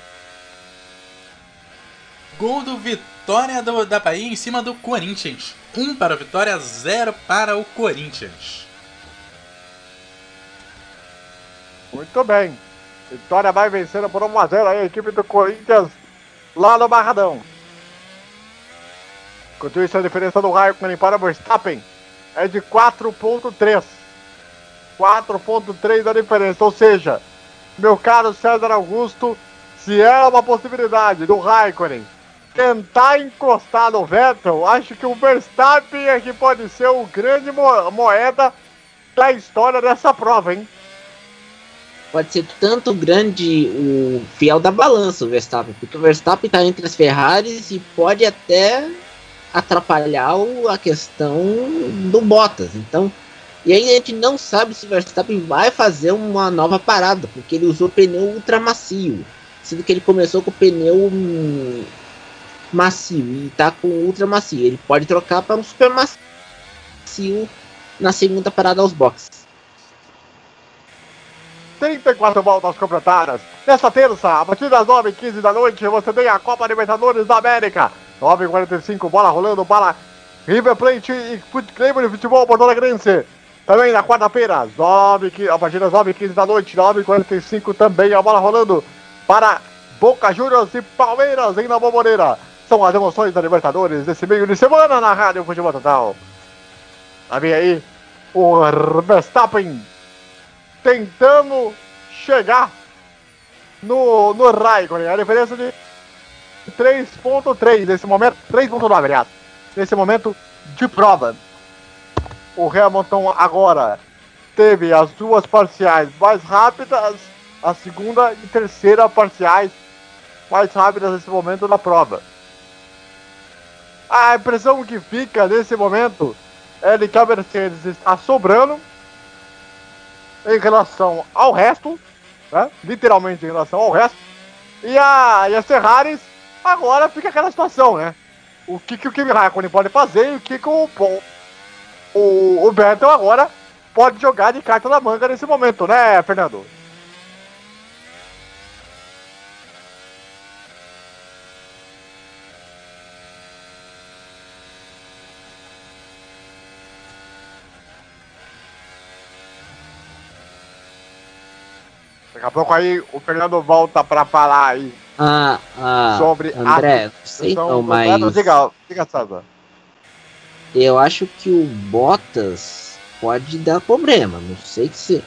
[SPEAKER 6] Gol do Vitória do, da Bahia em cima do Corinthians. 1 um para o Vitória, 0 para o Corinthians.
[SPEAKER 3] Muito bem. Vitória vai vencendo por 1x0 aí a equipe do Corinthians lá no Barradão. Enquanto isso, a diferença do Raikkonen para Verstappen é de 4.3. 4.3 a diferença, ou seja, meu caro César Augusto, se era uma possibilidade do Raikkonen tentar encostar no Vettel, acho que o Verstappen é que pode ser o grande mo- moeda da história dessa prova, hein?
[SPEAKER 5] Pode ser tanto grande o fiel da balança, o Verstappen, porque o Verstappen tá entre as Ferraris e pode até atrapalhar a questão do Bottas. Então, e aí a gente não sabe se o Verstappen vai fazer uma nova parada, porque ele usou pneu ultra macio, sendo que ele começou com o pneu hum, macio e tá com ultra macio. Ele pode trocar para um super macio na segunda parada aos boxes.
[SPEAKER 3] 34 voltas completadas. Nesta terça, a partir das 9h15 da noite, você tem a Copa Libertadores da América. 9h45, bola rolando, bola River Plate e Clube de Futebol Porto Alegrense. Também na quarta-feira, às 9 qui- a partir das 9h15 da noite, 9h45 também a bola rolando para Boca Juniors e Palmeiras em Nova Moreira. São as emoções da Libertadores desse meio de semana na Rádio Futebol Total. Lá vem aí o Verstappen tentando chegar no, no Raikkonen. A diferença de 3.3 nesse momento, 3.9 aliás, nesse momento de prova. O Hamilton agora teve as duas parciais mais rápidas, a segunda e terceira parciais mais rápidas nesse momento da prova. A impressão que fica nesse momento é de que a Mercedes está sobrando em relação ao resto, né? literalmente em relação ao resto, e a, e a Ferraris agora fica aquela situação, né? O que, que o Kimi Raikkonen pode fazer e o que, que o, o, o, Vettel agora pode jogar de carta na manga nesse momento, né, Fernando? Daqui a pouco aí o Fernando volta pra falar aí
[SPEAKER 5] Ah, ah,
[SPEAKER 3] sobre
[SPEAKER 5] André,
[SPEAKER 3] a
[SPEAKER 5] sei
[SPEAKER 3] discussão
[SPEAKER 5] não, mas.
[SPEAKER 3] Diga, diga,
[SPEAKER 5] eu acho que o Bottas pode dar problema. Não sei se.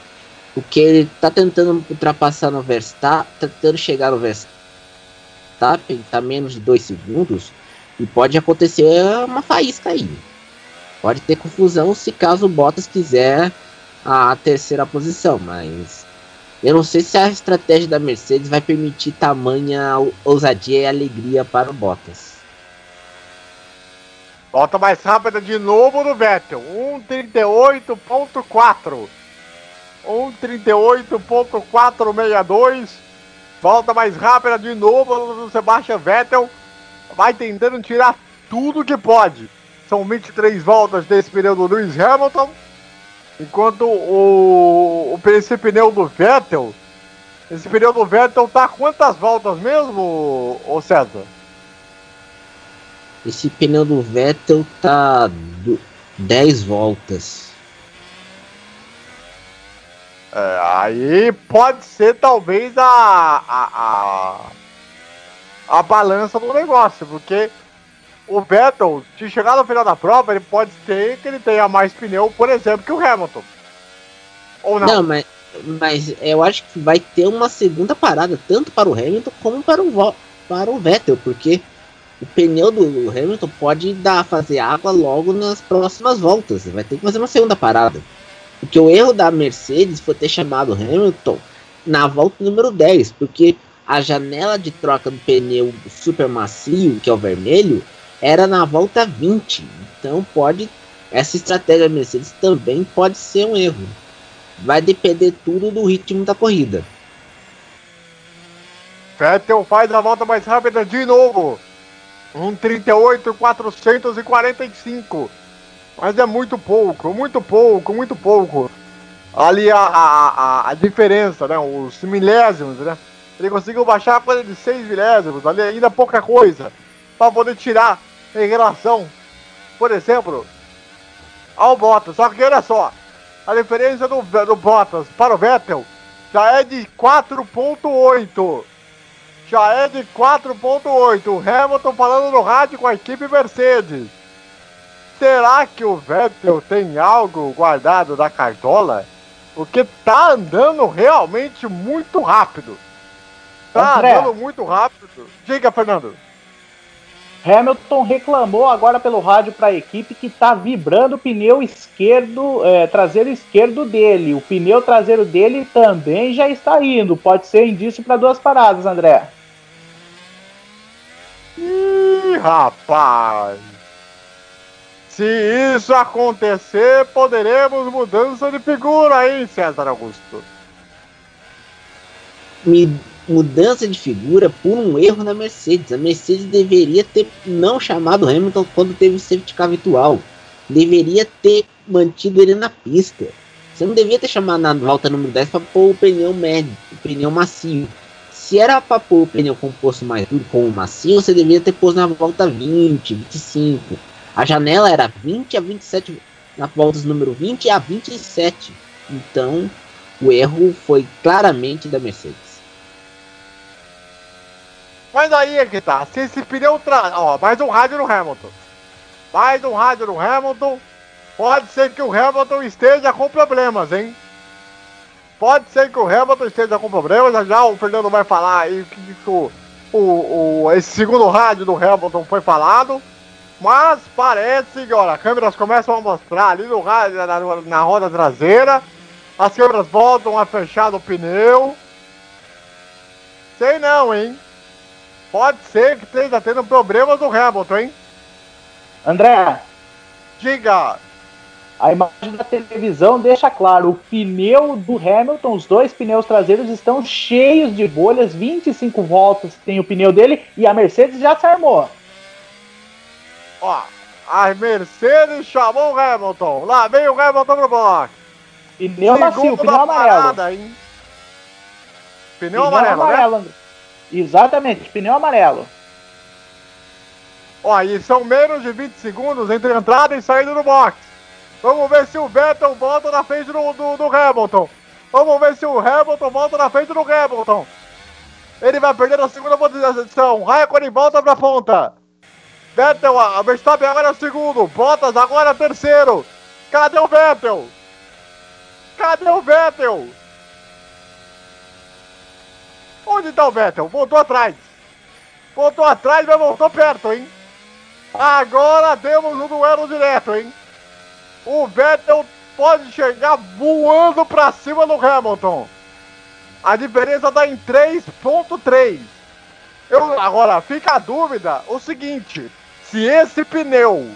[SPEAKER 5] Porque ele tá tentando ultrapassar no Verstappen, tá tentando chegar no Verstappen, tá menos de dois segundos, e pode acontecer uma faísca aí. Pode ter confusão se caso o Bottas quiser a terceira posição, mas eu não sei se a estratégia da Mercedes vai permitir tamanha ousadia e alegria para o Bottas.
[SPEAKER 3] Volta mais rápida de novo no Vettel. 1:38.4. 1:38.462. Volta mais rápida de novo no Sebastian Vettel. Vai tentando tirar tudo que pode. São 23 voltas desse pneu do Lewis Hamilton. Enquanto o, o esse pneu do Vettel. Esse pneu do Vettel tá quantas voltas mesmo, ô César?
[SPEAKER 5] Esse pneu do Vettel tá do 10 voltas.
[SPEAKER 3] É, aí pode ser talvez a, a, a, a balança do negócio, porque o Vettel, se chegar no final da prova, ele pode ser que ele tenha mais pneu, por exemplo, que o Hamilton. Ou não?
[SPEAKER 5] Não, mas, mas eu acho que vai ter uma segunda parada, tanto para o Hamilton como para o, para o Vettel, porque o pneu do Hamilton pode dar fazer água logo nas próximas voltas. Vai ter que fazer uma segunda parada. Porque o erro da Mercedes foi ter chamado o Hamilton na volta número 10, porque a janela de troca do pneu super macio, que é o vermelho, era na volta 20. Então pode essa estratégia da Mercedes também pode ser um erro. Vai depender tudo do ritmo da corrida.
[SPEAKER 3] Vettel faz a volta mais rápida de novo. 1,38,445. Mas é muito pouco, muito pouco, muito pouco. Ali a, a, a, diferença, né? Os milésimos, né? Ele conseguiu baixar a coisa de 6 milésimos, ali ainda pouca coisa. Para poder tirar em relação, por exemplo, ao Bottas. Só que olha só, a diferença do, do Bottas para o Vettel já é de 4,8 já é de 4.8. O Hamilton falando no rádio com a equipe Mercedes. Será que o Vettel tem algo guardado da cartola? Porque tá andando realmente muito rápido. Tá
[SPEAKER 4] André.
[SPEAKER 3] andando muito rápido. Diga, Fernando.
[SPEAKER 4] Hamilton reclamou agora pelo rádio para a equipe que está vibrando o pneu esquerdo, é, traseiro esquerdo dele. O pneu traseiro dele também já está indo. Pode ser indício para duas paradas, André.
[SPEAKER 3] Ih, rapaz. Se isso acontecer, poderemos mudança de figura, hein, César Augusto?
[SPEAKER 5] Mi- mudança de figura por um erro na Mercedes. A Mercedes deveria ter não chamado Hamilton quando teve o safety car virtual. Deveria ter mantido ele na pista. Você não devia ter chamado na volta número 10 para pôr o pneu médio, o pneu macio. Se era para pôr o pneu composto mais duro com o macio, você deveria ter pôs na volta 20, 25. A janela era 20 a 27 na volta número 20 a 27. Então, o erro foi claramente da Mercedes.
[SPEAKER 3] Mas aí é que tá. Se esse pneu tra... Ó, mais um rádio no Hamilton. Mais um rádio no Hamilton. Pode ser que o Hamilton esteja com problemas, hein? Pode ser que o Hamilton esteja com problemas. Já já o Fernando vai falar aí o que, o, o, o- esse segundo rádio do Hamilton foi falado. Mas parece que, olha, as câmeras começam a mostrar ali no rádio, na, na- roda traseira. As câmeras voltam a fechar no pneu. Sei não, hein? Pode ser que esteja tendo problemas do Hamilton, hein?
[SPEAKER 4] André,
[SPEAKER 3] Diga!
[SPEAKER 4] a imagem da televisão deixa claro: o pneu do Hamilton, os dois pneus traseiros estão cheios de bolhas, 25 voltas tem o pneu dele e a Mercedes já se armou.
[SPEAKER 3] Ó, a Mercedes chamou o Hamilton. Lá vem o Hamilton pro box.
[SPEAKER 4] Pneu macio, pneu amarelo.
[SPEAKER 3] parada, hein? Pneu, amarelo, né?
[SPEAKER 4] André. Exatamente, pneu amarelo.
[SPEAKER 3] Ó, e são menos de 20 segundos entre entrada e saída do box. Vamos ver se o Vettel volta na frente do, do, do Hamilton. Vamos ver se o Hamilton volta na frente do Hamilton. Ele vai perder a segunda posição. Raikkonen volta pra ponta. Vettel, a Verstappen agora é o segundo. Bottas agora é o terceiro. Cadê o Vettel? Cadê o Vettel? Onde tá o Vettel? Voltou atrás. Voltou atrás, mas voltou perto, hein? Agora temos um duelo direto, hein? O Vettel pode chegar voando pra cima do Hamilton. A diferença tá em 3.3. Eu, agora, fica a dúvida o seguinte: se esse pneu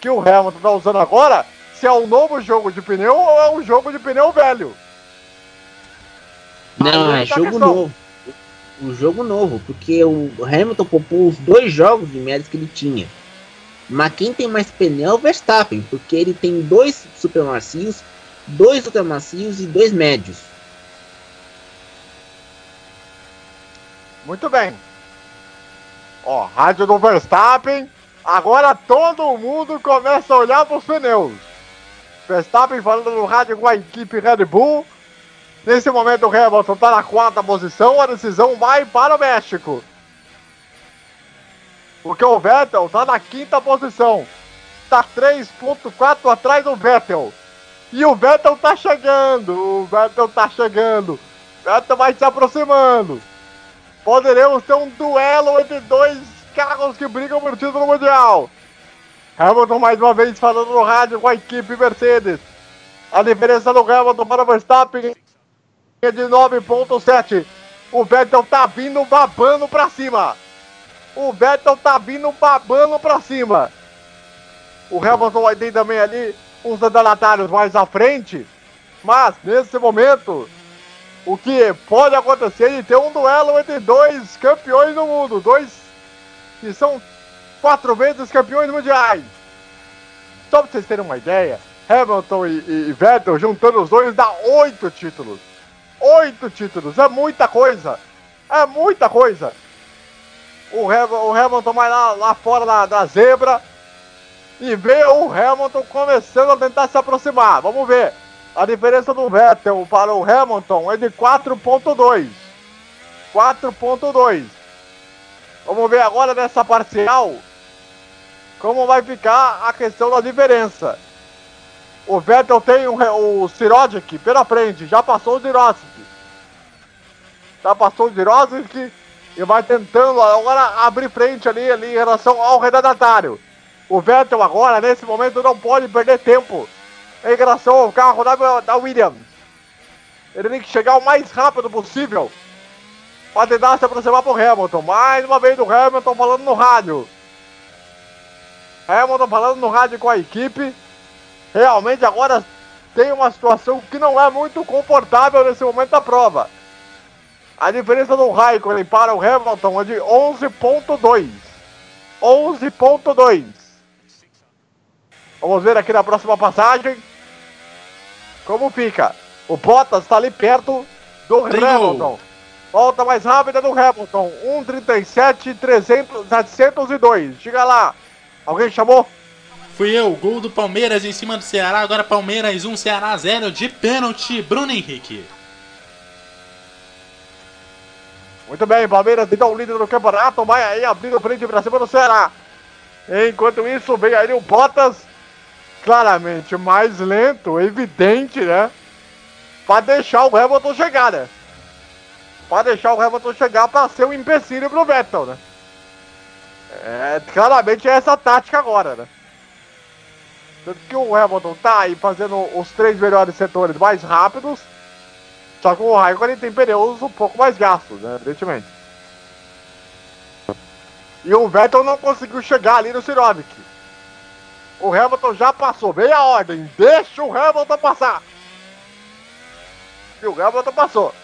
[SPEAKER 3] que o Hamilton tá usando agora, se é um novo jogo de pneu ou é um jogo de pneu velho.
[SPEAKER 5] Não, é jogo
[SPEAKER 3] questão.
[SPEAKER 5] novo. O jogo novo, porque o Hamilton poupou os dois jogos de médios que ele tinha. Mas quem tem mais pneu é o Verstappen, porque ele tem dois super macios, dois ultra macios e dois médios.
[SPEAKER 3] Muito bem. Ó, rádio do Verstappen. Agora todo mundo começa a olhar para os pneus. Verstappen falando no rádio com a equipe Red Bull. Nesse momento o Hamilton está na quarta posição. A decisão vai para o México. Porque o Vettel está na quinta posição. Está 3.4 atrás do Vettel. E o Vettel tá chegando. O Vettel tá chegando. O Vettel vai se aproximando. Poderemos ter um duelo entre dois carros que brigam por título mundial. Hamilton mais uma vez falando no rádio com a equipe Mercedes. A diferença do Hamilton para o Verstappen de 9.7. O Vettel tá vindo babando pra cima. O Vettel tá vindo babando pra cima. O Hamilton vai ter também ali uns andalatários mais à frente. Mas nesse momento, o que pode acontecer é de ter um duelo entre dois campeões do mundo, dois que são quatro vezes campeões mundiais. Só pra vocês terem uma ideia, Hamilton e- e Vettel juntando os dois dá oito títulos. Oito títulos, é muita coisa. É muita coisa. O, Ham- o Hamilton vai lá, lá fora da, da zebra e vê o Hamilton começando a tentar se aproximar. Vamos ver. A diferença do Vettel para o Hamilton é de 4.2. 4.2. Vamos ver agora nessa parcial como vai ficar a questão da diferença. O Vettel tem o, re- o Sirodzic pela frente, já passou o Sirodzic. Já passou o Sirodzic e vai tentando agora abrir frente ali, ali em relação ao retardatário. O Vettel agora, nesse momento, não pode perder tempo em relação ao carro da, da Williams. Ele tem que chegar o mais rápido possível para tentar se aproximar pro Hamilton. Mais uma vez o Hamilton falando no rádio. Hamilton falando no rádio com a equipe. Realmente agora tem uma situação que não é muito confortável nesse momento da prova. A diferença do Raikkonen para o Hamilton é de 11.2. 11.2. Vamos ver aqui na próxima passagem como fica. O Bottas está ali perto do Hamilton. Volta mais rápida do Hamilton. 1,37, 300, 702. Chega lá. Alguém chamou?
[SPEAKER 6] Fui eu, gol do Palmeiras em cima do Ceará, agora Palmeiras 1, Ceará 0 de pênalti, Bruno Henrique.
[SPEAKER 3] Muito bem, Palmeiras então líder do campeonato, vai aí abrindo frente pra cima do Ceará. Enquanto isso, vem aí o Bottas, claramente mais lento, evidente, né? Pra deixar o Hamilton chegar, né? Pra deixar o Hamilton chegar pra ser um empecilho pro Vettel, né? É, claramente é essa tática agora, né? Tanto que o Hamilton tá aí fazendo os três melhores setores mais rápidos, só que o Raikkonen tem pneus um pouco mais gastos, né? Evidentemente. E o Vettel não conseguiu chegar ali no Sirovic. O Hamilton já passou, veio a ordem, deixa o Hamilton passar. E o Hamilton passou.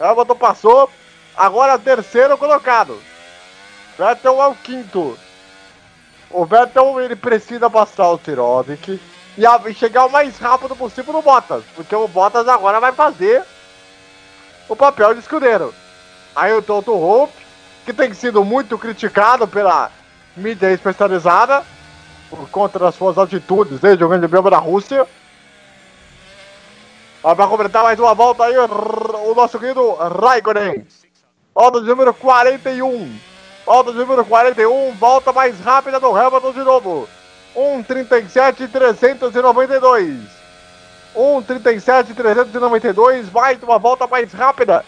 [SPEAKER 3] Hamilton passou, agora terceiro colocado. Vettel é o quinto. O Vettel ele precisa passar o Sirovic e chegar o mais rápido possível no Bottas, porque o Bottas agora vai fazer o papel de escudeiro. Aí o Toto Wolff, que tem sido muito criticado pela mídia especializada por conta das suas atitudes desde o Grande da Rússia. Vai completar mais uma volta aí o nosso querido Raikkonen. Volta de número 41. Volta de número 41. Volta mais rápida do Hamilton de novo. 1,37 392. 1,37 392. Mais uma volta mais rápida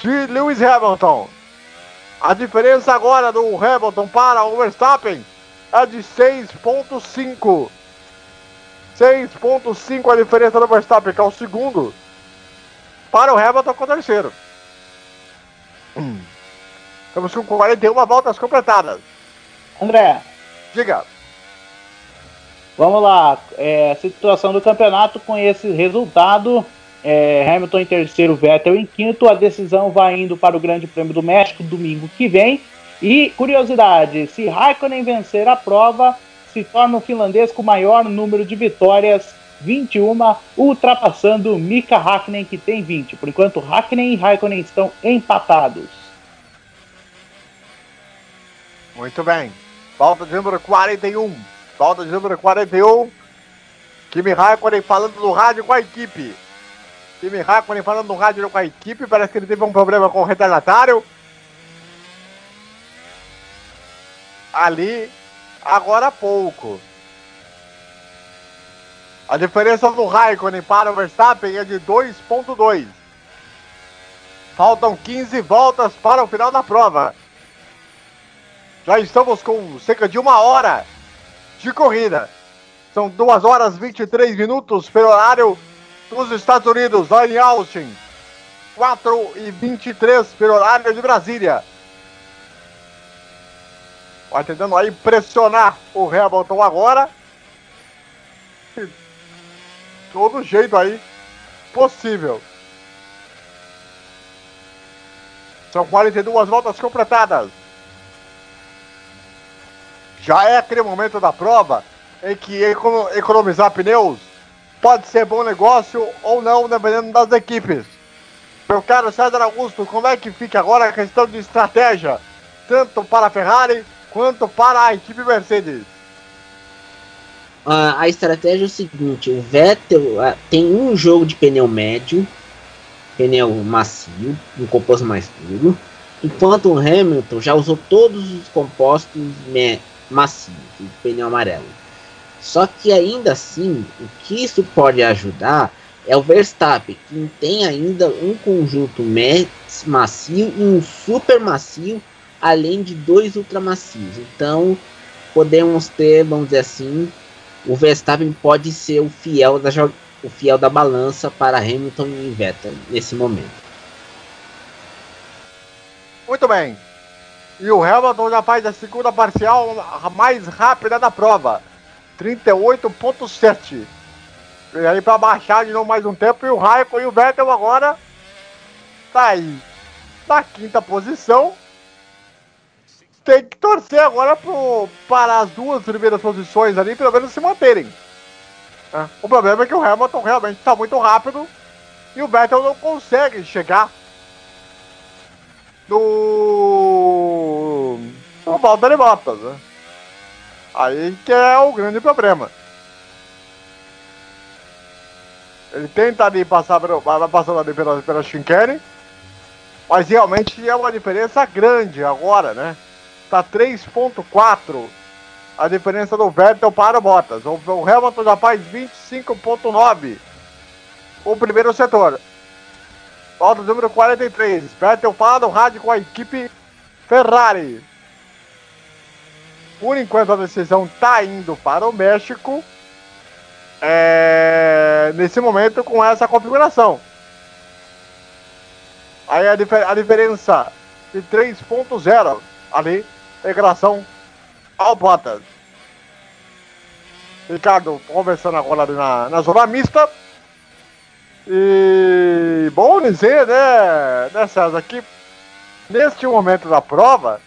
[SPEAKER 3] de Lewis Hamilton. A diferença agora do Hamilton para o Verstappen é de 6,5. 6,5 a diferença do Verstappen, que é o segundo. Para o Hamilton, que é o terceiro. Hum. Estamos com 41 voltas completadas.
[SPEAKER 4] André,
[SPEAKER 3] Diga.
[SPEAKER 4] vamos lá. É, situação do campeonato com esse resultado. é, Hamilton em terceiro, Vettel em quinto. A decisão vai indo para o Grande Prêmio do México domingo que vem. E curiosidade: se Raikkonen vencer a prova, se torna o finlandês com o maior número de vitórias, 21, ultrapassando Mika Hakkinen, que tem 20. Por enquanto, Hakkinen e Raikkonen estão empatados.
[SPEAKER 3] Muito bem. Volta de número 41. Volta de número 41. Kimi Raikkonen falando no rádio com a equipe. Kimi Raikkonen falando no rádio com a equipe. Parece que ele teve um problema com o retardatário. Ali, agora há pouco. A diferença do Raikkonen para o Verstappen é de 2.2. Faltam 15 voltas para o final da prova. Já estamos com cerca de uma hora de corrida. São 2 horas 23 minutos pelo horário dos Estados Unidos, lá em Austin. 4 e 23 pelo horário de Brasília. Vai tentando aí pressionar o Hamilton agora. De todo jeito aí possível. São 42 voltas completadas. Já é aquele momento da prova em que econo- economizar pneus pode ser bom negócio ou não, dependendo das equipes. Meu caro César Augusto, como é que fica agora a questão de estratégia, tanto para a Ferrari quanto para a equipe Mercedes?
[SPEAKER 5] A estratégia é o seguinte: o Vettel tem um jogo de pneu médio, pneu macio, um composto mais duro, enquanto o Hamilton já usou todos os compostos me- macios, o pneu amarelo. Só que ainda assim, o que isso pode ajudar é o Verstappen, que tem ainda um conjunto macio e um super macio, além de dois ultramacios. Então, podemos ter, vamos dizer assim, o Verstappen pode ser o fiel da, o fiel da balança para Hamilton e Vettel nesse momento.
[SPEAKER 3] Muito bem. E o Hamilton já faz a segunda parcial mais rápida da prova. 38.7. E aí para baixar de novo mais um tempo. E o Raikkonen e o Vettel agora tá aí na quinta posição. Tem que torcer agora pro, para as duas primeiras posições ali pelo menos se manterem. né? O problema é que o Hamilton realmente está muito rápido e o Vettel não consegue chegar do. do Valtteri Bottas, né? Aí que é o grande problema. Ele tenta ali passar, vai passando ali pela, pela chicane, mas realmente é uma diferença grande agora, né? Tá 3.4 a diferença do Vettel para o Bottas. O, o Hamilton já faz 25.9 o primeiro setor. Volta número 43. Vettel fala no rádio com a equipe Ferrari. Por enquanto a decisão está indo para o México. É, nesse momento com essa configuração. Aí a, difer- a diferença de 3.0 ali em relação ao Bottas. Ricardo conversando agora na, na zona mista. E bom dizer, né, né César, que neste momento da prova,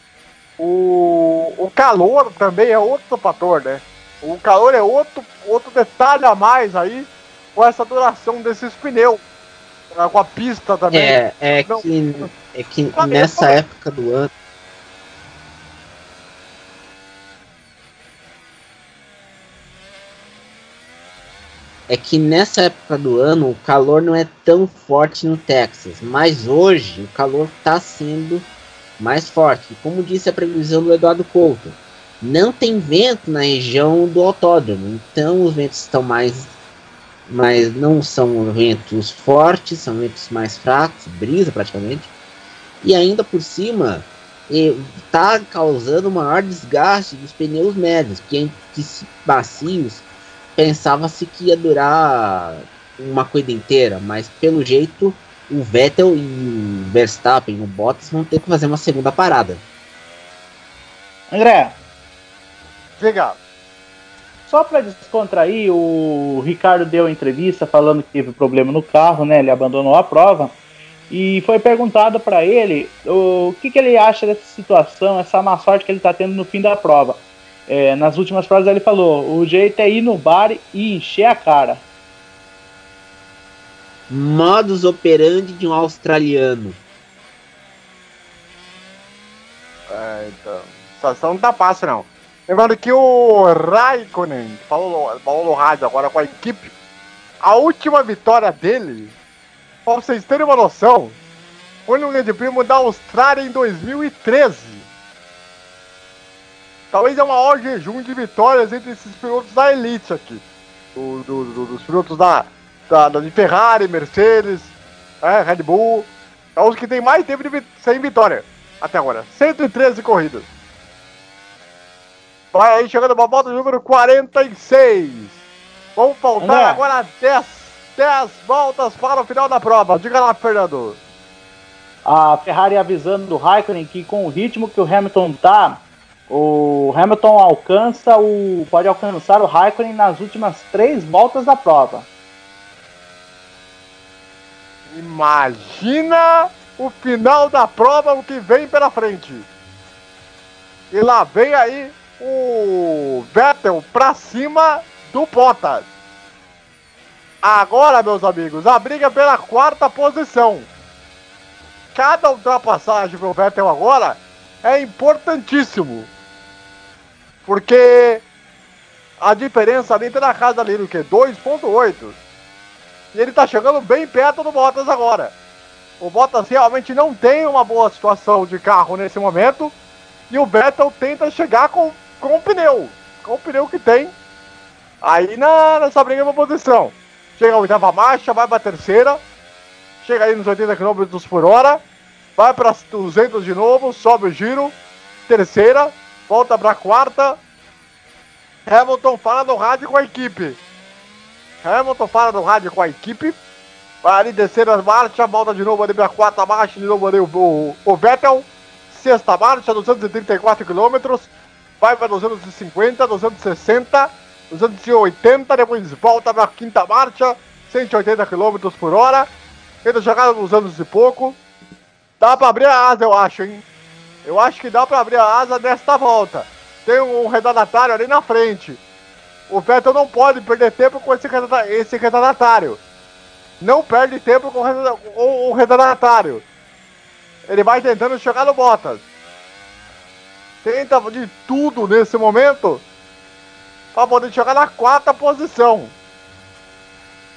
[SPEAKER 3] o, o calor também é outro fator, né? O calor é outro, outro detalhe a mais aí com essa duração desses pneus. né, Com a pista também.
[SPEAKER 5] É, é
[SPEAKER 3] Não.
[SPEAKER 5] que, é que nessa época do ano. É que nessa época do ano o calor não é tão forte no Texas, mas hoje o calor está sendo mais forte. Como disse a previsão do Eduardo Couto, não tem vento na região do autódromo, então os ventos estão mais, mas não são ventos fortes, são ventos mais fracos, brisa praticamente, e ainda por cima está causando maior desgaste dos pneus médios, que, que macios pensava-se que ia durar uma corrida inteira, mas pelo jeito o Vettel e o Verstappen, o Bottas vão ter que fazer uma segunda parada.
[SPEAKER 4] André,
[SPEAKER 3] Diga.
[SPEAKER 4] só para descontrair, o Ricardo deu entrevista falando que teve problema no carro, né? Ele abandonou a prova. E foi perguntado para ele o que, que ele acha dessa situação, essa má sorte que ele está tendo no fim da prova. É, nas últimas provas ele falou: o jeito é ir no bar e encher a cara.
[SPEAKER 5] Modus operandi de um australiano.
[SPEAKER 3] É, então. A situação não tá fácil, não. Lembrando que o Raikkonen, que falou, falou no rádio agora com a equipe, a última vitória dele, pra vocês terem uma noção, foi no Grande Prêmio da Austrália em 2013. Talvez é o maior jejum de vitórias entre esses pilotos da elite aqui. Do- do- do- dos pilotos da, da, da- de Ferrari, Mercedes, é, Red Bull. É os que tem mais tempo de sem vitória até agora. 113 corridas. Vai aí chegando pra volta número 46. Vamos faltar agora 10, 10 voltas para o final da prova. Diga lá, Fernando.
[SPEAKER 4] A Ferrari avisando do Raikkonen que com o ritmo que o Hamilton tá, o Hamilton alcança o pode alcançar o Raikkonen nas últimas três voltas da prova.
[SPEAKER 3] Imagina o final da prova, o que vem pela frente. E lá vem aí o Vettel pra cima do Bottas. Agora, meus amigos, a briga pela quarta posição. Cada ultrapassagem pro Vettel agora é importantíssimo. Porque a diferença ali tá na casa ali do que? 2.8. E ele tá chegando bem perto do Bottas agora. O Bottas realmente não tem uma boa situação de carro nesse momento. E o Vettel tenta chegar com, com o pneu. Com o pneu que tem. Aí na, nessa briga pra posição. Chega a oitava marcha, vai pra terceira. Chega aí nos 80 km por hora. Vai para 200 de novo, sobe o giro. Terceira, volta pra quarta. Hamilton fala no rádio com a equipe. Hamilton fala no rádio com a equipe. Vai ali terceira marcha, volta de novo ali pra quarta marcha, de novo ali o, o, o Vettel. Sexta marcha, 234 km. Vai pra 250, 260, 280, depois volta pra quinta marcha, 180 km por hora. Ainda chegada nos anos e pouco. Dá pra abrir a asa, eu acho, hein? Eu acho que dá pra abrir a asa nesta volta. Tem um retardatário ali na frente. O Vettel não pode perder tempo com esse, esse retardatário. Não perde tempo com o retarda- com o retardatário. Ele vai tentando chegar no Bottas. Tenta de tudo nesse momento para poder chegar na quarta posição.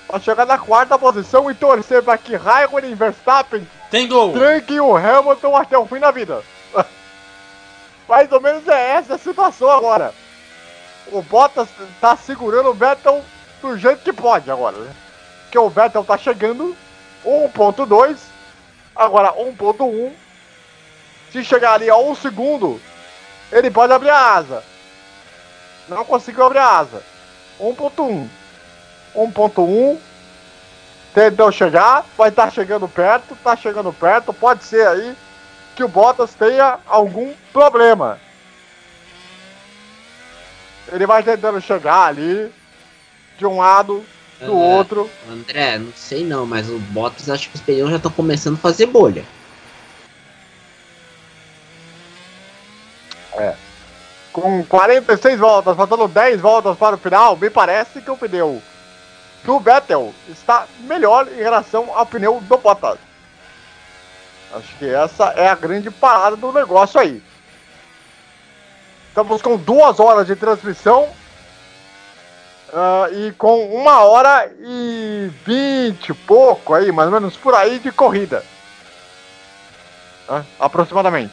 [SPEAKER 3] Para chegar na quarta posição e torcer para que Raikkonen e Verstappen
[SPEAKER 6] Tem gol.
[SPEAKER 3] tranquem o Hamilton até o fim da vida. Mais ou menos é essa a situação agora. O Bottas tá segurando o Vettel do jeito que pode agora, né? Porque o Vettel tá chegando 1.2, agora 1.1. Se chegar ali a um segundo, ele pode abrir a asa. Não conseguiu abrir a asa. 1.1. 1.1. Tentou chegar, vai estar chegando perto, tá chegando perto, pode ser aí que o Bottas tenha algum problema. Ele vai tentando chegar ali, de um lado, do
[SPEAKER 5] Ah.
[SPEAKER 3] outro.
[SPEAKER 5] André, não sei não, mas o Bottas acho que os pneus já estão começando a fazer bolha.
[SPEAKER 3] Com 46 voltas, faltando 10 voltas para o final, me parece que o pneu do Vettel está melhor em relação ao pneu do Bottas. Acho que essa é a grande parada do negócio aí. Estamos com duas horas de transmissão Ah, e com uma hora e vinte pouco aí, mais ou menos por aí de corrida. Ah, aproximadamente.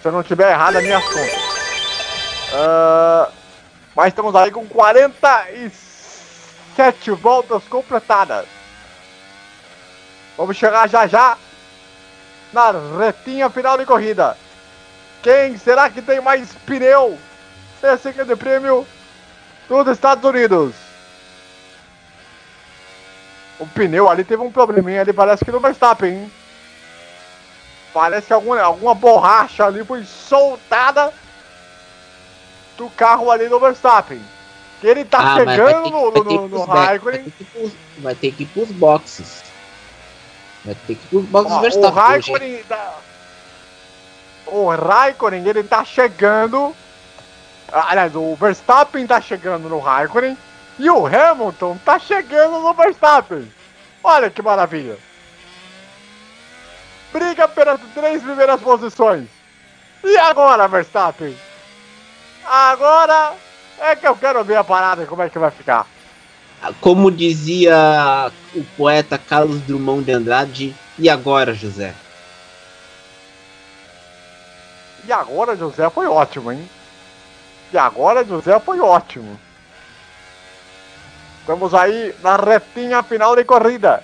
[SPEAKER 3] Se eu não tiver errado as minhas contas. Ah, mas estamos aí com 47 voltas completadas. Vamos chegar já já na retinha final de corrida. Quem será que tem mais pneu nesse grande prêmio dos Estados Unidos? O pneu ali teve um probleminha ali, parece que no Verstappen, hein? Parece que alguma, alguma borracha ali foi soltada do carro ali do Verstappen. Que ele tá
[SPEAKER 5] Ah,
[SPEAKER 3] chegando no, no, no
[SPEAKER 5] vai
[SPEAKER 3] Raikkonen.
[SPEAKER 5] ter que ir pros- Vai ter que ir pros boxes. Que ir
[SPEAKER 3] Ó, o
[SPEAKER 5] Verstappen.
[SPEAKER 3] Raikkonen tá... O Raikkonen, ele tá chegando... Ah, Aliás, o Verstappen tá chegando no Raikkonen e o Hamilton tá chegando no Verstappen. Olha que maravilha. Briga pelas três primeiras posições. E agora, Verstappen? Agora é que eu quero ver a parada e como é que vai ficar.
[SPEAKER 5] Como dizia o poeta Carlos Drummond de Andrade, e agora, José?
[SPEAKER 3] E agora, José, foi ótimo, hein? E agora, José, foi ótimo. Estamos aí na retinha final de corrida.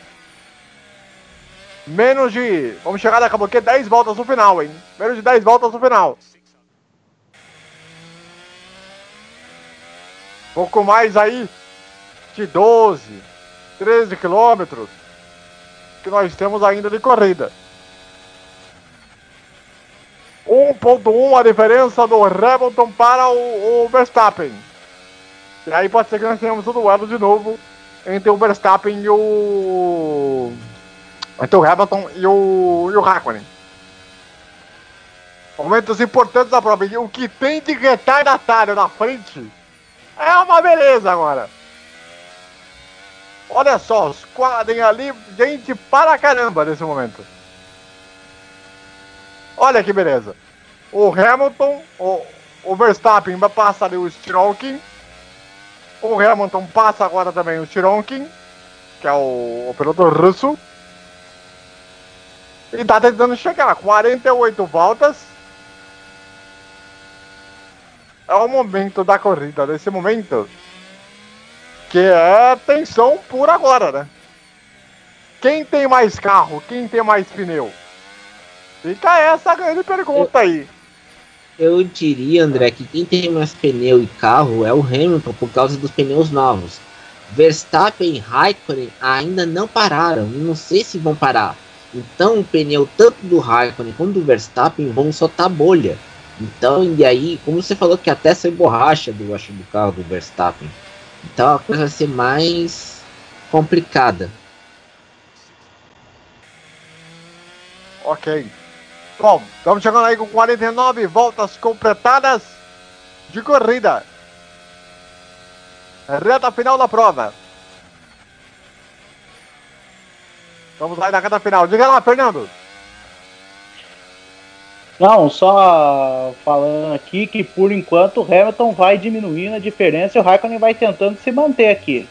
[SPEAKER 3] Menos de. Vamos chegar daqui a pouquinho 10 voltas no final, hein? Menos de 10 voltas no final. Pouco mais aí de 12, 13 quilômetros que nós temos ainda de corrida. 1.1 a diferença do Hamilton para o, o Verstappen. E aí pode ser que nós tenhamos o duelo de novo entre o Verstappen e o. Entre o Hamilton e o, e o. Momentos importantes da prova. E o que tem de retardatário na frente é uma beleza agora. Olha só, os quadros ali, gente para caramba nesse momento. Olha que beleza. O Hamilton, o, o Verstappen vai passar ali o Stroking. O Hamilton passa agora também o Stroking, que é o, o piloto russo. E tá tentando chegar, 48 voltas. É o momento da corrida, nesse momento. Que é tensão pura agora, né? Quem tem mais carro? Quem tem mais pneu? Fica essa grande pergunta aí.
[SPEAKER 5] Eu diria, André, que quem tem mais pneu e carro é o Hamilton por causa dos pneus novos. Verstappen e Raikkonen ainda não pararam não sei se vão parar. Então o pneu tanto do Raikkonen como do Verstappen vão soltar bolha. Então, e aí, como você falou que até sai borracha do, acho, do carro do Verstappen. Então a coisa vai ser mais complicada.
[SPEAKER 3] Ok. Bom, estamos chegando aí com 49 voltas completadas de corrida. Reta final da prova. Vamos lá na reta final. Diga lá, Fernando.
[SPEAKER 4] Não, só falando aqui que por enquanto o Hamilton vai diminuindo a diferença e o Raikkonen vai tentando se manter aqui.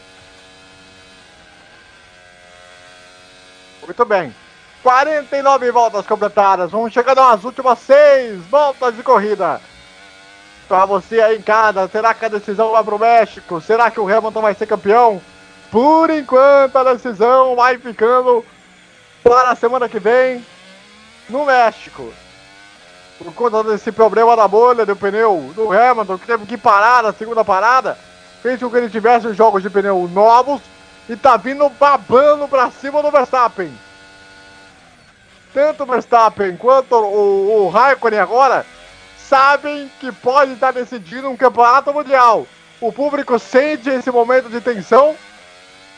[SPEAKER 3] Muito bem. 49 voltas completadas. Vamos chegando às últimas seis voltas de corrida. Para você aí em casa, será que a decisão vai pro México? Será que o Hamilton vai ser campeão? Por enquanto a decisão vai ficando para a semana que vem no México. Por conta desse problema da bolha do pneu do Hamilton, que teve que parar na segunda parada, fez com que ele tivesse os jogos de pneu novos e tá vindo babando pra cima do Verstappen. Tanto o Verstappen quanto o, o Raikkonen agora sabem que pode estar decidindo um campeonato mundial. O público sente esse momento de tensão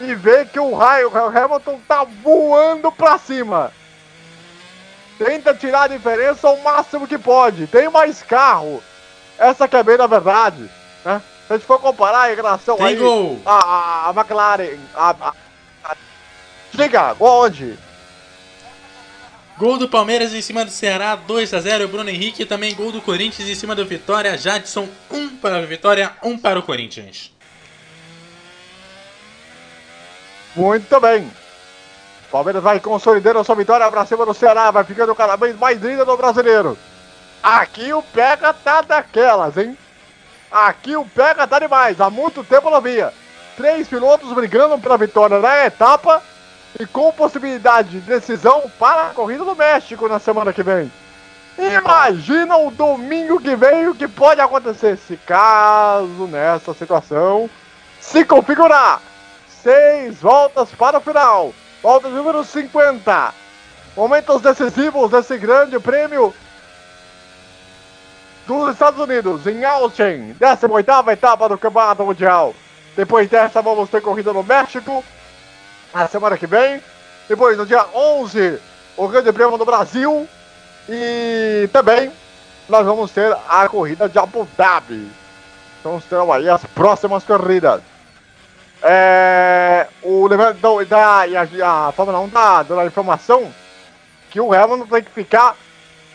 [SPEAKER 3] e vê que o, Rai- o Hamilton tá voando pra cima. Tenta tirar a diferença o máximo que pode. Tem mais carro. Essa que é bem na verdade, né? Se a gente for comparar em relação
[SPEAKER 6] Tem
[SPEAKER 3] aí,
[SPEAKER 6] gol.
[SPEAKER 3] A, a, a McLaren, a, a, a... Diga, onde?
[SPEAKER 6] Gol do Palmeiras em cima do Ceará, 2 a 0 Bruno Henrique. Também gol do Corinthians em cima do Vitória. Jadson, 1 um para a Vitória, 1 um para o Corinthians.
[SPEAKER 3] Muito bem. Palmeiras vai consolidando a sua vitória pra cima do Ceará, vai ficando cada vez mais líder no brasileiro. Aqui o pega tá daquelas, hein? Aqui o pega tá demais, há muito tempo não via. Três pilotos brigando pela vitória na etapa e com possibilidade de decisão para a corrida do México na semana que vem. Imagina o domingo que vem o que pode acontecer se caso nessa situação se configurar. Seis voltas para o final. Volta número 50. Momentos decisivos desse grande prêmio dos Estados Unidos, em Austin. 18ª etapa do Campeonato Mundial. Depois dessa, vamos ter corrida no México. Na semana que vem. Depois, no dia 11, o Grande Prêmio do Brasil. E também nós vamos ter a corrida de Abu Dhabi. Então terão aí as próximas corridas. É, o da e a, a Fórmula 1 tá dando a informação que o Hamilton tem que ficar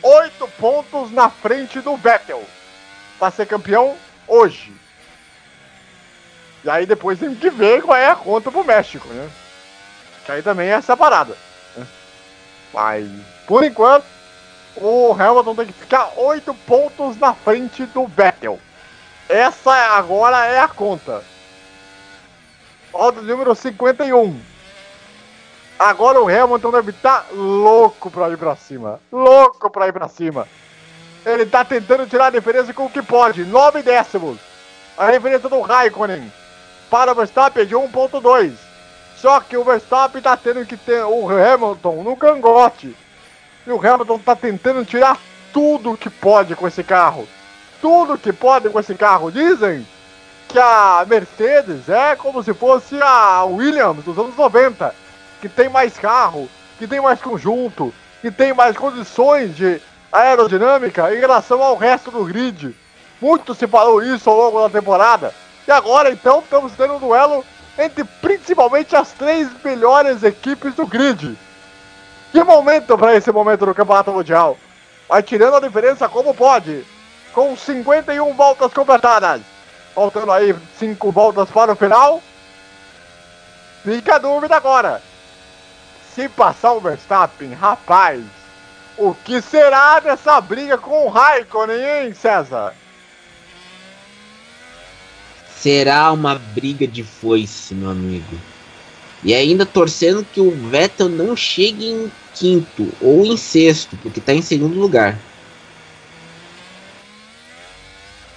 [SPEAKER 3] 8 pontos na frente do Vettel para ser campeão hoje. E aí depois tem que ver qual é a conta pro México, né? Que aí também é essa parada. né? Mas, por enquanto, o Hamilton tem que ficar 8 pontos na frente do Vettel. Essa agora é a conta. Volta número 51. Agora o Hamilton deve estar louco pra ir pra cima. Louco pra ir pra cima. Ele tá tentando tirar a diferença com o que pode. 9 décimos. A diferença do Raikkonen para o Verstappen de 1.2. Só que o Verstappen tá tendo que ter o Hamilton no cangote. E o Hamilton tá tentando tirar tudo que pode com esse carro. Tudo que pode com esse carro. Dizem que a Mercedes é como se fosse a Williams dos anos 90, que tem mais carro, que tem mais conjunto, que tem mais condições de aerodinâmica em relação ao resto do grid. Muito se falou isso ao longo da temporada. E agora então estamos tendo um duelo entre principalmente as três melhores equipes do grid. Que momento para esse momento do Campeonato Mundial? Vai tirando a diferença como pode. Com 51 voltas completadas. Faltando aí 5 voltas para o final. Fica a dúvida agora. Se passar o Verstappen, rapaz, o que será dessa briga com o Raikkonen, hein, César?
[SPEAKER 5] Será uma briga de foice, meu amigo. E ainda torcendo que o Vettel não chegue em quinto ou em sexto, porque tá em segundo lugar.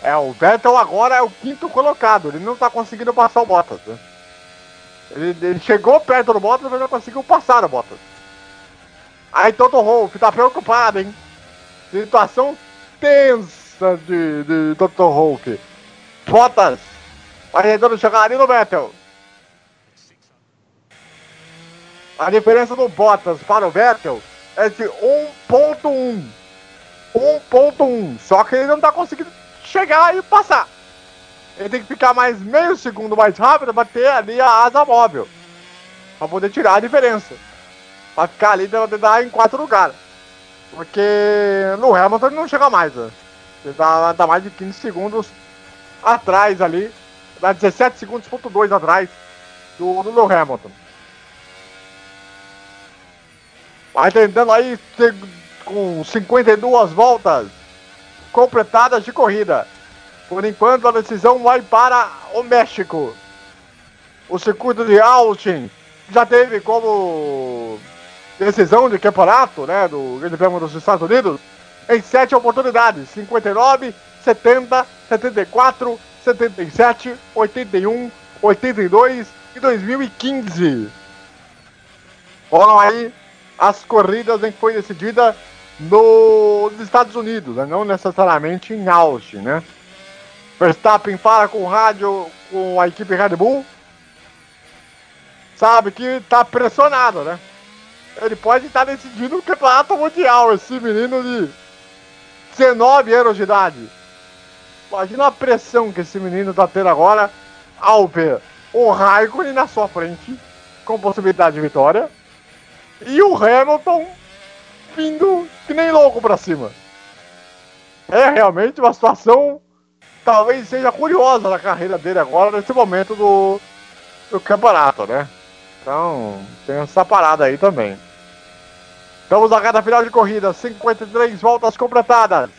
[SPEAKER 3] É, o Vettel agora é o quinto colocado. Ele não tá conseguindo passar o Bottas, né? Ele, ele chegou perto do Bottas, mas não conseguiu passar o Bottas. Aí Toto Wolff tá preocupado, hein? Situação tensa de, de Toto Wolff. Bottas vai tentando chegar ali no Vettel. A diferença do Bottas para o Vettel é de 1.1. 1.1. Só que ele não tá conseguindo chegar e passar. Ele tem que ficar mais meio segundo mais rápido para ter ali a asa móvel. Para poder tirar a diferença. Para ficar ali deve dar em quatro lugares. Porque no Hamilton ele não chega mais. Né? Ele dá, dá mais de 15 segundos atrás ali. Dá 17 segundos, ponto 2 atrás do, do Hamilton. Vai tentando aí com 52 voltas completadas de corrida. Por enquanto a decisão vai para o México. O circuito de Austin já teve como decisão de campeonato, né, do Grande Prêmio dos Estados Unidos, em sete oportunidades: 59, 70, 74, 77, 81, 82 e 2015. Foram aí as corridas em que foi decidida nos Estados Unidos, né? não necessariamente em Austin, né? Verstappen fala com o rádio, com a equipe Red Bull, sabe que tá pressionado, né? Ele pode estar decidindo o campeonato mundial, esse menino de 19 anos de idade. Imagina a pressão que esse menino tá tendo agora ao ver o Raikkonen na sua frente, com possibilidade de vitória, e o Hamilton vindo que nem louco pra cima. É realmente uma situação talvez seja curiosa na carreira dele agora, nesse momento do, do campeonato, né? Então, tem essa parada aí também. Estamos na reta final de corrida, 53 voltas completadas.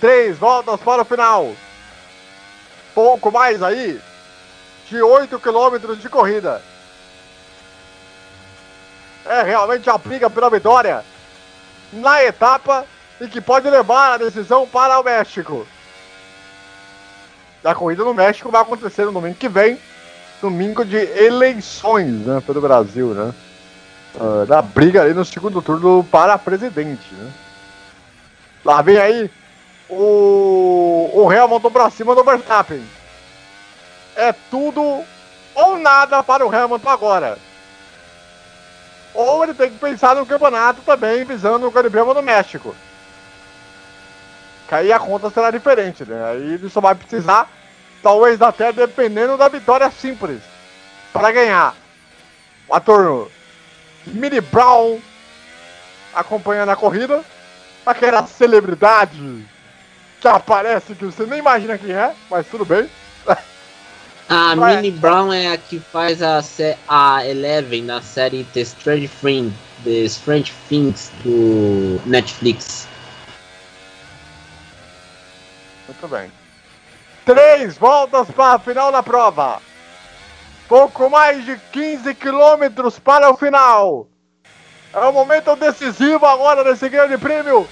[SPEAKER 3] Três voltas para o final. Pouco mais aí de 8 quilômetros de corrida. É realmente a briga pela vitória na etapa e que pode levar a decisão para o México. A corrida no México vai acontecer no domingo que vem, domingo de eleições né, pelo Brasil, né? Ah, da briga ali no segundo turno para presidente, né? Lá vem aí o, o Hamilton pra cima do Verstappen. É tudo ou nada para o Hamilton agora. Ou ele tem que pensar no campeonato também, visando o Prêmio do México. Que aí a conta será diferente, né? Aí ele só vai precisar, talvez até dependendo da vitória simples, para ganhar. O ator Mini Brown acompanhando a corrida. Aquela celebridade que aparece que você nem imagina quem é, mas tudo bem.
[SPEAKER 5] A
[SPEAKER 3] Ué.
[SPEAKER 5] Minnie Brown é a que faz a, a Eleven na série The Strange Things, The Strange Things do Netflix.
[SPEAKER 3] Muito bem. Três voltas para a final da prova. Pouco mais de 15 quilômetros para o final. É o momento decisivo agora desse grande prêmio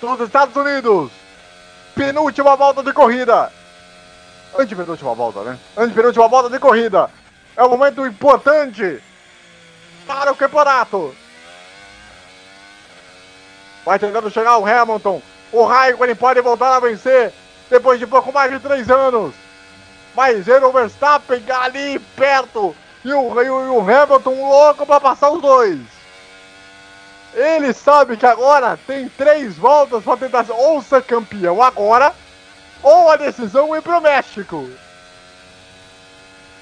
[SPEAKER 3] dos Estados Unidos. Penúltima volta de corrida. Antepenúltima volta, né? Antepenúltima volta de corrida. É um momento importante para o campeonato. Vai tentando chegar o Hamilton. O Raikkonen pode voltar a vencer depois de pouco mais de três anos. Mas ele, o Verstappen, ali perto. E o, e o, Hamilton louco para passar os dois. Ele sabe que agora tem três voltas para tentar ou ser campeão agora, ou a decisão ir pro México.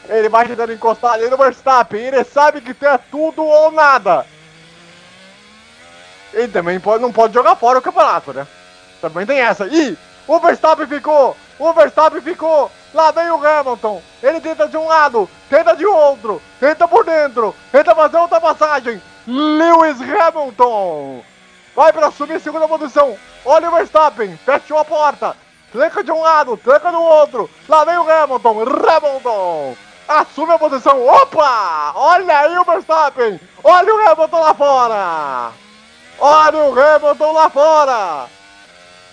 [SPEAKER 3] Ele vai tentando encostar ali no Verstappen. Ele sabe que tem tudo ou nada. Ele também pode, não pode jogar fora o campeonato, né? Também tem essa. Ih, o Verstappen ficou! O Verstappen ficou! Lá vem o Hamilton! Ele tenta de um lado, tenta de outro, tenta por dentro, tenta fazer outra passagem. Lewis Hamilton! Vai para subir segunda posição. Olha o Verstappen, fechou a porta. Tranca de um lado, tranca do outro. Lá vem o Hamilton, Hamilton! Assume a posição. Opa! Olha aí o Verstappen! Olha o Hamilton lá fora! Olha o Hamilton lá fora!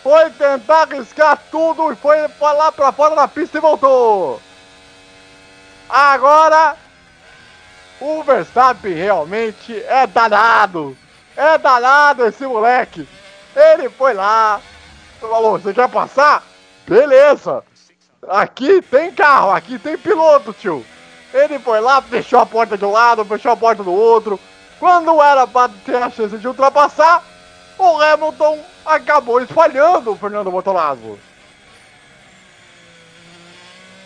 [SPEAKER 3] Foi tentar arriscar tudo e foi lá pra fora da pista e voltou! Agora, o Verstappen realmente é danado! É danado esse moleque! Ele foi lá, falou: Você quer passar? Beleza! Aqui tem carro, aqui tem piloto, tio! Ele foi lá, fechou a porta de um lado, fechou a porta do outro. Quando era pra ter a chance de ultrapassar, o Hamilton acabou espalhando o Fernando Bortolazzo.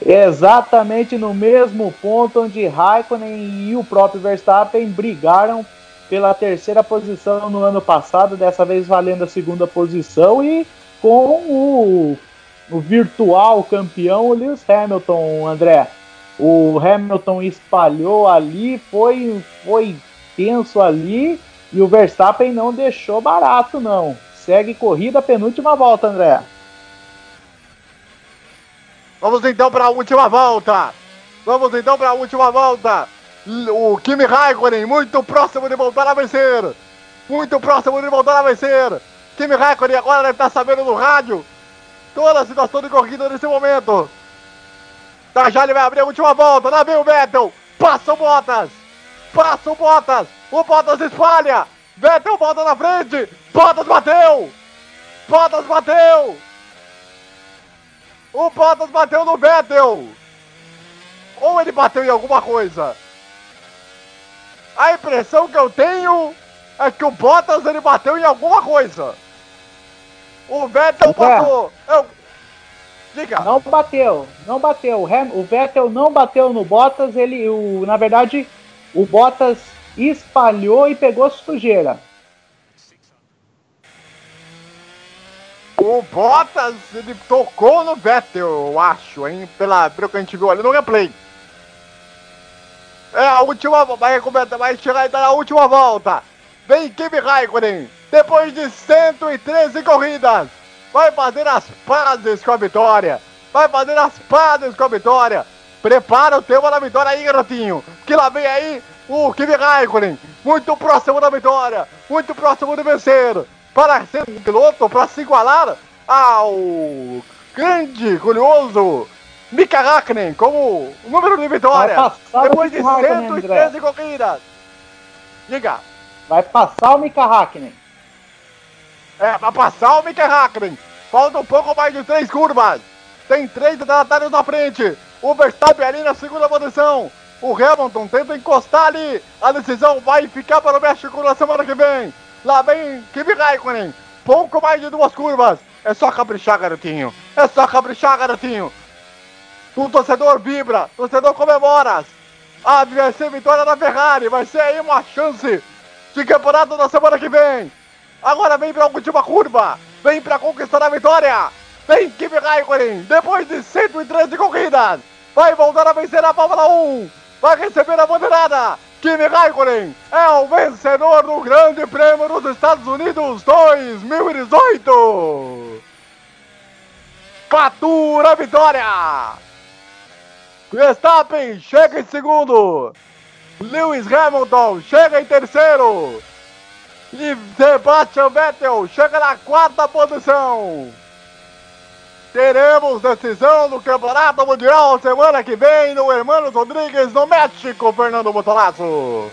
[SPEAKER 4] Exatamente no mesmo ponto onde Raikkonen e o próprio Verstappen brigaram pela terceira posição no ano passado, dessa vez valendo a segunda posição e com o, o virtual campeão o Lewis Hamilton, André. O Hamilton espalhou ali, foi, foi tenso ali e o Verstappen não deixou barato não. Segue corrida, penúltima volta, André.
[SPEAKER 3] Vamos então para a última volta. Vamos então para a última volta. O Kimi Raikkonen muito próximo de voltar a vencer. Muito próximo de voltar a vencer. Kimi Raikkonen agora deve estar sabendo no rádio toda a situação de corrida nesse momento. Ele vai abrir a última volta. Lá vem o Vettel. Passa o Bottas. Passa o Bottas. O Bottas espalha. Vettel volta na frente. Bottas bateu. Bottas bateu. O Bottas bateu no Vettel. Ou ele bateu em alguma coisa. A impressão que eu tenho é que o Bottas ele bateu em alguma coisa. O Vettel
[SPEAKER 4] Ué.
[SPEAKER 3] passou. Eu... Diga.
[SPEAKER 4] Não bateu, não bateu. O, Ham- o Vettel não bateu no Bottas, ele, o, na verdade, o Bottas espalhou e pegou sujeira.
[SPEAKER 3] O Bottas ele tocou no Vettel, eu acho, hein? Pela, pelo que a gente viu ali no replay. É a última, vai, vai chegar ainda na última volta. Vem Kimi Raikkonen, depois de 113 corridas, vai fazer as pazes com a vitória. Vai fazer as pazes com a vitória. Prepara o tema da vitória aí, garotinho. Que lá vem aí o Kimi Raikkonen, muito próximo da vitória, muito próximo de vencer. Para ser um piloto, para se igualar ao grande, curioso Mika Hakkinen como número de
[SPEAKER 4] o
[SPEAKER 3] Depois de
[SPEAKER 4] Mika Hakkinen,
[SPEAKER 3] 113 corridas. Diga.
[SPEAKER 4] Vai passar o Mika Hakkinen.
[SPEAKER 3] É, pra passar o Mika Hakkinen. Falta um pouco mais de três curvas. Tem três retardatários na frente. O Verstappen ali na segunda posição. O Hamilton tenta encostar ali. A decisão vai ficar para o México na semana que vem. Lá vem Kimi Raikkonen. Pouco mais de duas curvas. É só caprichar, garotinho. É só caprichar, garotinho. O torcedor vibra. O torcedor comemora. Ah, vai ser vitória da Ferrari. Vai ser aí uma chance de campeonato na semana que vem. Agora vem pra última curva. Vem pra conquistar a vitória. Vem Kimi Raikkonen. Depois de 113 corridas. Vai voltar a vencer a Fórmula 1. Vai receber a bandeirada. Kimi Raikkonen é o vencedor do Grande Prêmio dos Estados Unidos 2018. Fatura a vitória. Verstappen chega em segundo. Lewis Hamilton chega em terceiro. E Sebastian Vettel chega na quarta posição. Teremos decisão do Campeonato Mundial semana que vem no Hermanos Rodrigues, no México, Fernando Botolasso.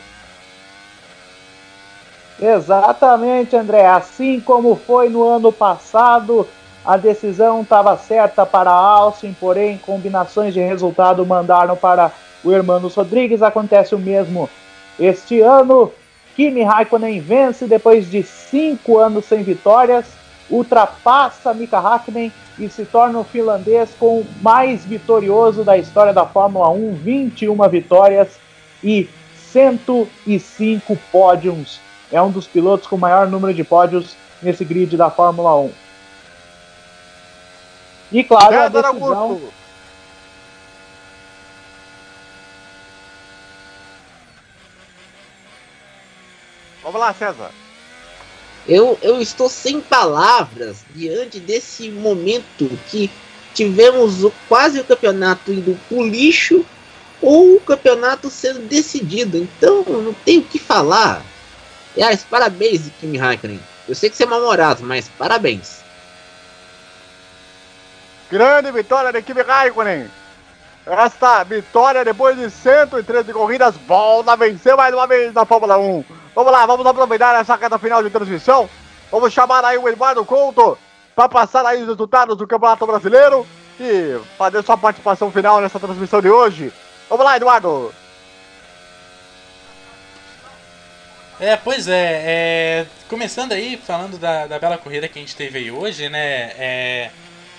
[SPEAKER 4] Exatamente, André. Assim como foi no ano passado, a decisão estava certa para Austin, porém, combinações de resultado mandaram para o Hermanos Rodrigues. Acontece o mesmo este ano. Kimi Raikkonen vence depois de cinco anos sem vitórias, ultrapassa Mika Hakkinen e se torna o finlandês com o mais vitorioso da história da Fórmula 1, 21 vitórias e 105 pódios. É um dos pilotos com o maior número de pódios nesse grid da Fórmula 1. E claro, a decisão
[SPEAKER 3] Vamos lá, César.
[SPEAKER 5] Eu, eu estou sem palavras diante desse momento que tivemos o, quase o campeonato indo pro lixo ou o campeonato sendo decidido. Então, eu não tenho o que falar. Aliás, parabéns, Kimi Raikkonen. Eu sei que você é mal-humorado, mas parabéns.
[SPEAKER 3] Grande vitória da equipe Raikkonen. Esta vitória depois de 113 corridas volta a vencer mais uma vez na Fórmula 1. Vamos lá, vamos aproveitar essa reta final de transmissão. Vamos chamar aí o Eduardo Couto para passar aí os resultados do Campeonato Brasileiro e fazer sua participação final nessa transmissão de hoje. Vamos lá, Eduardo.
[SPEAKER 6] É, pois é, é, começando aí, falando da, da bela corrida que a gente teve aí hoje, né? É,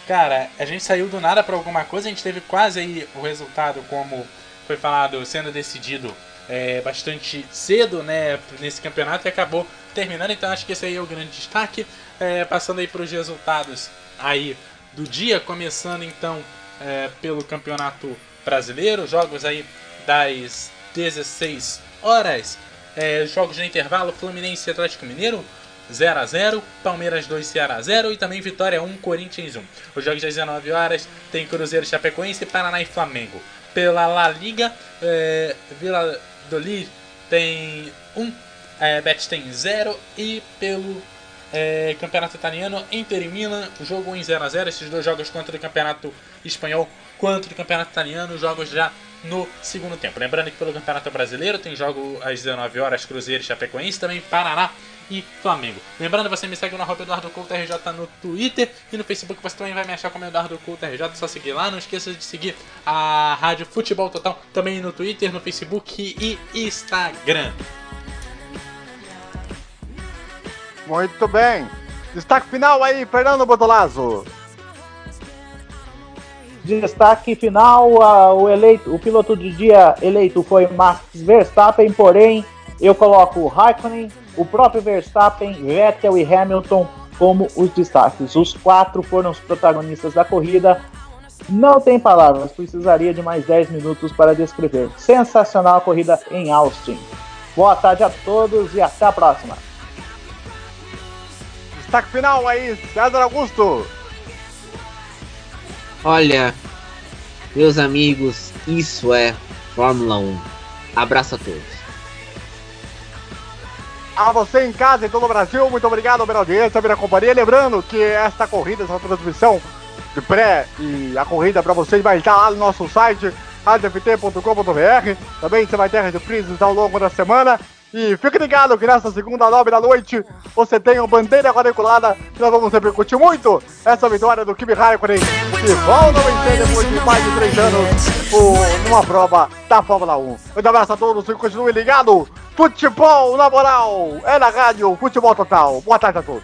[SPEAKER 6] cara, a gente saiu do nada pra alguma coisa, a gente teve quase aí o resultado, como foi falado, sendo decidido é, bastante cedo, né? Nesse campeonato e acabou terminando, então acho que esse aí é o grande destaque. É, passando aí pros resultados aí do dia, começando então é, pelo campeonato brasileiro, jogos aí das 16 horas. É, jogos de intervalo, Fluminense e Atlético Mineiro, 0 a 0 Palmeiras 2, Ceará 0 e também Vitória 1, Corinthians 1. Os jogos das 19 horas tem Cruzeiro, Chapecoense, Paraná e Flamengo. Pela La Liga, é, Vila Doli tem 1, é, Betis tem 0 e pelo é, Campeonato Italiano, Inter e Milan, jogo em 0 a 0 Esses dois jogos contra o Campeonato Espanhol, quanto do Campeonato Italiano, jogos já no segundo tempo. Lembrando que pelo Campeonato Brasileiro tem jogo às 19 horas Cruzeiro e Chapecoense, também Paraná e Flamengo. Lembrando, você me segue no arroba Eduardo Couto RJ no Twitter e no Facebook você também vai me achar como Eduardo Couto RJ, só seguir lá. Não esqueça de seguir a Rádio Futebol Total também no Twitter, no Facebook e Instagram.
[SPEAKER 3] Muito bem. Destaque final aí, Fernando Botolazzo.
[SPEAKER 4] Destaque final, ah, o, eleito, o piloto do dia eleito foi Max Verstappen, porém eu coloco o Raikkonen, o próprio Verstappen, Vettel e Hamilton como os destaques. Os quatro foram os protagonistas da corrida. Não tem palavras, precisaria de mais 10 minutos para descrever. Sensacional a corrida em Austin. Boa tarde a todos e até a próxima.
[SPEAKER 7] Destaque final aí, César Augusto.
[SPEAKER 5] Olha, meus amigos, isso é Fórmula 1. Abraço a todos.
[SPEAKER 7] A você em casa, em todo o Brasil, muito obrigado pela audiência, pela companhia. Lembrando que esta corrida, essa transmissão de pré e a corrida para vocês vai estar lá no nosso site, radioft.com.br. Também você vai ter reprises ao longo da semana. E fique ligado que nesta segunda, nove da noite, você tem o Bandeira Quadriculada, que nós vamos repercutir muito essa vitória do Kimi Raikkonen, que volta a vencer depois de mais de três anos numa prova da Fórmula 1. Um abraço a todos e continue ligado. Futebol na moral, é na rádio Futebol Total. Boa tarde a todos.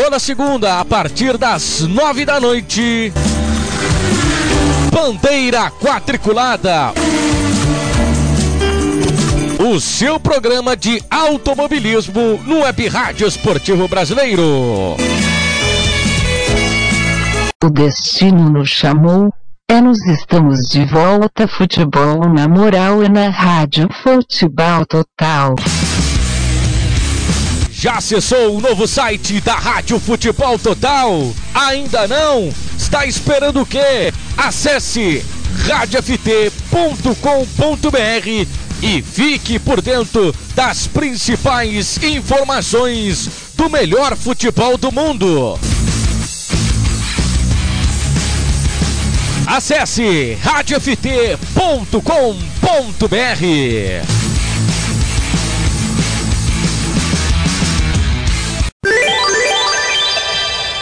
[SPEAKER 1] Toda segunda, a partir das nove da noite. Bandeira Quadriculada. O seu programa de automobilismo no Web Rádio Esportivo Brasileiro.
[SPEAKER 8] O destino nos chamou. É nos estamos de volta. Futebol na moral e na rádio Futebol Total.
[SPEAKER 1] Já acessou o novo site da Rádio Futebol Total? Ainda não? Está esperando o quê? Acesse radioft.com.br e fique por dentro das principais informações do melhor futebol do mundo. Acesse radioft.com.br.